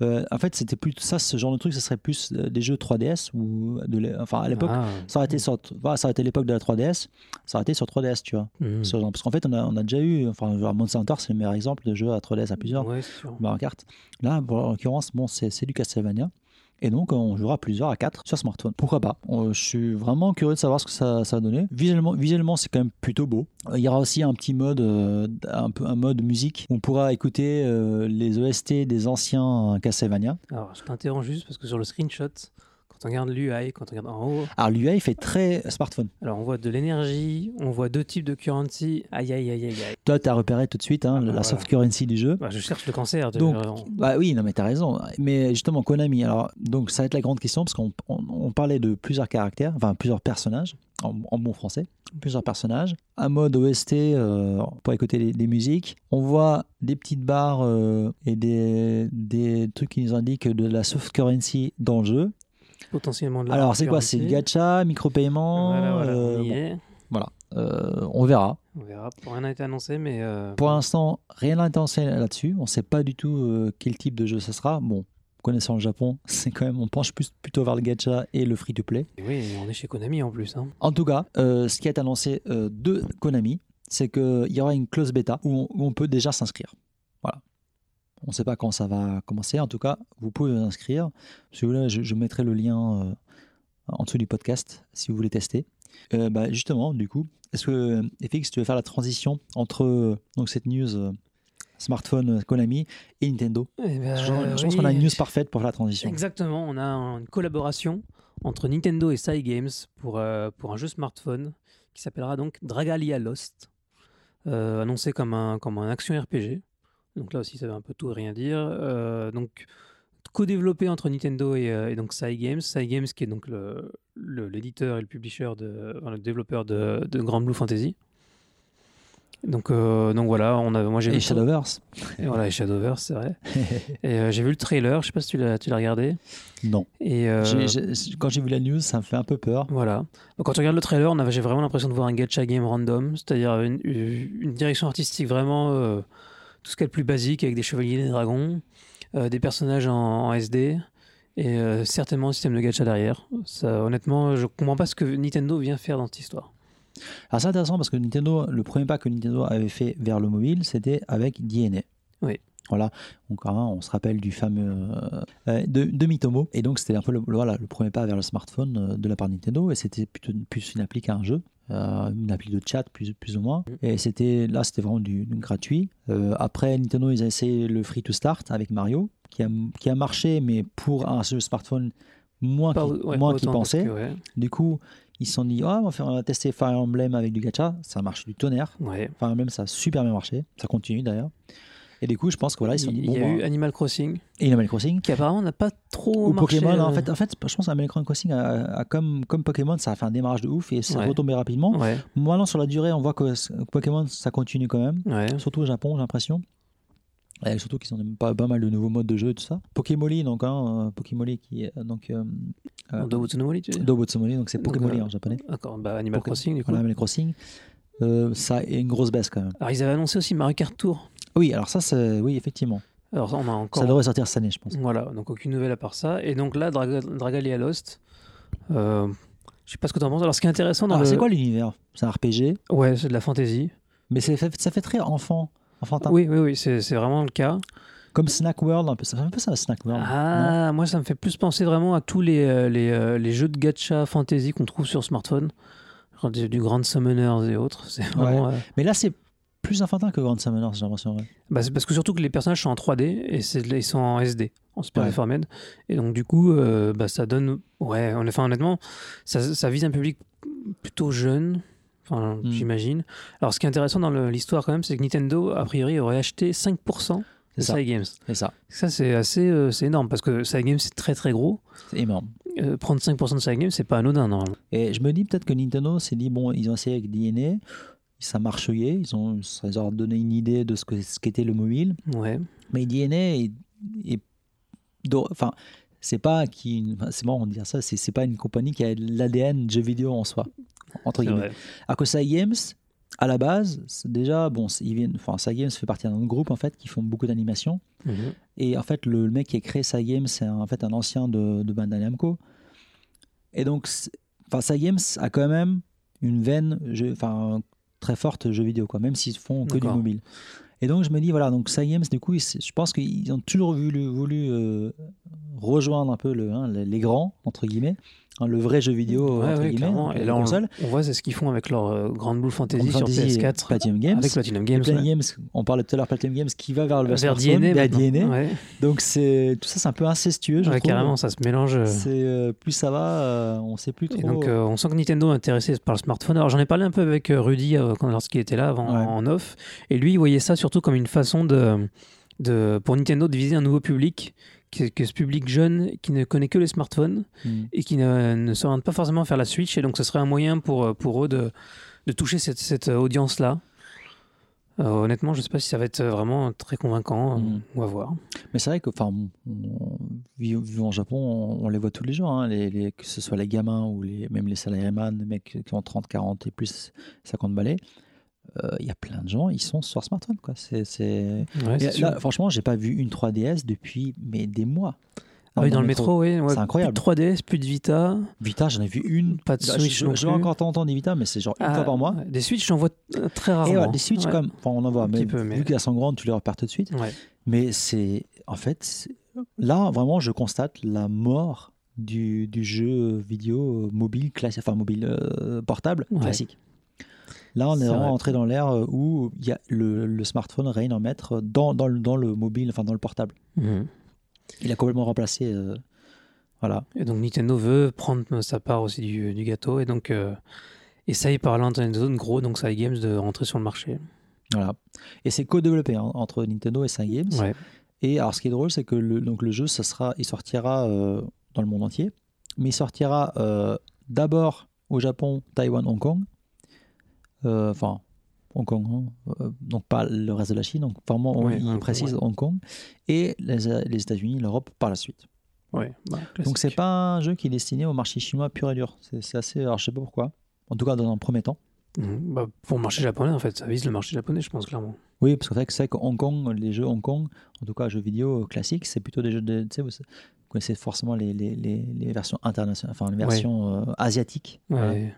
Euh, en fait, c'était plus ça, ce genre de truc, ce serait plus euh, des jeux 3DS ou de, enfin à l'époque, Ah. ça aurait été sur, voilà, ça aurait été l'époque de la 3DS, ça aurait été sur 3DS, tu vois. Genre- parce qu'en fait, on a, on a déjà eu, enfin, Monster Hunter, c'est le meilleur exemple de jeu à 3DS à plusieurs, Ouais. Mario Kart. Là, en l'occurrence, bon, c'est c'est du Castlevania. Et donc, on jouera plusieurs à 4 sur smartphone. Pourquoi pas? On- Je suis vraiment curieux de savoir ce que ça, ça va donner. Visuellement, visuellement c'est quand même plutôt beau. Il y aura aussi un petit mode, euh, un, peu, un mode musique. On pourra écouter euh, les OST des anciens Castlevania. Alors, je t'interromps juste parce que sur le screenshot, quand on regarde l'UI, quand on regarde en haut, Alors, l'UI fait très smartphone. alors on voit de l'énergie, on voit deux types de currency. Aïe, aïe, aïe, aïe, aïe. Toi, tu as repéré tout de suite hein, Ah, la voilà. soft currency du jeu. Bah, je cherche le cancer. de- Donc, on- Bah oui, non mais t'as raison. Mais justement, Konami, alors, donc ça va être la grande question parce qu'on on, on parlait de plusieurs caractères, enfin plusieurs personnages, en, en bon français, plusieurs personnages. Un mode OST euh, pour écouter les, les musiques. On voit des petites barres euh, et des, des trucs qui nous indiquent de la soft currency dans le jeu. Potentiellement de la Alors, c'est quoi C'est le gacha, micro-paiement Voilà, voilà, euh, on y bon, est. voilà. Euh, on verra. On verra. Pour rien n'a été annoncé, mais. euh, Pour l'instant, rien n'a été annoncé là-dessus. On ne sait pas du tout euh, quel type de jeu ça sera. Bon, connaissant le Japon, c'est quand même, on penche plus, plutôt vers le gacha et le free-to-play. et oui, on est chez Konami en plus. Hein. En tout cas, euh, ce qui est annoncé euh, de Konami, c'est qu'il y aura une clause bêta où on, où on peut déjà s'inscrire. On ne sait pas quand ça va commencer. En tout cas, vous pouvez vous inscrire. Si vous voulez, je, je mettrai le lien euh, en dessous du podcast si vous voulez tester. Euh, bah, justement, du coup, est-ce que FX, tu veux faire la transition entre donc cette news euh, smartphone Konami et Nintendo? Eh ben, Je, je pense qu'on a une news parfaite pour faire la transition. Exactement, on a une collaboration entre Nintendo et Sai Games pour, euh, pour un jeu smartphone qui s'appellera donc Dragalia Lost, euh, annoncé comme un, comme un action RPG. Donc là aussi, ça veut un peu tout et rien dire. Euh, donc, co-développé entre Nintendo et, euh, et donc Sai Games. Sai Games qui est donc le- le- l'éditeur et le publisher, de, enfin, le développeur de, de Grand Blue Fantasy. Donc, euh, donc voilà, on a, moi j'ai vu Et le- Shadowverse et voilà, et Shadowverse, c'est vrai. et euh, j'ai vu le trailer, je sais pas si tu l'as tu l'as regardé. Non. Et euh, quand j'ai vu la news, ça me fait un peu peur. voilà. Donc, quand tu regardes le trailer, on avait- j'ai vraiment l'impression de voir un gacha game random, c'est-à-dire une, une direction artistique vraiment tout ce qu'il y a de plus basique avec des chevaliers des dragons, euh, des personnages en, en SD et euh, certainement un système de gacha derrière. Ça, honnêtement, je comprends pas ce que Nintendo vient faire dans cette histoire. Alors c'est intéressant parce que Nintendo, le premier pas que Nintendo avait fait vers le mobile, c'était avec DNA. Oui. Voilà, donc hein, on se rappelle du fameux euh, euh, de, de Mitomo. Et donc c'était un peu le, voilà, le premier pas vers le smartphone euh, de la part de Nintendo. Et c'était plutôt plus une appli qu'un jeu. euh, une appli de chat plus, plus ou moins et c'était là c'était vraiment du, du gratuit Euh, après Nintendo ils ont essayé le free to start avec Mario qui a, qui a marché mais pour un jeu smartphone moins qu'ils ouais, pensaient ouais, du coup, ils se sont dit, Ah, on, va faire, on va tester Fire Emblem avec du gacha. Ça marche du tonnerre. ouais. Fire Emblem, ça a super bien marché. Ça continue d'ailleurs. Et du coup, je pense que voilà, ils sont il bon, y a eu Animal Crossing, et Animal Crossing. qui apparemment n'a pas trop Ou marché. Pokémon, en euh, fait, en fait, je pense qu'Animal Crossing a, a comme, comme Pokémon, ça a fait un démarrage de ouf et c'est Ouais. retombé rapidement. Ouais, Maintenant, sur la durée, on voit que Pokémon, ça continue quand même. ouais. Surtout au Japon, j'ai l'impression. Et surtout qu'ils ont pas, pas mal de nouveaux modes de jeu et tout ça. Pokémoli, donc, hein, euh, Pokémoli qui est. Donc, euh, euh, Dans Tsunomori, tu dis Dobotsumoli, donc c'est Donc, Pokémoli euh, en japonais. D'accord, bah Animal Poké- Crossing, du coup. Animal Crossing. Euh, ça a une grosse baisse quand même. Alors, ils avaient annoncé aussi Mario Kart Tour. Oui, alors ça, c'est. Oui, effectivement. Alors, ça, on a encore. Ça devrait sortir cette année, je pense. Voilà, donc aucune nouvelle à part ça. Et donc là, Draga- Dragalia Lost. Euh, je sais pas ce que tu en penses. Alors, ce qui est intéressant dans Alors, le. c'est quoi l'univers? C'est un RPG, Ouais, c'est de la fantasy. mais c'est fait- ça fait très enfant. Enfantin. Oui, oui, oui, c'est c'est vraiment le cas. Comme Snack World, un peu. Ça fait un peu ça, Snack World. Ah, moi, ça me fait plus penser vraiment à tous les, euh, les, euh, les jeux de gacha fantasy qu'on trouve sur smartphone. Du, Grand Summoners et autres. C'est vraiment. euh, Mais là, c'est plus enfantin que Grand Summoner, j'ai l'impression. ouais. bah, c'est parce que surtout que les personnages sont en 3D et ils sont en SD, en Super Ouais. Deformed. Et donc, du coup, euh, bah, ça donne. Ouais, en effet, honnêtement, ça, ça vise un public plutôt jeune. Enfin, Mm. j'imagine. Alors, ce qui est intéressant dans l'histoire, quand même, c'est que Nintendo, a priori, aurait acheté 5% de ça. Cygames. C'est ça. Ça, c'est assez euh, c'est énorme parce que Cygames, c'est très très gros. C'est énorme. Euh, prendre 5% de Cygames, c'est pas anodin, normalement. Et je me dis peut-être que Nintendo s'est dit bon, ils ont essayé avec DNA, ça marchait, ils ont, ça leur a donné une idée de ce que ce qu'était le mobile. Ouais. Mais DNA est, est- enfin, c'est pas qui, c'est marrant de dire ça, c'est c'est pas une compagnie qui a l'ADN jeu vidéo en soi, entre C'est guillemets. que Cygames, à la base, c'est déjà bon, c'est- ils viennent, enfin, Cygames fait partie d'un groupe en fait qui font beaucoup d'animation. Mhm. Et en fait, le, le mec qui a créé Cygames, c'est un- en fait un ancien de, de Bandai Namco. Et donc, c'est- enfin, Cygames a quand même une veine enfin, très forte jeu vidéo, quoi, même s'ils font que du mobile. Et donc, je me dis, voilà, donc Cygames, du coup, je pense qu'ils ont toujours voulu, voulu euh, rejoindre un peu le, hein, les grands, entre guillemets, hein, le vrai jeu vidéo, Ouais, entre ouais, guillemets, Et là, on, console. on voit c'est ce qu'ils font avec leur euh, Grande Boule Fantasy sur Fantasy et PS4. Platinum Games. Avec Platinum Games. Platinum ouais. Games, on parlait tout à l'heure Platinum Games qui va vers le Vers DNA. maintenant. DNA. Donc c'est tout ça, c'est un peu incestueux, je trouve. carrément, ça se mélange. euh. C'est euh, plus ça va, euh, on sait plus trop. Et donc, euh, on sent que Nintendo est intéressé par le smartphone. Alors, j'en ai parlé un peu avec euh, Rudy euh, lorsqu'il était là avant, en off. Et lui, il voyait ça surtout comme une façon de, de, pour Nintendo de viser un nouveau public, que, que ce public jeune qui ne connaît que les smartphones Mm. et qui ne, ne s'oriente pas forcément faire la Switch. Et donc, ce serait un moyen pour, euh, pour eux de, de toucher cette, cette audience-là. Euh, honnêtement, je ne sais pas si ça va être vraiment très convaincant. euh, Mm. On va voir. Mais c'est vrai que, enfin, vivant vivant au Japon, on, on les voit tous les jours, hein, les, les- que ce soit les gamins ou les, même les salariés les mecs qui ont 30, 40 et plus 50 balais. Euh, Il y a plein de gens, ils sont sur smartphone. Quoi. C'est, c'est... Ouais, Et c'est sûr. là, franchement, j'ai pas vu une 3DS depuis mais des mois. Ah oui, dans le métro, oui. ouais, C'est incroyable. Plus de 3DS, plus de Vita. Vita, j'en ai vu une. Pas de Là, Switch Je, je encore t'entendre des Vita, mais c'est genre une Ah, fois par mois. Des Switch, j'en vois euh, très rarement. Et des Switch comme. Enfin, on en voit, Un mais petit peu, mais- vu qu'elles sont grandes, tu les repères tout de suite. Mais c'est. En fait, c'est- là, vraiment, je constate la mort du, du jeu vidéo euh, mobile, classique, enfin mobile euh, portable classique. Là, on est, C'est vraiment vrai. entré dans l'ère euh, où y a le, le smartphone règne en maître dans, dans, le, dans le mobile, enfin dans le portable. Mhm. Il a complètement remplacé. euh, voilà. Et donc Nintendo veut prendre sa part aussi du, du gâteau et donc euh, essaye par l'internet gros, donc Side Games, de rentrer sur le marché. voilà. Et c'est co-développé hein, entre Nintendo et Cygames. Ouais. Et alors, ce qui est drôle, c'est que le, donc le jeu, ça sera, il sortira euh, dans le monde entier, mais il sortira euh, d'abord au Japon, Taïwan, Hong Kong. Euh, Enfin, Hong Kong, hein, euh, donc pas le reste de la Chine. Donc vraiment, on- il Hong précise ouais. Hong Kong et les, les États-Unis, l'Europe par la suite. Ouais. bah, Donc c'est pas un jeu qui est destiné au marché chinois pur et dur. C'est assez, alors je sais pas pourquoi. En tout cas, dans un premier temps. Mhm. Bah, pour le marché japonais, en fait, ça vise le marché japonais, je pense clairement. Oui, parce que c'est vrai que qu'Hong Kong, les jeux Hong Kong, en tout cas jeux vidéo classiques, c'est plutôt des jeux de. Tu sais, vous, connaissez forcément les, les, les, les versions internationales, enfin les versions euh, asiatiques, Ouais.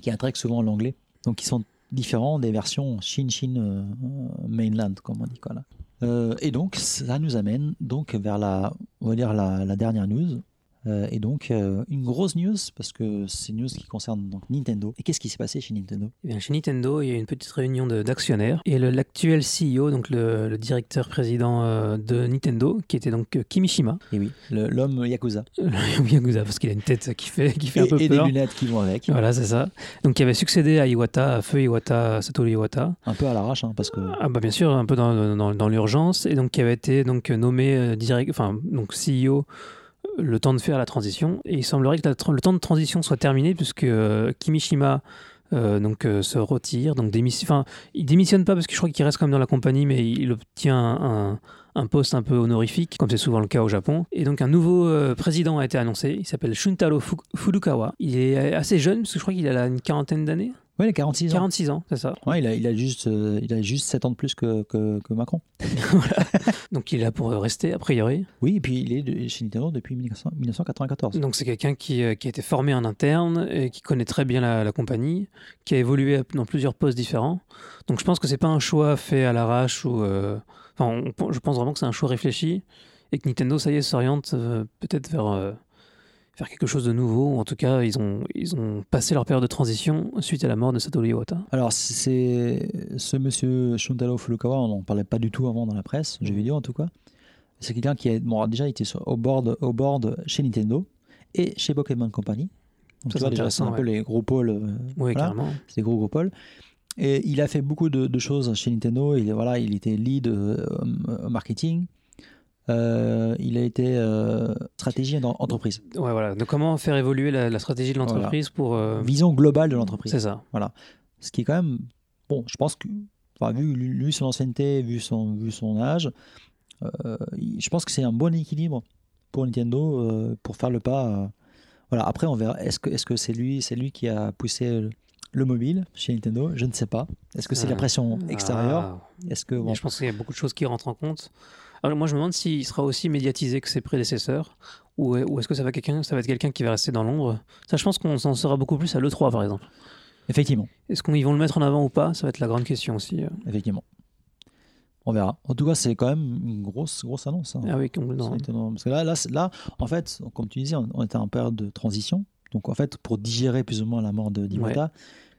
qui intègrent souvent l'anglais. Donc qui sont différents des versions Chine-Chine euh, mainland, comme on dit. Quoi, là. Euh, et donc, ça nous amène donc vers la, on va dire la dernière news. Euh, et donc, euh, une grosse news, parce que c'est une news qui concerne donc, Nintendo. Et qu'est-ce qui s'est passé chez Nintendo? Eh bien, chez Nintendo, il y a eu une petite réunion d'actionnaires et l'actuel CEO, donc le, le directeur président euh, de Nintendo, qui était donc Kimishima, Et oui, le- l'homme Yakuza. le Yakuza, parce qu'il a une tête qui fait, qui fait un Et, peu et des peur. lunettes qui vont avec. Voilà, c'est ça. Donc, qui avait succédé à Iwata, à Feu Iwata, Satoru Iwata. Un peu à l'arrache, hein, parce que. Ah bah bien sûr, un peu dans, dans, dans l'urgence, et donc qui avait été donc nommé direct, enfin donc CEO le temps de faire la transition. Et il semblerait que le temps de transition soit terminé puisque euh, Kimishima euh, donc euh, se retire, donc démission. Enfin, il démissionne pas parce que je crois qu'il reste quand même dans la compagnie, mais il obtient un, poste un peu honorifique, comme c'est souvent le cas au Japon. Et donc un nouveau président a été annoncé. Il s'appelle Shuntaro Fu- Furukawa. Il est assez jeune parce que je crois qu'il a une quarantaine d'années, Ouais, il a 46 ans. 46 ans, c'est ça. Ouais, il, a, il, a juste, euh, il a juste 7 ans de plus que, que, que Macron. Donc il est là pour rester a priori. Oui, et puis il est de- chez Nintendo depuis 1900 1994. Donc c'est quelqu'un qui, euh, qui a été formé en interne, et qui connaît très bien la, la compagnie, qui a évolué dans plusieurs postes différents. Donc je pense que c'est pas un choix fait à l'arrache ou, euh, enfin, on- je pense vraiment que c'est un choix réfléchi et que Nintendo, ça y est, s'oriente peut-être vers faire quelque chose de nouveau. Ou en tout cas, ils ont ils ont passé leur période de transition suite à la mort de Satoru Iwata. Alors, c'est ce monsieur Shuntaro Furukawa, on n'en parlait pas du tout avant dans la presse, jeux vidéo en tout cas. C'est quelqu'un qui a bon, déjà été sur- au board, au board chez Nintendo et chez Pokémon Company. Donc, Ça, c'est un peu les gros pôles. euh, Oui, voilà. carrément. c'est des gros gros pôles. Et il a fait beaucoup de, de choses chez Nintendo. Il, voilà, il était lead euh, marketing. Euh, il a été euh, stratégie d'entreprise. Ouais, voilà. Donc comment faire évoluer la, la stratégie de l'entreprise pour euh, Vision globale de l'entreprise. C'est ça. Ce qui est quand même. Bon, je pense que. enfin, vu, vu son ancienneté, vu son, vu son âge, je pense que c'est un bon équilibre pour Nintendo pour faire le pas. voilà, après, on verra. Est-ce que est-ce que c'est lui, c'est lui qui a poussé le, le mobile chez Nintendo? Je ne sais pas. Est-ce que c'est la Ah. pression extérieure? Ah, Est-ce que. Bon, je pense qu'il y a beaucoup de choses qui rentrent en compte. Alors moi, je me demande s'il sera aussi médiatisé que ses prédécesseurs, ou, ou est-ce que ça va, quelqu'un, ça va être quelqu'un qui va rester dans l'ombre? Ça, je pense qu'on s'en saura beaucoup plus à l'E3, par exemple. Effectivement. Est-ce qu'ils vont le mettre en avant ou pas? Ça va être la grande question aussi. euh. Effectivement. On verra. En tout cas, c'est quand même une grosse, grosse annonce. hein. Ah oui, complètement. Parce que là, là, là, en fait, comme tu disais, on, était en période de transition. Donc, en fait, pour digérer plus ou moins la mort de d'Iwata.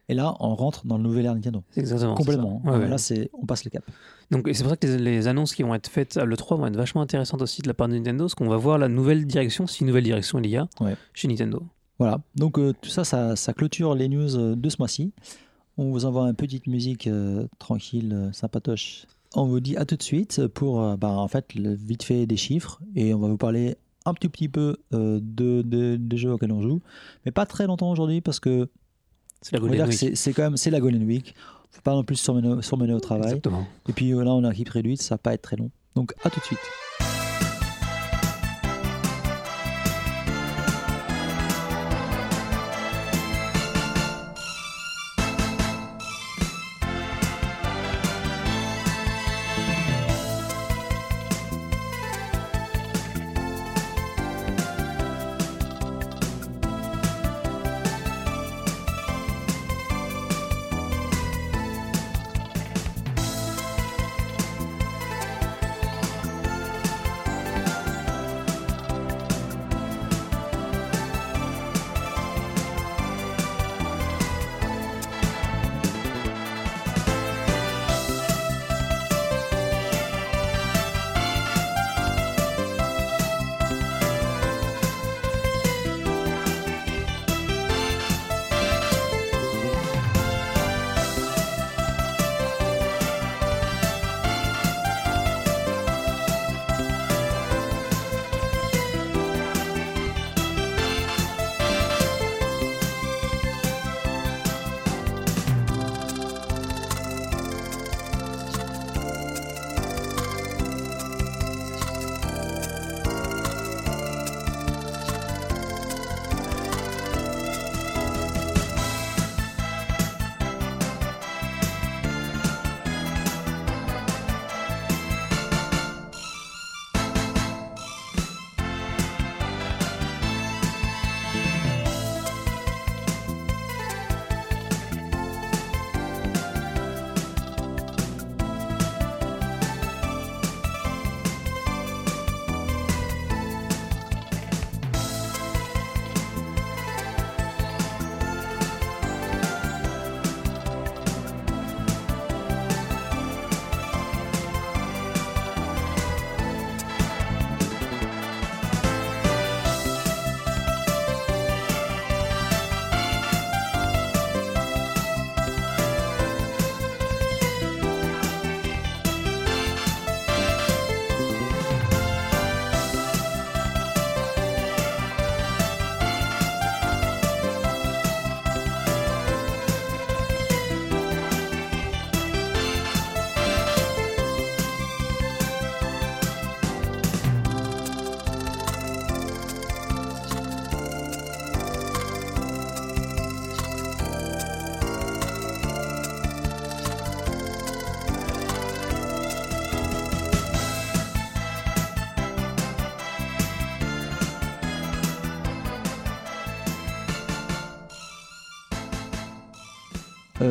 Et là, on rentre dans le nouvel ère Nintendo. Exactement. Complètement. Ouais, ouais. Là, c'est, on passe le cap. Donc c'est pour ça que les, les annonces qui vont être faites à l'E3 vont être vachement intéressantes aussi de la part de Nintendo, parce qu'on va voir la nouvelle direction, si nouvelle direction il y a, Ouais. chez Nintendo. Voilà. Donc, euh, tout ça, ça, ça clôture les news euh, de ce mois-ci. On vous envoie une petite musique euh, tranquille, sympatoche. On vous dit à tout de suite pour, euh, bah, en fait, le vite fait des chiffres. Et on va vous parler un petit, petit peu euh, de, de- des jeux auxquels on joue. Mais pas très longtemps aujourd'hui parce que C'est la Golden que Week. c'est, quand même c'est la Golden Week. Faut pas non plus surmener, surmener au travail. Exactement. Et puis là, on a une équipe réduite, ça va pas être très long. Donc à tout de suite.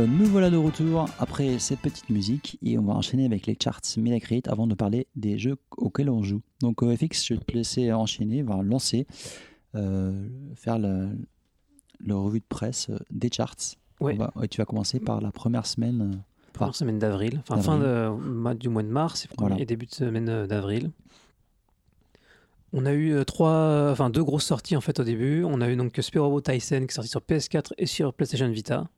Nous voilà de retour après cette petite musique et on va enchaîner avec les charts Metacritic avant de parler des jeux auxquels on joue. Donc euh, FX, je vais te laisser enchaîner, va lancer, euh, faire le, le revue de presse euh, des charts. Ouais. Va- ouais, tu vas commencer par la première semaine. Première semaine d'avril, enfin fin de, du mois de mars et, Voilà. et début de semaine d'avril. On a eu trois, enfin deux grosses sorties en fait au début. On a eu donc Robot Tyson qui est sorti sur PS4 et sur PlayStation Vita,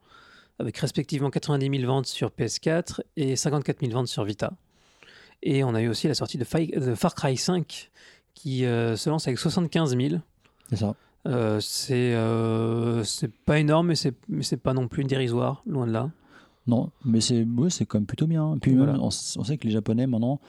avec respectivement 90 000 ventes sur PS4 et 54 000 ventes sur Vita. Et on a eu aussi la sortie de, Fi- de Far Cry 5 qui euh, se lance avec 75 000. C'est ça. Euh, c'est euh, c'est pas énorme, mais c'est pas non plus dérisoire, loin de là. Non, mais c'est ouais, c'est quand même plutôt bien. Puis Voilà. même, on, sait que les Japonais maintenant,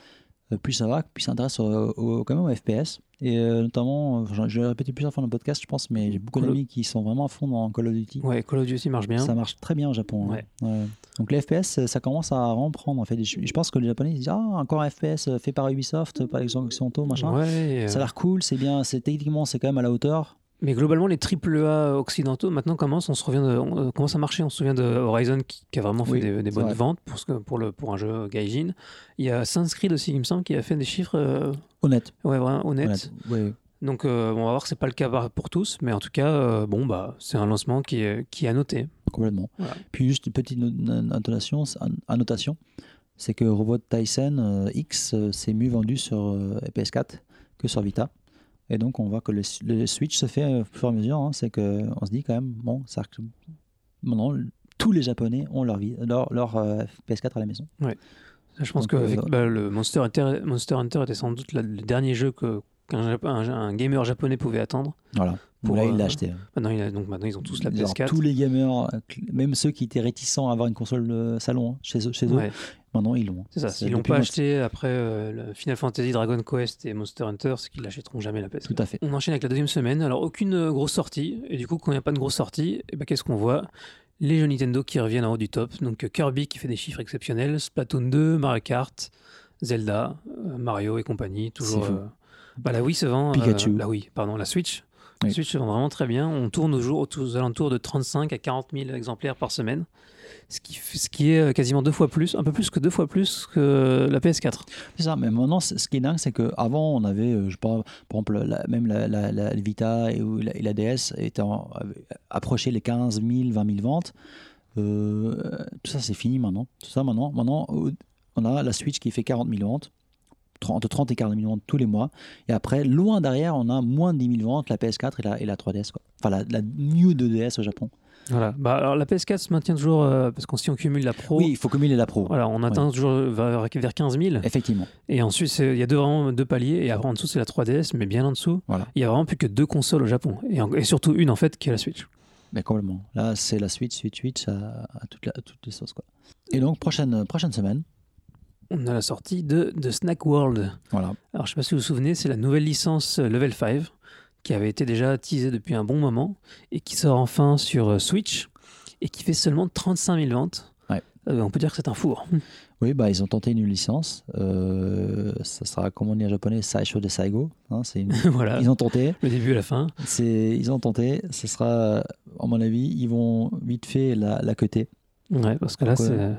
plus ça va, plus ils s'intéressent au, au- quand même au FPS. Et euh, notamment, euh, je je vais le répéter plusieurs fois dans le podcast, je pense, mais j'ai beaucoup d'amis qui sont vraiment à fond dans Call of Duty. Ouais, Call of Duty marche bien. Ça marche très bien au Japon. hein. Ouais. Donc les FPS, euh, ça commence à vraiment prendre. En fait. Je, je pense que les Japonais ils disent Ah, encore un FPS euh, fait par Ubisoft, par exemple Occidentaux, machin. Ouais, Ça a euh, l'air cool, c'est bien, c'est techniquement c'est quand même à la hauteur. Mais globalement, les AAA occidentaux maintenant commencent, on se revient de, on, euh, commence à marcher. On se souvient de Horizon qui, qui a vraiment fait Oui, des, des bonnes vrai. ventes pour, ce que- pour, le, pour un jeu Gaijin. Il y a Creed aussi, il me semble, qui a fait des chiffres euh, Honnête. ouais, vraiment honnêtes. honnête. Ouais. Donc euh, on va voir que c'est pas le cas pour tous, mais en tout cas, euh, bon bah c'est un lancement qui est, qui est à noter. Complètement. Voilà. Puis juste une petite no- no- annotation, annotation c'est que Robot Tyson X c'est mieux vendu sur euh, PS4 que sur Vita. Et donc on voit que le, le switch se fait euh, au fur et à mesure. hein. c'est que on se dit quand même, bon, ça, maintenant tous les Japonais ont leur, vie, leur, leur euh, PS4 à la maison. Je pense Donc, que euh, avec, bah, le Monster Hunter, Monster Hunter était sans doute la- le dernier jeu que qu'un Jap- un, un gamer japonais pouvait attendre. Voilà. Pour, là, il euh, l'a acheté. Maintenant, il a- donc maintenant ils ont tous la Genre, PS4. tous les gamers, euh, même ceux qui étaient réticents à avoir une console de salon hein, chez eux, chez eux Ouais, maintenant ils l'ont. c'est ça. S'ils l'ont pas acheté après euh, Final Fantasy, Dragon Quest et Monster Hunter, c'est qu'ils l'achèteront jamais la PS4. Tout à fait. On enchaîne avec la deuxième semaine. Alors, aucune euh, grosse sortie. Et du coup, quand il n'y a pas de grosse sortie, eh ben, qu'est-ce qu'on voit? Les jeux Nintendo qui reviennent en haut du top. Donc, euh, Kirby qui fait des chiffres exceptionnels, Splatoon 2, Mario Kart, Zelda, euh, Mario et compagnie. Toujours. Euh, bah, la Wii se vend. euh, Pikachu. la Wii, pardon, la Switch. La Oui. Switch se vend vraiment très bien. On tourne aux, jours, aux alentours de 35 à 40 000 exemplaires par semaine. Ce qui, f- ce qui est euh, quasiment deux fois plus, un peu plus que deux fois plus que la PS4. C'est ça, mais maintenant, ce qui est dingue, c'est qu'avant, on avait, euh, je sais pas, par exemple, la- même la, la- la Vita et, la, et la DS étaient en- avaient approché les 15 000, 20 000 ventes. Euh, tout ça, c'est fini maintenant. Tout ça, maintenant, maintenant, euh, on a la Switch qui fait 40 000 ventes. 30 entre 30 et 40 000 ventes tous les mois. Et après, loin derrière, on a moins de 10 000 ventes, la PS4 et la, et la 3DS. Quoi. Enfin, la, la New 2DS au Japon. Voilà. Bah, alors, la PS4 se maintient toujours, euh, parce qu'on si on cumule la Pro, Oui, il faut cumuler la Pro. Voilà, on atteint toujours vers, vers 15 000. Effectivement. Et ensuite, il y a deux, vraiment deux paliers. Et après, en dessous, c'est la 3DS, mais bien en dessous. Voilà. Il y a vraiment plus que deux consoles au Japon. Et, en- et surtout une, en fait, qui est la Switch. Mais complètement. Là, c'est la Switch, Switch, Switch à, à toute la- à toutes les sauces. Quoi. Et donc, prochaine, prochaine semaine. On a la sortie de, de Snack World. Voilà. Alors, je ne sais pas si vous vous souvenez, c'est la nouvelle licence euh, Level 5 qui avait été déjà teasée depuis un bon moment et qui sort enfin sur euh, Switch et qui fait seulement 35 000 ventes. Ouais. Euh, on peut dire que c'est un four. Oui, bah, ils ont tenté une licence. Euh, ça sera, comme on dit en japonais, Saisho de Saigo. hein, c'est une- voilà, Ils ont tenté. le début et la fin. Ils ont tenté. Ce sera, à mon avis, ils vont vite fait la, la cuter. Ouais, parce que là, c'est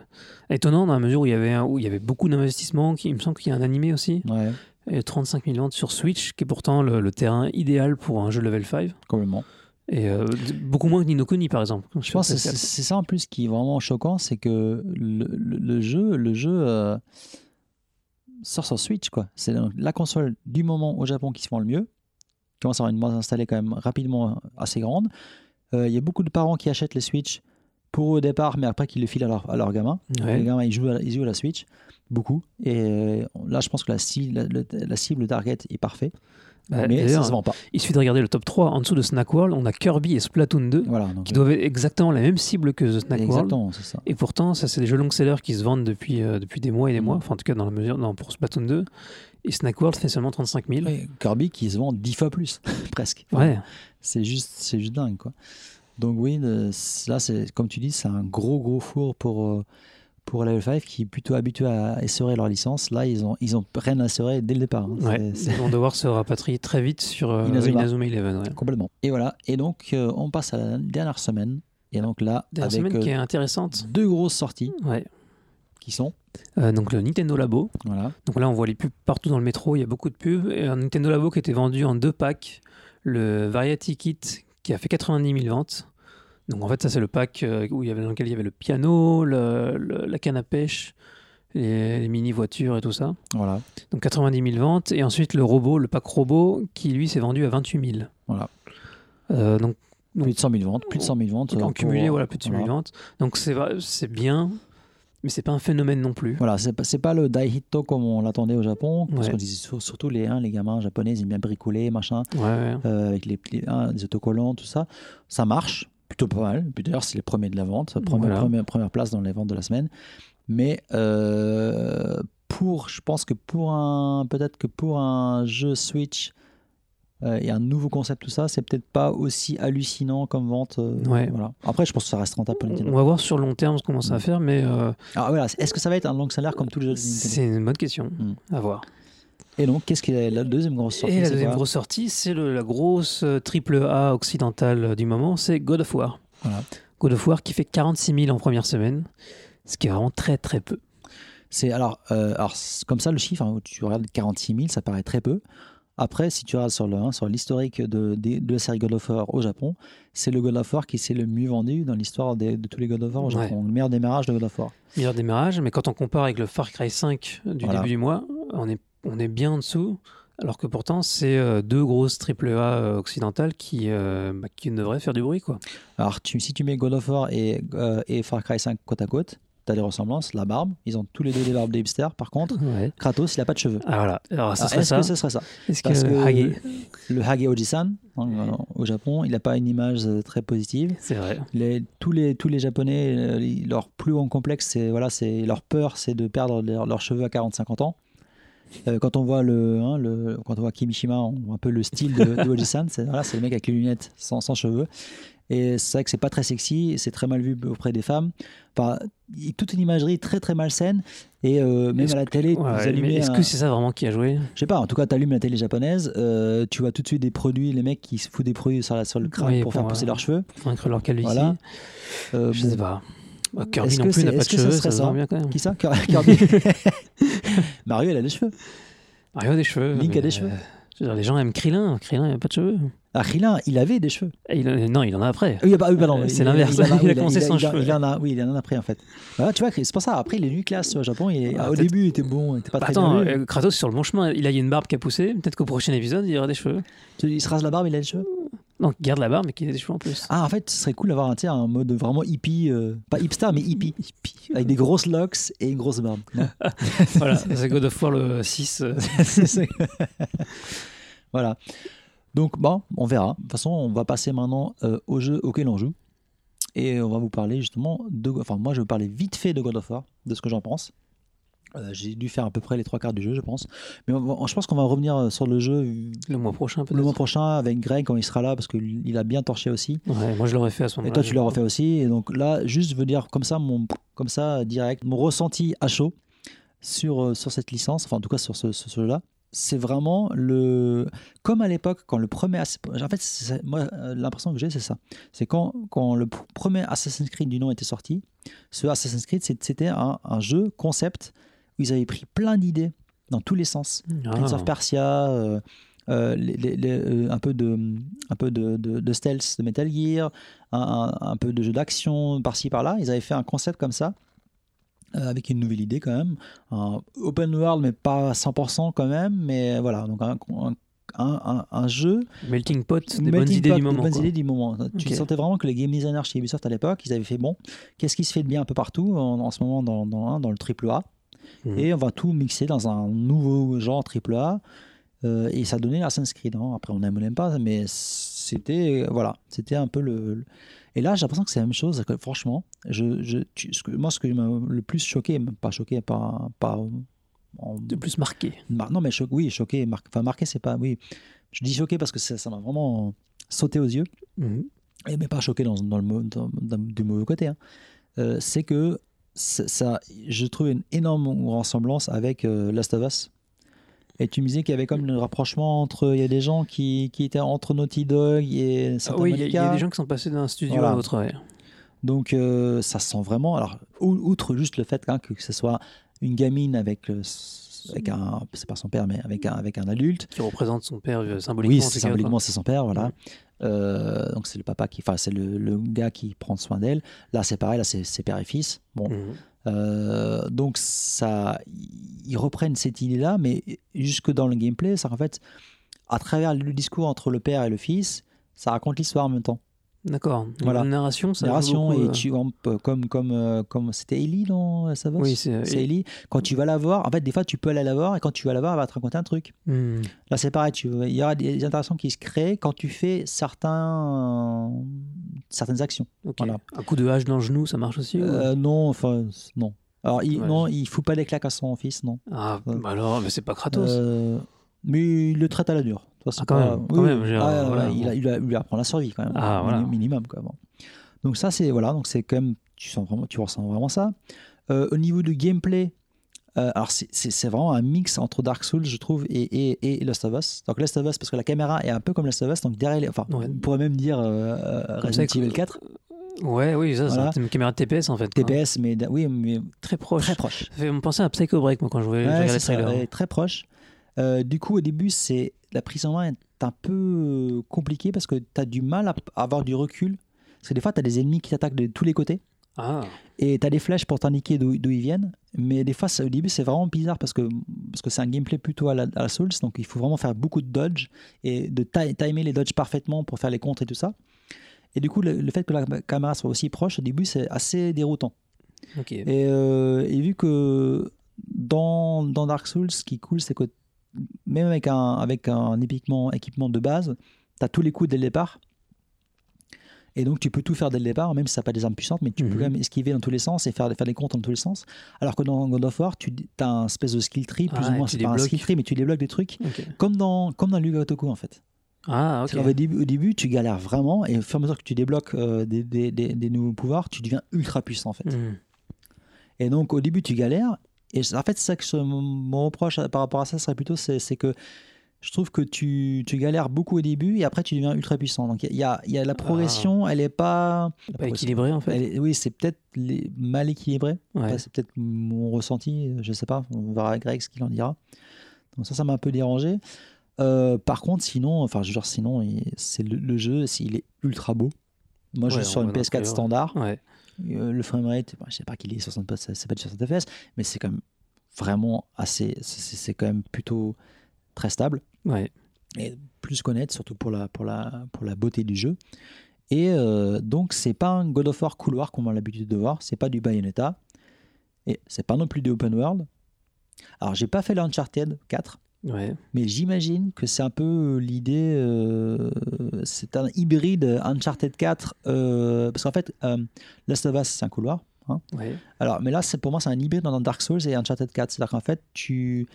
étonnant dans la mesure où il y avait, un- où il y avait beaucoup d'investissements. Il me semble qu'il y a un animé aussi. Ouais, Et 35 000 ventes sur Switch, qui est pourtant le, le terrain idéal pour un jeu level 5. complètement. Et euh, beaucoup moins que Nino Kuni, par exemple. Je pense que c'est, ça en plus qui est vraiment choquant, c'est que le, le- le jeu, le jeu euh, sort sur Switch, quoi. C'est la console du moment au Japon qui se vend le mieux. Qui commence à avoir une base installée quand même rapidement assez grande. Euh, Il y a beaucoup de parents qui achètent les Switch pour eux au départ, mais après qui le filent à leur, à leur gamin. Ouais. Les gamins, ils jouent, à, ils jouent à la Switch, beaucoup. Et euh, là, je pense que la, cible- la, cible, target est parfait. Bah, mais ça se vend pas. il suffit de regarder le top 3. En dessous de Snack World, on a Kirby et Splatoon 2, Voilà. Donc, qui doivent être exactement la même cible que The Snack World. exactement, c'est ça. Et pourtant, ça, c'est des jeux long-sellers qui se vendent depuis, euh, depuis des mois et des mois. Enfin, en tout cas, dans la mesure non, pour Splatoon 2. Et Snack World fait seulement 35 000. Ouais, Kirby qui se vend 10 fois plus, presque. Ouais. C'est juste, c'est juste dingue, quoi. Donc oui, là, c'est comme tu dis, c'est un gros, gros four pour, euh, pour Level 5 qui est plutôt habitué à essorer leur licence. Là, ils ont, ils ont rien à essorer dès le départ. hein. Ouais. Ils vont devoir se rapatrier très vite sur euh, Inazuma. Inazuma Eleven. ouais. Complètement. Et voilà. Et donc, euh, on passe à la dernière semaine Et donc là, Dernière avec semaine qui est intéressante. deux grosses sorties Ouais. qui sont. Euh, donc le Nintendo Labo. Voilà. Donc là, on voit les pubs partout dans le métro. Il y a beaucoup de pubs. Et un Nintendo Labo qui était vendu en deux packs. Le Variety Kit qui a fait 90 000 ventes. Donc en fait, ça c'est le pack euh, où il y avait, dans lequel il y avait le piano, le- le- la canne à pêche, les, les mini voitures et tout ça. Voilà. Donc 90 000 ventes. Et ensuite le robot, le pack robot, qui lui s'est vendu à 28 000. Voilà. Euh, donc Plus de 100 000 ventes. Plus de 100 000 ventes. en euh, pour- cumulé, voilà, plus de 100 000 voilà. ventes. Donc c'est bien, mais c'est pas un phénomène non plus. Voilà, c'est pas, pas le Daihito comme on l'attendait au Japon, parce Ouais. qu'on disait sur- surtout les, hein, les gamins japonais, ils aiment bien bricoler, machin, Ouais, ouais. euh, avec les, les, hein, des autocollants, tout ça. Ça marche, plutôt pas mal. Puis d'ailleurs, c'est les premiers de la vente, première, Voilà. première, première place dans les ventes de la semaine. Mais euh, pour, je pense que pour un, peut-être que pour un jeu Switch euh, et un nouveau concept, tout ça, c'est peut-être pas aussi hallucinant comme vente. euh, Ouais. voilà. Après, je pense que ça reste rentable pour Nintendo. On va voir sur long terme ce qu'on commence à faire, mais euh, Alors voilà, est-ce que ça va être un long salaire comme tous les Nintendo? c'est une bonne question Mm. à voir. Et donc, qu'est-ce qui est la deuxième grosse sortie Et la deuxième grosse sortie, c'est la grosse euh, triple A occidentale du moment, c'est God of War. Voilà. God of War qui fait 46 000 en première semaine, ce qui est vraiment très très peu. C'est alors, alors comme ça le chiffre, hein, tu regardes 46 000, ça paraît très peu. Après, si tu regardes sur le hein, l'historique de, de, de la série God of War au Japon, c'est le God of War qui s'est le mieux vendu dans l'histoire de tous les God of War au Ouais. Japon. Le meilleur démarrage de God of War. Meilleur démarrage, mais quand on compare avec le Far Cry 5 du Voilà. début du mois, on est, on est bien en dessous. Alors que pourtant, c'est euh, deux grosses triple A euh, occidentales qui, euh, bah, qui devraient faire du bruit. Quoi. Alors, tu- si tu mets God of War et, euh, et Far Cry 5 côte à côte, tu as des ressemblances. La barbe, ils ont tous les deux des barbes des hipsters. Par contre, Ouais. Kratos, il a pas de cheveux. Ah voilà, alors ça Alors, serait Est-ce ça. que ce serait ça Est-ce parce que que- Hage- Le Hage Oji-san, hein, euh, au Japon, il n'a pas une image euh, très positive. C'est vrai. Les- tous, les, tous les Japonais, euh, leur plus grand complexe, c'est voilà, c'est leur peur, c'est de perdre leur- leurs cheveux à 40-50 ans. Euh, quand on voit le, hein, le, quand on voit Kimishima, on un peu le style de, de Oji-san, c'est voilà, c'est le mec avec les lunettes sans, sans cheveux. Et c'est vrai que c'est pas très sexy, c'est très mal vu auprès des femmes. Enfin, toute une imagerie très très malsaine. Et euh, même à la télé, Ouais, vous mais allumez Est-ce un- que c'est ça vraiment qui a joué? Je sais pas, en tout cas, tu allumes la télé japonaise, euh, tu vois tout de suite des produits, les mecs qui se foutent des produits sur, la, sur le crâne Oui, pour pour, faire pousser euh, leurs cheveux. Pour vaincre leur calvitie Voilà. Je bon, sais pas. Bah, Kirby non plus n'a pas de cheveux, ça ça bien quand même. Qui ça Kir- Kirby Mario, il a des cheveux. Mario a des cheveux. Link a des cheveux. les gens aiment Krillin. Krillin, il n'a pas de cheveux. Krillin, il avait des cheveux. Il non, il en a après. Oui, bah, oui, c'est l'inverse. Il, a, Il a oui, commencé sans cheveux. Il en a, oui, il en a après en fait. Voilà, tu vois, c'est pour ça. Après, il est classe au Japon. Il est- Ah, au début, il était bon, il était pas Bah, très attends, euh, Kratos sur le bon chemin, il a une barbe qui a poussé. Peut-être qu'au prochain épisode, il aura des cheveux. Il se rase la barbe, il a des cheveux? Donc, garde la barbe, mais qu'il ait des cheveux en plus. Ah, en fait, ce serait cool d'avoir un, un mode vraiment hippie, euh, pas hipster, mais hippie, avec des grosses locks et une grosse barbe. Non voilà, c'est God of War le 6. euh, voilà. Donc, bon, on verra. De toute façon, on va passer maintenant euh, au jeu auquel on joue. Et on va vous parler justement de. Enfin, moi, je vais vous parler vite fait de God of War, de ce que j'en pense. Euh, J'ai dû faire à peu près les trois quarts du jeu, je pense. Mais on je pense qu'on va revenir euh, sur le jeu Le mois prochain, peut-être. le mois prochain avec Greg quand il sera là, parce qu'il a bien torché aussi. Ouais, moi, je l'aurais fait à ce Et moment-là. toi, tu l'as refait aussi. Et donc là, juste, je veux dire comme ça, mon, comme ça, direct, mon ressenti à chaud sur, sur cette licence, enfin en tout cas sur ce, ce jeu-là, c'est vraiment le. Comme à l'époque, quand le premier. En fait, moi, euh, l'impression que j'ai, c'est ça. C'est quand, quand le pr- premier Assassin's Creed du nom était sorti, ce Assassin's Creed, c'était un, un jeu concept où ils avaient pris plein d'idées dans tous les sens. Ah. Prince of Persia, euh, euh, les- les- les- un peu, de, un peu de, de- de stealth de Metal Gear, un, un- un peu de jeu d'action par-ci par-là. Ils avaient fait un concept comme ça, avec une nouvelle idée quand même. Un open world, mais pas à 100% quand même. Mais voilà, donc un, un- un- un- un jeu. Melting pot, des melting bonnes idées pot, du des moment. bonnes idées du moment. Tu sentais vraiment que les game designers chez Ubisoft à l'époque, ils avaient fait bon, qu'est-ce qui se fait de bien un peu partout en, en ce moment dans, dans, dans le triple A Mhm. et on va tout mixer dans un nouveau genre AAA. Euh, et ça donnait Assassin's Creed. hein. Après, on aime ou on n'aime pas, mais c'était euh, voilà, c'était un peu le. le- Et là, j'ai l'impression que c'est la même chose. que, franchement, je, je, tu- ce que, moi, ce qui m'a le plus choqué, pas choqué, pas, pas en- De plus marqué. Mar- non, mais cho- oui, choqué, mar- enfin marqué, c'est pas. Oui, je dis choqué parce que ça m'a vraiment sauté aux yeux Mhm. et mais pas choqué dans, dans le mau- dans- dans- du mauvais côté, hein. Euh, c'est que ça, ça- je trouve une énorme ressemblance avec euh, Last of Us. Et tu me disais qu'il y avait comme un rapprochement entre. Il y a des gens qui, qui étaient entre Naughty Dog et Ah Santa oui, il y, a- y des gens qui sont passés d'un studio Voilà. à l'autre. ouais. Donc euh, ça sent vraiment. Alors, ou- outre juste le fait hein, que ce soit une gamine avec, le- avec un. C'est pas son père, mais avec un, avec un adulte. Qui représente son père euh, symboliquement. Oui, symboliquement, c'est son père, voilà. Euh, donc c'est le papa qui. Enfin, c'est le, le gars qui prend soin d'elle. Là, c'est pareil, là, c'est père et fils. Bon. quoi. Euh, donc ça, ils reprennent cette idée-là, mais jusque dans le gameplay, ça en fait, à travers le discours entre le père et le fils, ça raconte l'histoire en même temps. D'accord. Voilà. narration, ça Narration beaucoup, et euh, tu comme comme euh, comme c'était Ellie dans ça va Oui, c'est- c'est Ellie. Quand tu vas la voir, en fait, des fois, tu peux aller la voir et quand tu vas la voir, elle va te raconter un truc. hmm. Là, c'est pareil. Tu, il y aura des interactions qui se créent quand tu fais certains certaines actions. Voilà. Un coup de hache dans le genou, ça marche aussi ou- Euh, non, enfin non. Alors, il, Ouais, non, il fout pas des claques à son fils, non. Ah, bah alors, mais c'est pas Kratos. Euh, mais il le traite à la dure. Ah, quand pas- même, quand même, je veux dire, Ah, voilà, il, a- il, a- il lui apprend la survie quand même. Ah, voilà. Minimum quoi. bon. Donc ça c'est voilà, donc c'est quand même tu sens vraiment, tu ressens vraiment ça. Euh, au niveau du gameplay, euh, alors c'est- c'est vraiment un mix entre Dark Souls je trouve et, et, et Last of Us. Donc Last of Us parce que la caméra est un peu comme Last of Us, donc derrière, les, enfin Ouais. on pourrait même dire euh, euh, Resident Evil que- 4, Ouais, oui, ça, Voilà. c'est une caméra de TPS en fait. quoi. TPS, mais oui, mais Très proche. très proche. Ça fait me penser à Psycho Break, moi, quand je voyais je Ouais, le ça, très proche. Euh, du coup, au début, c'est la prise en main est un peu euh, compliquée parce que tu as du mal à avoir du recul. Parce que des fois, tu as des ennemis qui t'attaquent de tous les côtés Ah, et tu as des flèches pour t'indiquer d'où ils viennent. Mais des fois, au début, c'est vraiment bizarre parce que parce que c'est un gameplay plutôt à la, à la Souls. Donc, il faut vraiment faire beaucoup de dodge et de ti- timer les dodges parfaitement pour faire les contres et tout ça. Et du coup, le, le fait que la caméra soit aussi proche, au début, c'est assez déroutant. Et, euh, et vu que dans, dans Dark Souls, ce qui est cool, c'est que même avec un, avec un équipement, équipement de base, tu as tous les coups dès le départ. Et donc, tu peux tout faire dès le départ, même si ça n'a pas des armes puissantes, mais tu peux Mhm. quand même esquiver dans tous les sens et faire, faire des comptes dans tous les sens. Alors que dans God of War, tu as un espèce de skill tree, plus Ah ou moins, c'est pas un skill tree, mais tu débloques des trucs, comme dans, comme dans Otoku en fait. Ah, ok. Parce qu'au début, au début, tu galères vraiment, et au fur et à mesure que tu débloques euh, des, des- des- des nouveaux pouvoirs, tu deviens ultra puissant en fait. Hmm. Et donc au début tu galères. Et en fait c'est ça que mon- reproche par rapport à ça serait plutôt c'est que je trouve que tu, tu galères beaucoup au début et après tu deviens ultra puissant. Donc il y a, il y a la progression, elle est pas, la Pas progression, équilibré en fait. est- oui c'est peut-être mal équilibré. Ouais. C'est peut-être mon ressenti, je sais pas. On verra Greg ce qu'il en dira. Donc ça ça m'a un peu dérangé. Euh, par contre sinon enfin je veux dire sinon c'est le, le jeu il est ultra beau. Moi je suis sur une voit dans le PS4 trailer. standard. Ouais. Euh, le framerate, bah, je sais pas qu'il est 60, c'est c'est pas du 60 fps, mais c'est quand même vraiment assez, c'est- quand même plutôt très stable Ouais. et plus connaître surtout pour la pour la pour la beauté du jeu. Et euh, donc c'est pas un God of War couloir comme on a l'habitude de voir, c'est pas du Bayonetta et c'est pas non plus du open world. Alors j'ai pas fait l'Uncharted 4, Ouais. mais j'imagine que c'est un peu l'idée, euh, c'est un hybride Uncharted 4, euh, parce qu'en fait, euh, Last of Us, c'est un couloir. hein. Ouais. Alors, mais là, pour moi, c'est un hybride dans Dark Souls et Uncharted 4. C'est-à-dire qu'en fait, tu,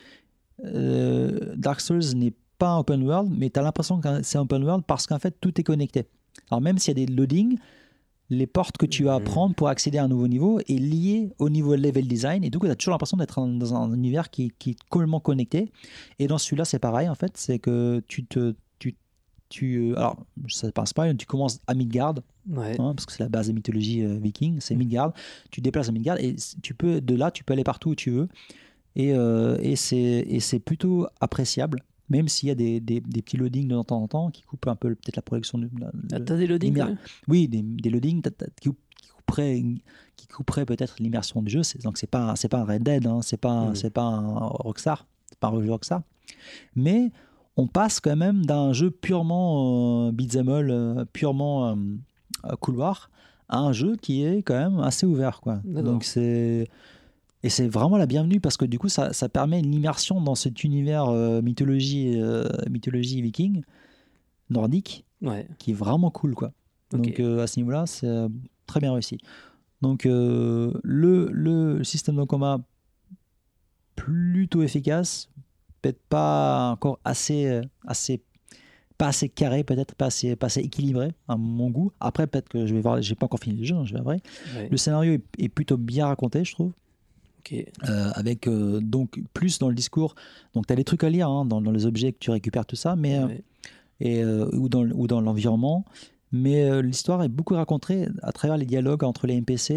euh, Dark Souls n'est pas un open world, mais tu as l'impression que c'est un open world parce qu'en fait, tout est connecté. Alors, même s'il y a des loadings, les portes que tu vas Mhm. prendre pour accéder à un nouveau niveau est lié au niveau level design et du coup tu as toujours l'impression d'être dans un univers qui, qui est complètement connecté et dans celui-là c'est pareil en fait c'est que tu te tu, tu euh, alors ça passe pas tu commences à Midgard Ouais. hein, parce que c'est la base de mythologie euh, viking, c'est Midgard. Tu te déplaces à Midgard et tu peux de là tu peux aller partout où tu veux et, euh, et c'est et c'est plutôt appréciable même s'il y a des, des, des petits loadings de temps en temps qui coupent un peu peut-être la projection de la- le- T'as des loadings ouais oui. Des, des loadings qui, qui couperaient qui couperaient peut-être l'immersion du jeu. Donc c'est pas c'est pas un Red Dead hein, c'est pas un- Mhm. c'est pas un Rockstar c'est pas un jeu Rockstar. Mais on passe quand même d'un jeu purement euh, beat'em all, euh, purement euh, euh, couloir à un jeu qui est quand même assez ouvert quoi. Donc c'est et c'est vraiment la bienvenue parce que du coup ça, ça permet une immersion dans cet univers euh, mythologie euh, mythologie viking nordique Ouais. qui est vraiment cool quoi donc euh, à ce niveau-là, c'est très bien réussi. Donc le, le système de combat plutôt efficace, peut-être pas encore assez, assez pas assez carré, peut-être pas assez, pas assez équilibré à mon goût. Après, peut-être que je vais voir, j'ai pas encore fini le jeu, hein, je vais voir. Ouais. Le scénario est, est plutôt bien raconté, je trouve. Euh, avec euh, donc plus dans le discours. Donc tu as des trucs à lire hein, dans, dans les objets que tu récupères, tout ça, mais euh, Ouais. et, euh, ou dans, ou dans l'environnement. Mais l'histoire est beaucoup racontée à travers les dialogues entre les NPC.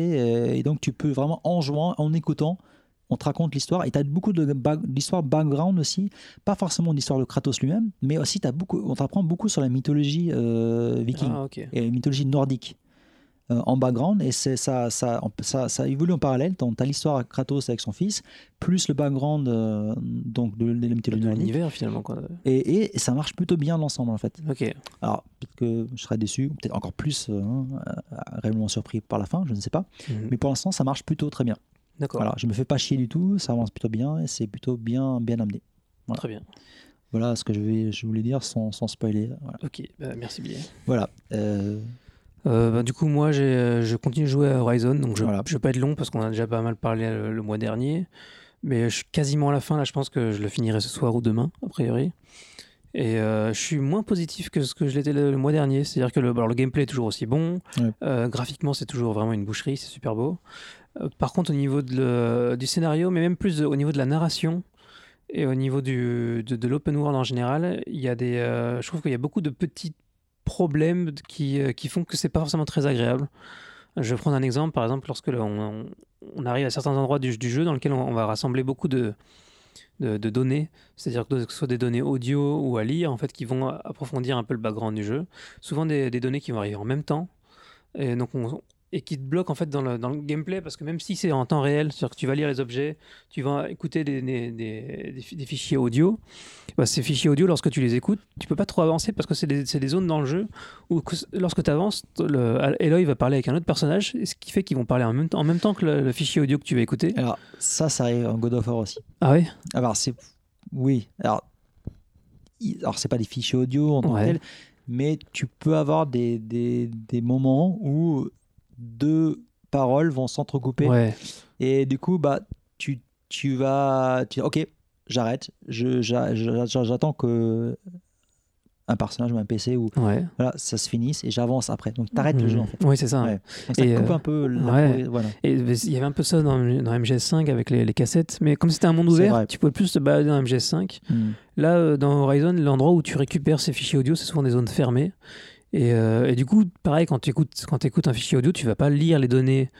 et donc, tu peux vraiment, en jouant, en écoutant, on te raconte l'histoire. Et tu as beaucoup ba- d'histoire background aussi. Pas forcément l'histoire de Kratos lui-même, mais aussi as beaucoup, on t'apprend beaucoup sur la mythologie viking Ah, et la mythologie nordique euh, en background. Et c'est ça, ça, ça, ça évolue en parallèle. Tu as l'histoire de Kratos avec son fils, plus le background euh, donc de, de De l'univers finalement. Quoi. Et, et ça marche plutôt bien l'ensemble en fait. Ok. Alors, peut-être que je serai déçu, peut-être encore plus euh, hein, réellement surpris par la fin, je ne sais pas. Mhm. Mais pour l'instant, ça marche plutôt très bien. D'accord. Voilà, je me fais pas chier du tout, ça avance plutôt bien et c'est plutôt bien, bien amené. voilà. Très bien. Voilà ce que je, vais, je voulais dire sans, sans spoiler. Voilà. Ok. bah, merci bien. Voilà. Euh, Euh, bah, du coup, moi, euh, je continue de jouer à Horizon, donc je ne Voilà. vais pas être long parce qu'on a déjà pas mal parlé euh, le, mois dernier. Mais je suis quasiment à la fin, là, je pense que je le finirai ce soir ou demain, a priori. Et euh, je suis moins positif que ce que je l'étais le, le mois dernier. C'est-à-dire que le, alors, le gameplay est toujours aussi bon. Ouais. Euh, graphiquement, c'est toujours vraiment une boucherie, c'est super beau. Euh, par contre, au niveau de le- du scénario, mais même plus au niveau de la narration et au niveau du, de, de l'open world en général, il y a des, je trouve qu'il y a beaucoup de petits problèmes qui, euh, qui font que c'est pas forcément très agréable. Je vais prendre un exemple, par exemple, lorsque on, arrive à certains endroits du, jeu dans lesquels on, va rassembler beaucoup de, de, de données, c'est-à-dire que ce soit des données audio ou à lire, en fait, qui vont approfondir un peu le background du jeu. Souvent des, des données qui vont arriver en même temps, et donc on- et qui te bloquent en fait dans le, dans le gameplay parce que même si c'est en temps réel, c'est-à-dire que tu vas lire les objets, tu vas écouter des, des, des- des fi- des fichiers audio, bah, ces fichiers audio, lorsque tu les écoutes, tu peux pas trop avancer parce que c'est des, c'est des zones dans le jeu où que- lorsque tu avances, le, Eloy va parler avec un autre personnage, ce qui fait qu'ils vont parler en même, temps- en même temps que le, le fichier audio que tu vas écouter. alors, ça, ça arrive en God of War aussi. Ah oui Alors, c'est. Oui. Alors, alors c'est pas des fichiers audio en tant que Ouais. tel, mais tu peux avoir des, des, des moments où deux paroles vont s'entrecouper. Ouais. Et du coup, bah, tu, tu vas. Tu, ok, j'arrête. J'attends que un personnage ou un PC ou Ouais. voilà, ça se finisse et j'avance après. Donc, t'arrêtes le Mhm. jeu en fait. Oui, c'est ça. Ouais. Donc, ça Et, coupe euh, un peu la ouais. voilà. Et il y avait un peu ça dans, dans MGS5 avec les, les cassettes, mais comme c'était un monde ouvert, tu pouvais plus te balader dans MGS5. Hmm. Là, euh, dans Horizon, l'endroit où tu récupères ces fichiers audio, c'est souvent des zones fermées. Et, euh, et du coup, pareil, quand tu écoutes, quand écoutes un fichier audio, tu vas pas lire les données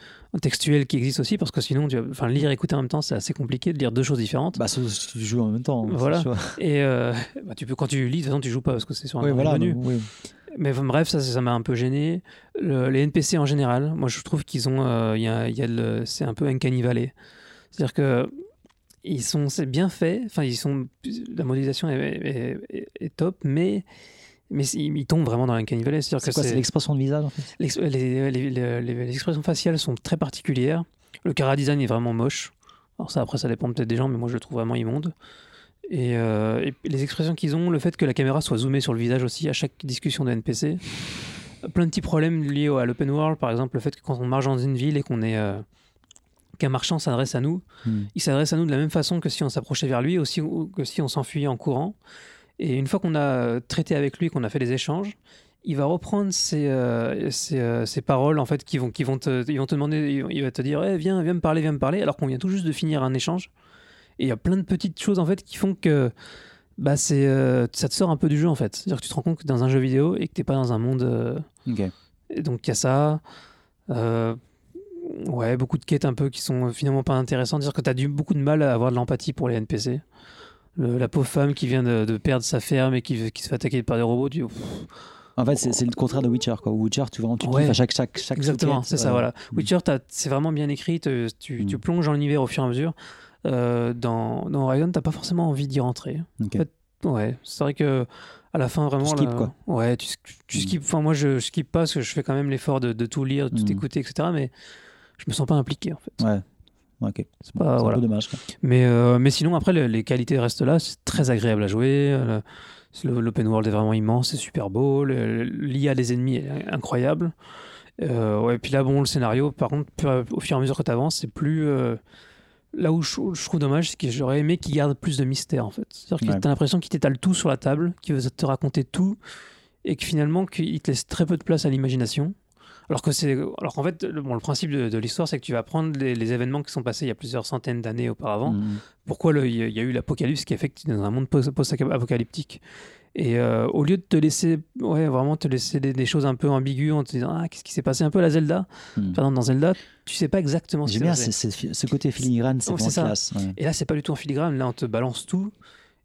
textuelles qui existent aussi, parce que sinon, tu vas- enfin, lire et écouter en même temps, c'est assez compliqué de lire deux choses différentes. Bah, si tu joues en même temps. Voilà. c'est chaud. Et euh, bah, tu peux, quand tu lis, de toute façon, tu joues pas parce que c'est sur un Oui, voilà. menu. donc, oui. Mais enfin, bref, ça, ça m'a un peu gêné. Le- les NPC en général, moi je trouve qu'ils ont, euh, y a, y a c'est un peu Uncanny Valley. C'est-à-dire que ils sont, c'est bien fait. Enfin, ils sont, la modélisation est, est- est- est top, mais mais ils tombent vraiment dans Uncanny Valley. C'est quoi C'est l'expression de visage en fait? les, les- les- les- les expressions faciales sont très particulières. Le cara design est vraiment moche. Alors ça, après, ça dépend peut-être des gens, mais moi je le trouve vraiment immonde. Et, euh, et les expressions qu'ils ont, le fait que la caméra soit zoomée sur le visage aussi à chaque discussion de NPC, plein de petits problèmes liés à l'open world, par exemple le fait que quand on marche dans une ville et qu'on est euh, qu'un marchand s'adresse à nous, Hmm. il s'adresse à nous de la même façon que si on s'approchait vers lui, aussi ou que si on s'enfuyait en courant. Et une fois qu'on a euh, traité avec lui, qu'on a fait des échanges, il va reprendre ses, euh, ses, euh, ses paroles en fait qui vont, qui vont te, ils vont te demander, il va- te dire, Eh, viens, viens me parler, viens me parler, alors qu'on vient tout juste de finir un échange. Et il y a plein de petites choses en fait qui font que bah c'est, euh, ça te sort un peu du jeu en fait. C'est-à-dire que tu te rends compte que dans un jeu vidéo et que t'es pas dans un monde. et donc il y a ça. Ouais, beaucoup de quêtes un peu qui sont finalement pas intéressantes. C'est-à-dire que tu as du, beaucoup de mal à avoir de l'empathie pour les NPC. Le- la pauvre femme qui vient de, de perdre sa ferme et qui, qui se fait attaquer par des robots, tu En fait, c'est le contraire de Witcher. Quoi. Witcher, tu vois, tu Ouais. à chaque, chaque, chaque Exactement, c'est ça, euh, voilà. mm. Witcher, c'est vraiment bien écrit, te- tu, tu Mm. plonges dans l'univers au fur et à mesure. Euh, dans, dans Horizon, t'as pas forcément envie d'y rentrer. En fait, ouais, c'est vrai que à la fin, vraiment. skippes, là- quoi. Ouais, tu, tu Mm. skippes. Enfin, moi, je, je skippe pas parce que je fais quand même l'effort de, de tout lire, de tout écouter, etc. Mais je me sens pas impliqué, en fait. Ouais. Ok. C'est pas- c'est un voilà. peu dommage. quoi. Mais, euh, mais sinon, après, le- les qualités restent là. C'est très agréable à jouer. L'open world est vraiment immense, c'est super beau. L'IA des ennemis est incroyable. Euh, ouais, puis là, bon, le scénario, par contre, au fur et à mesure que tu avances, c'est plus. euh, là où je, je trouve dommage, c'est que j'aurais aimé qu'il garde plus de mystère, en fait. C'est-à-dire que tu as l'impression qu'il t'étale tout sur la table, qu'il veut te raconter tout, et que finalement, qu'il te laisse très peu de place à l'imagination. Alors que c'est, alors qu'en fait, le, bon, le principe de, de l'histoire, c'est que tu vas prendre les, les événements qui sont passés il y a plusieurs centaines d'années auparavant, Mm. pourquoi il y a- il y a eu l'apocalypse qui a fait que tu es dans un monde post- post-apocalyptique? Et euh, au lieu de te laisser, ouais, vraiment te laisser des, des choses un peu ambiguës en te disant ah qu'est-ce qui s'est passé? Un peu à la Zelda? Par exemple dans Zelda, tu sais pas exactement ce qui J'aime s'est bien passé. c'est- c'est- ce côté filigrane, c'est Oh, classe. ouais. Et là c'est pas du tout en filigrane. Là on te balance tout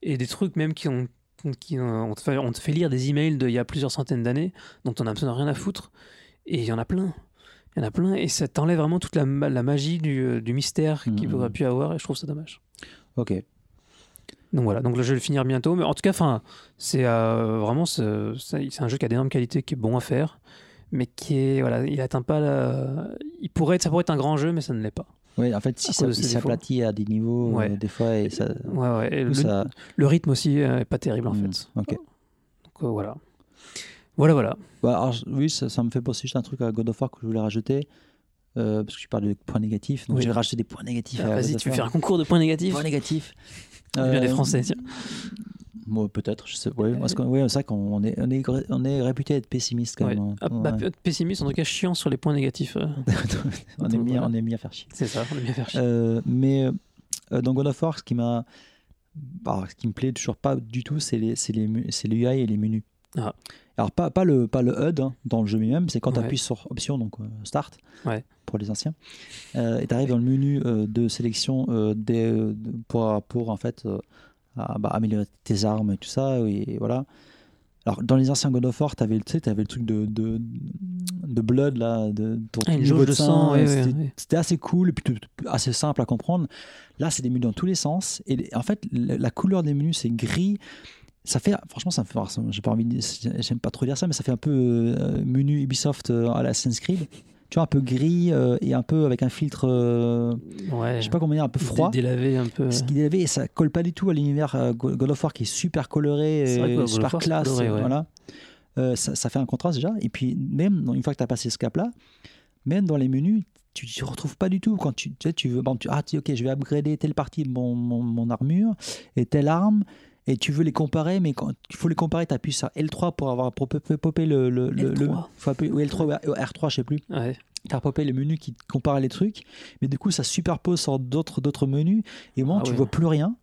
et des trucs même qui ont qui ont- on, te fait, on te fait lire des emails d'il y a plusieurs centaines d'années dont on a absolument rien à foutre. Et il y en a plein. Il y en a plein et ça t'enlève vraiment toute la, ma- la magie du, euh, du mystère qu'il Mhm. aurait pu avoir et je trouve ça dommage. Ok. Donc voilà, donc là, je vais le finir bientôt. Mais en tout cas, c'est euh, vraiment ce- c'est un jeu qui a d'énormes qualités, qui est bon à faire, mais qui est voilà, il atteint pas la. Il pourrait être, ça pourrait être un grand jeu, mais ça ne l'est pas. Ouais, en fait, si ça il s'aplatit à des niveaux, Ouais. euh, des fois, et ça. Ouais, ouais. Et tout le, ça- le rythme aussi est pas terrible en Hmm, fait. Ok. Donc euh, voilà, voilà, voilà. Bah, alors, oui, ça, ça me fait penser juste un truc à God of War que je voulais rajouter. euh, parce que tu parles de points négatifs. Donc, Oui. je vais rajouter des points négatifs. à Ah, Vas-y, tu veux faire un concours de points négatifs Points négatifs. Est bien des Euh, Français, tiens. Moi, peut-être, je sais. Ouais, c'est vrai qu'on est, on est, on est réputé être pessimiste quand Ouais. même. hein. Ah, bah, Ouais. pessimiste, en tout cas chiant sur les points négatifs. euh, on, Donc, bien, voilà. on aime bien faire chier. c'est ça, on est bien faire chier. Euh, mais euh, dans God of War, ce qui m'a, bah, ce qui me plaît toujours pas du tout, c'est les, c'est les, c'est et les menus. Ah. Alors pas, pas le, pas le HUD hein, dans le jeu lui-même, c'est quand tu Ouais. appuies sur option, donc euh, start Ouais. pour les anciens, euh, et tu arrives dans le menu euh, de sélection des, pour, pour en fait à- bah, améliorer tes armes et tout ça, et voilà. Alors, dans les anciens God of War, tu avais, le truc de, de, de blood, là, de ton Ah, niveau de sang, ouais, c'était assez cool et plutôt assez simple à comprendre. Là, c'est des menus dans tous les sens. Et en fait, la, la couleur des menus, c'est gris. Ça fait, franchement, ça me fait, j'ai pas envie, j'aime pas trop dire ça, mais ça fait un peu euh, menu Ubisoft euh, à la Assassin's Creed. Tu vois, un peu gris euh, et un peu avec un filtre, Ouais. je sais pas comment dire, un peu froid. Dé- Délavé un peu. Ce y avait, et ça colle pas du tout à l'univers Go- God of War qui est super coloré, et super War, classe. coloré, ouais. Voilà. Ça, ça fait un contraste déjà. Et puis, même une fois que tu as passé ce cap-là, même dans les menus, tu ne retrouves pas du tout. Quand tu, tu, sais, tu veux, bon, tu, ah, ok, je vais upgrader telle partie de mon, mon, mon armure et telle arme. Et tu veux les comparer, mais quand il faut les comparer, tu appuies sur L3 pour avoir pour popper le, le, le, le- L3. faut appuyer- ou L3 ou R3, je sais plus Ouais. tu as popé les menus qui te comparent les trucs, mais du coup ça superpose sur d'autres d'autres menus et au moment Ah tu ouais. vois plus rien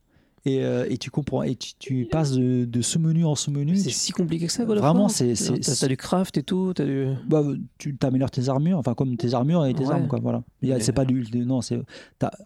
et, euh, et tu comprends et tu, tu passes de, de sous-menu en sous-menu. C'est Tu- si compliqué que ça, of Vraiment, c'est- c'est- T'as du craft et tout, du. bah, tu t'améliores tes armures, enfin comme tes armures et tes Ouais. armes quoi. Voilà. C'est pas du non c'est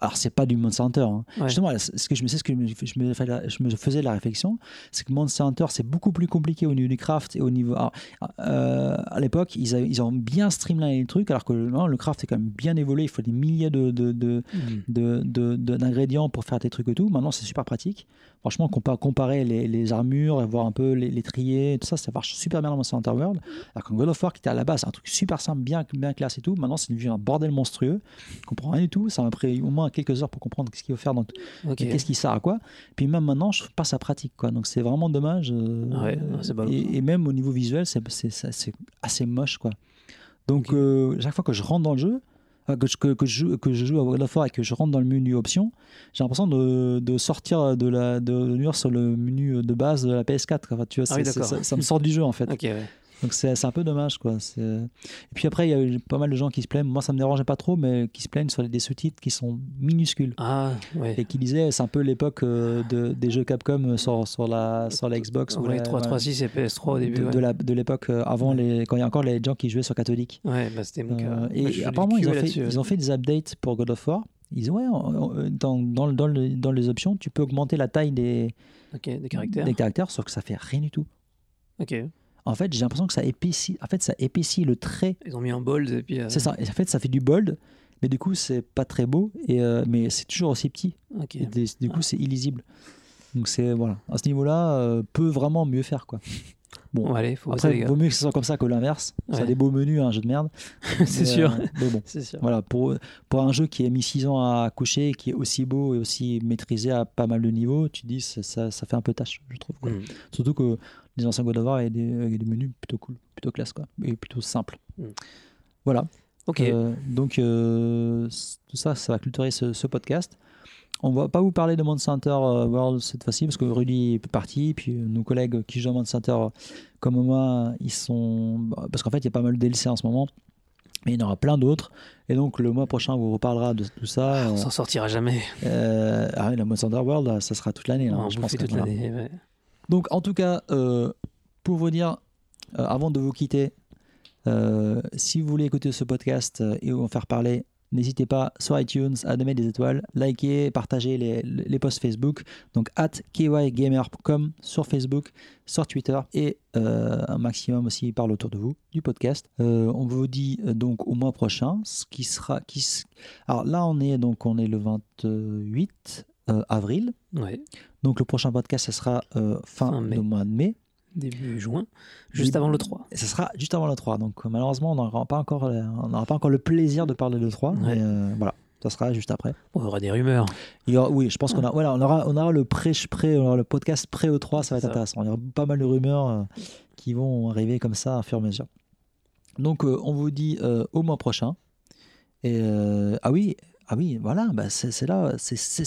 alors c'est pas du Monster Hunter. hein. Ouais. Justement, ce que je me sais ce que je me, je me fais la- je me faisais la réflexion, c'est que Monster Hunter c'est beaucoup plus compliqué au niveau du craft et au niveau alors, euh, à l'époque ils, ont bien streamliné le truc alors que non, le craft est quand même bien évolué. Il faut des milliers de, de, de de- de- de- d'ingrédients pour faire tes trucs et tout. Maintenant, c'est super pratique. Franchement, compa- comparer les, les armures, et voir un peu les, les trier, tout ça, ça marche super bien dans Monster Hunter World. Alors que God of War, qui était à la base un truc super simple, bien, bien classe et tout, maintenant, c'est devenu un bordel monstrueux. Je comprends rien du tout. Ça m'a pris au moins quelques heures pour comprendre qu'est-ce qu'il faut faire, dans, Ok. et qu'est-ce qui sert à quoi. Puis même maintenant, je trouve pas ça pratique. Quoi. Donc, c'est vraiment dommage. euh, Ouais, et, et même au niveau visuel, c'est, assez moche. Quoi. Donc, Ok. euh, chaque fois que je rentre dans le jeu, que je, que, que je joue, que je joue à God of War et que je rentre dans le menu options, j'ai l'impression de, de sortir de la de venir sur le menu de base de la PS4. quoi. Enfin, tu vois, Ah oui, ça, ça me sort du jeu en fait. Ouais. Donc c'est un peu dommage quoi. Et puis après il y a eu pas mal de gens qui se plaignent. Moi ça me dérangeait pas trop, mais qui se plaignent sur des sous-titres qui sont minuscules Ah, ouais. et qui disaient c'est un peu l'époque euh, de, des jeux Capcom sur, sur la sur la Xbox ou Ouais, la- 3, 3, 6 et PS3 au début. de, la- l'époque euh, avant les quand il y a encore les gens qui jouaient sur catholique. Ouais, bah c'était mon cas. Euh, et apparemment, ils ont, fait, ils ont fait des updates pour God of War. Ils disent, ouais, dans, dans, le- dans, le- dans les options, tu peux augmenter la taille des, des caractères. des caractères, sauf que ça fait rien du tout. Ok. En fait, j'ai l'impression que ça épaissit, en fait, ça épaissit le trait. Ils ont mis en bold et puis. euh, C'est ça. Et en fait, ça fait du bold, mais du coup, c'est pas très beau, et, euh, mais c'est toujours aussi petit. Ok. Et des- du coup, c'est illisible. Donc, c'est, voilà. À ce niveau-là, euh, peut vraiment mieux faire, quoi. Bon, Bon, allez, faut après, vaut mieux que ce soit comme ça que l'inverse. Ça a des beaux menus, un jeu de merde. c'est sûr. mais bon. C'est sûr. Voilà, pour, pour un jeu qui a mis 6 ans à coucher, qui est aussi beau et aussi maîtrisé à pas mal de niveaux, tu dis ça, ça, ça fait un peu tâche, je trouve. quoi. Mm. Surtout que les anciens God of War des, avaient des menus plutôt cool, plutôt classe, quoi, et plutôt simples. Mm. Voilà. Ok. Euh, donc, euh, tout ça, ça va clôturer ce, ce podcast. On va pas vous parler de Monster Hunter euh, World cette fois-ci parce que Rudy est parti, puis euh, nos collègues qui jouent à Monster Hunter euh, comme moi, ils sont. bah, Parce qu'en fait, il y a pas mal de DLC en ce moment, mais il y en aura plein d'autres. Et donc, le mois prochain, on vous reparlera de tout ça. On Euh, s'en sortira jamais. euh, ah oui, la Monster Hunter World, ça sera toute l'année. On je pense toute l'année. ouais. Donc, en tout cas, euh, pour vous dire, euh, avant de vous quitter, euh, si vous voulez écouter ce podcast et en faire parler, n'hésitez pas sur iTunes à donner des étoiles, liker, partager les, les posts Facebook. Donc, at kygamer.com sur Facebook, sur Twitter et un maximum aussi parle autour de vous du podcast. On vous dit donc au mois prochain, ce qui sera. Qui, alors là, on est donc on est le 28 euh, avril. Ouais, Donc le prochain podcast, ce sera euh, fin, Fin mai. du mois de mai. début juin, juste Début- avant le 3. Et ce sera juste avant le 3. Donc euh, malheureusement, on n'aura pas, encore, on n'aura pas encore le plaisir de parler de 3. Ouais. Mais voilà, ça sera juste après. On aura des rumeurs. Il y aura- oui, je pense qu'on a, voilà, on aura, on aura le, pré, pré, on aura le podcast pré-E3, ça va être Ça. intéressant. Il y aura pas mal de rumeurs euh, qui vont arriver comme ça à fur et à mesure. Donc euh, on vous dit euh, au mois prochain. Et ah oui, ah oui, voilà, bah c'est là, c'est ce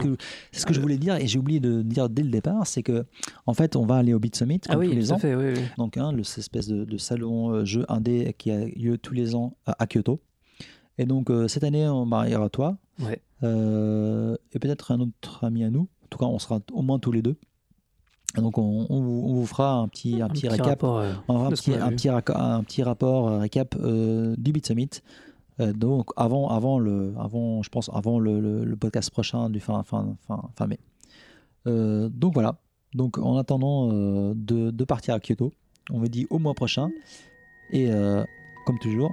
que, c'est ce que je voulais dire et j'ai oublié de dire dès le départ, c'est que en fait on va aller au Beat Summit comme Ah oui, tous les à ans. fait, oui, oui. Donc, hein, le, cette espèce de, de salon euh, jeu indé qui a lieu tous les ans à, à Kyoto. Et donc, euh, cette année, on, y aura toi Ouais. euh, et peut-être un autre ami à nous. En tout cas, on sera au moins tous les deux. Donc, on, on vous, on vous fera un petit, un petit récap. euh, un petit, un petit, raco- un petit rapport euh, récap euh, du Beat Summit. Euh, donc, avant, avant, le, avant, je pense, avant le, le- le podcast prochain du fin, fin, fin, fin mai. Euh, donc, voilà. Donc, en attendant euh, de, de partir à Kyoto, on vous dit au mois prochain. Et comme toujours,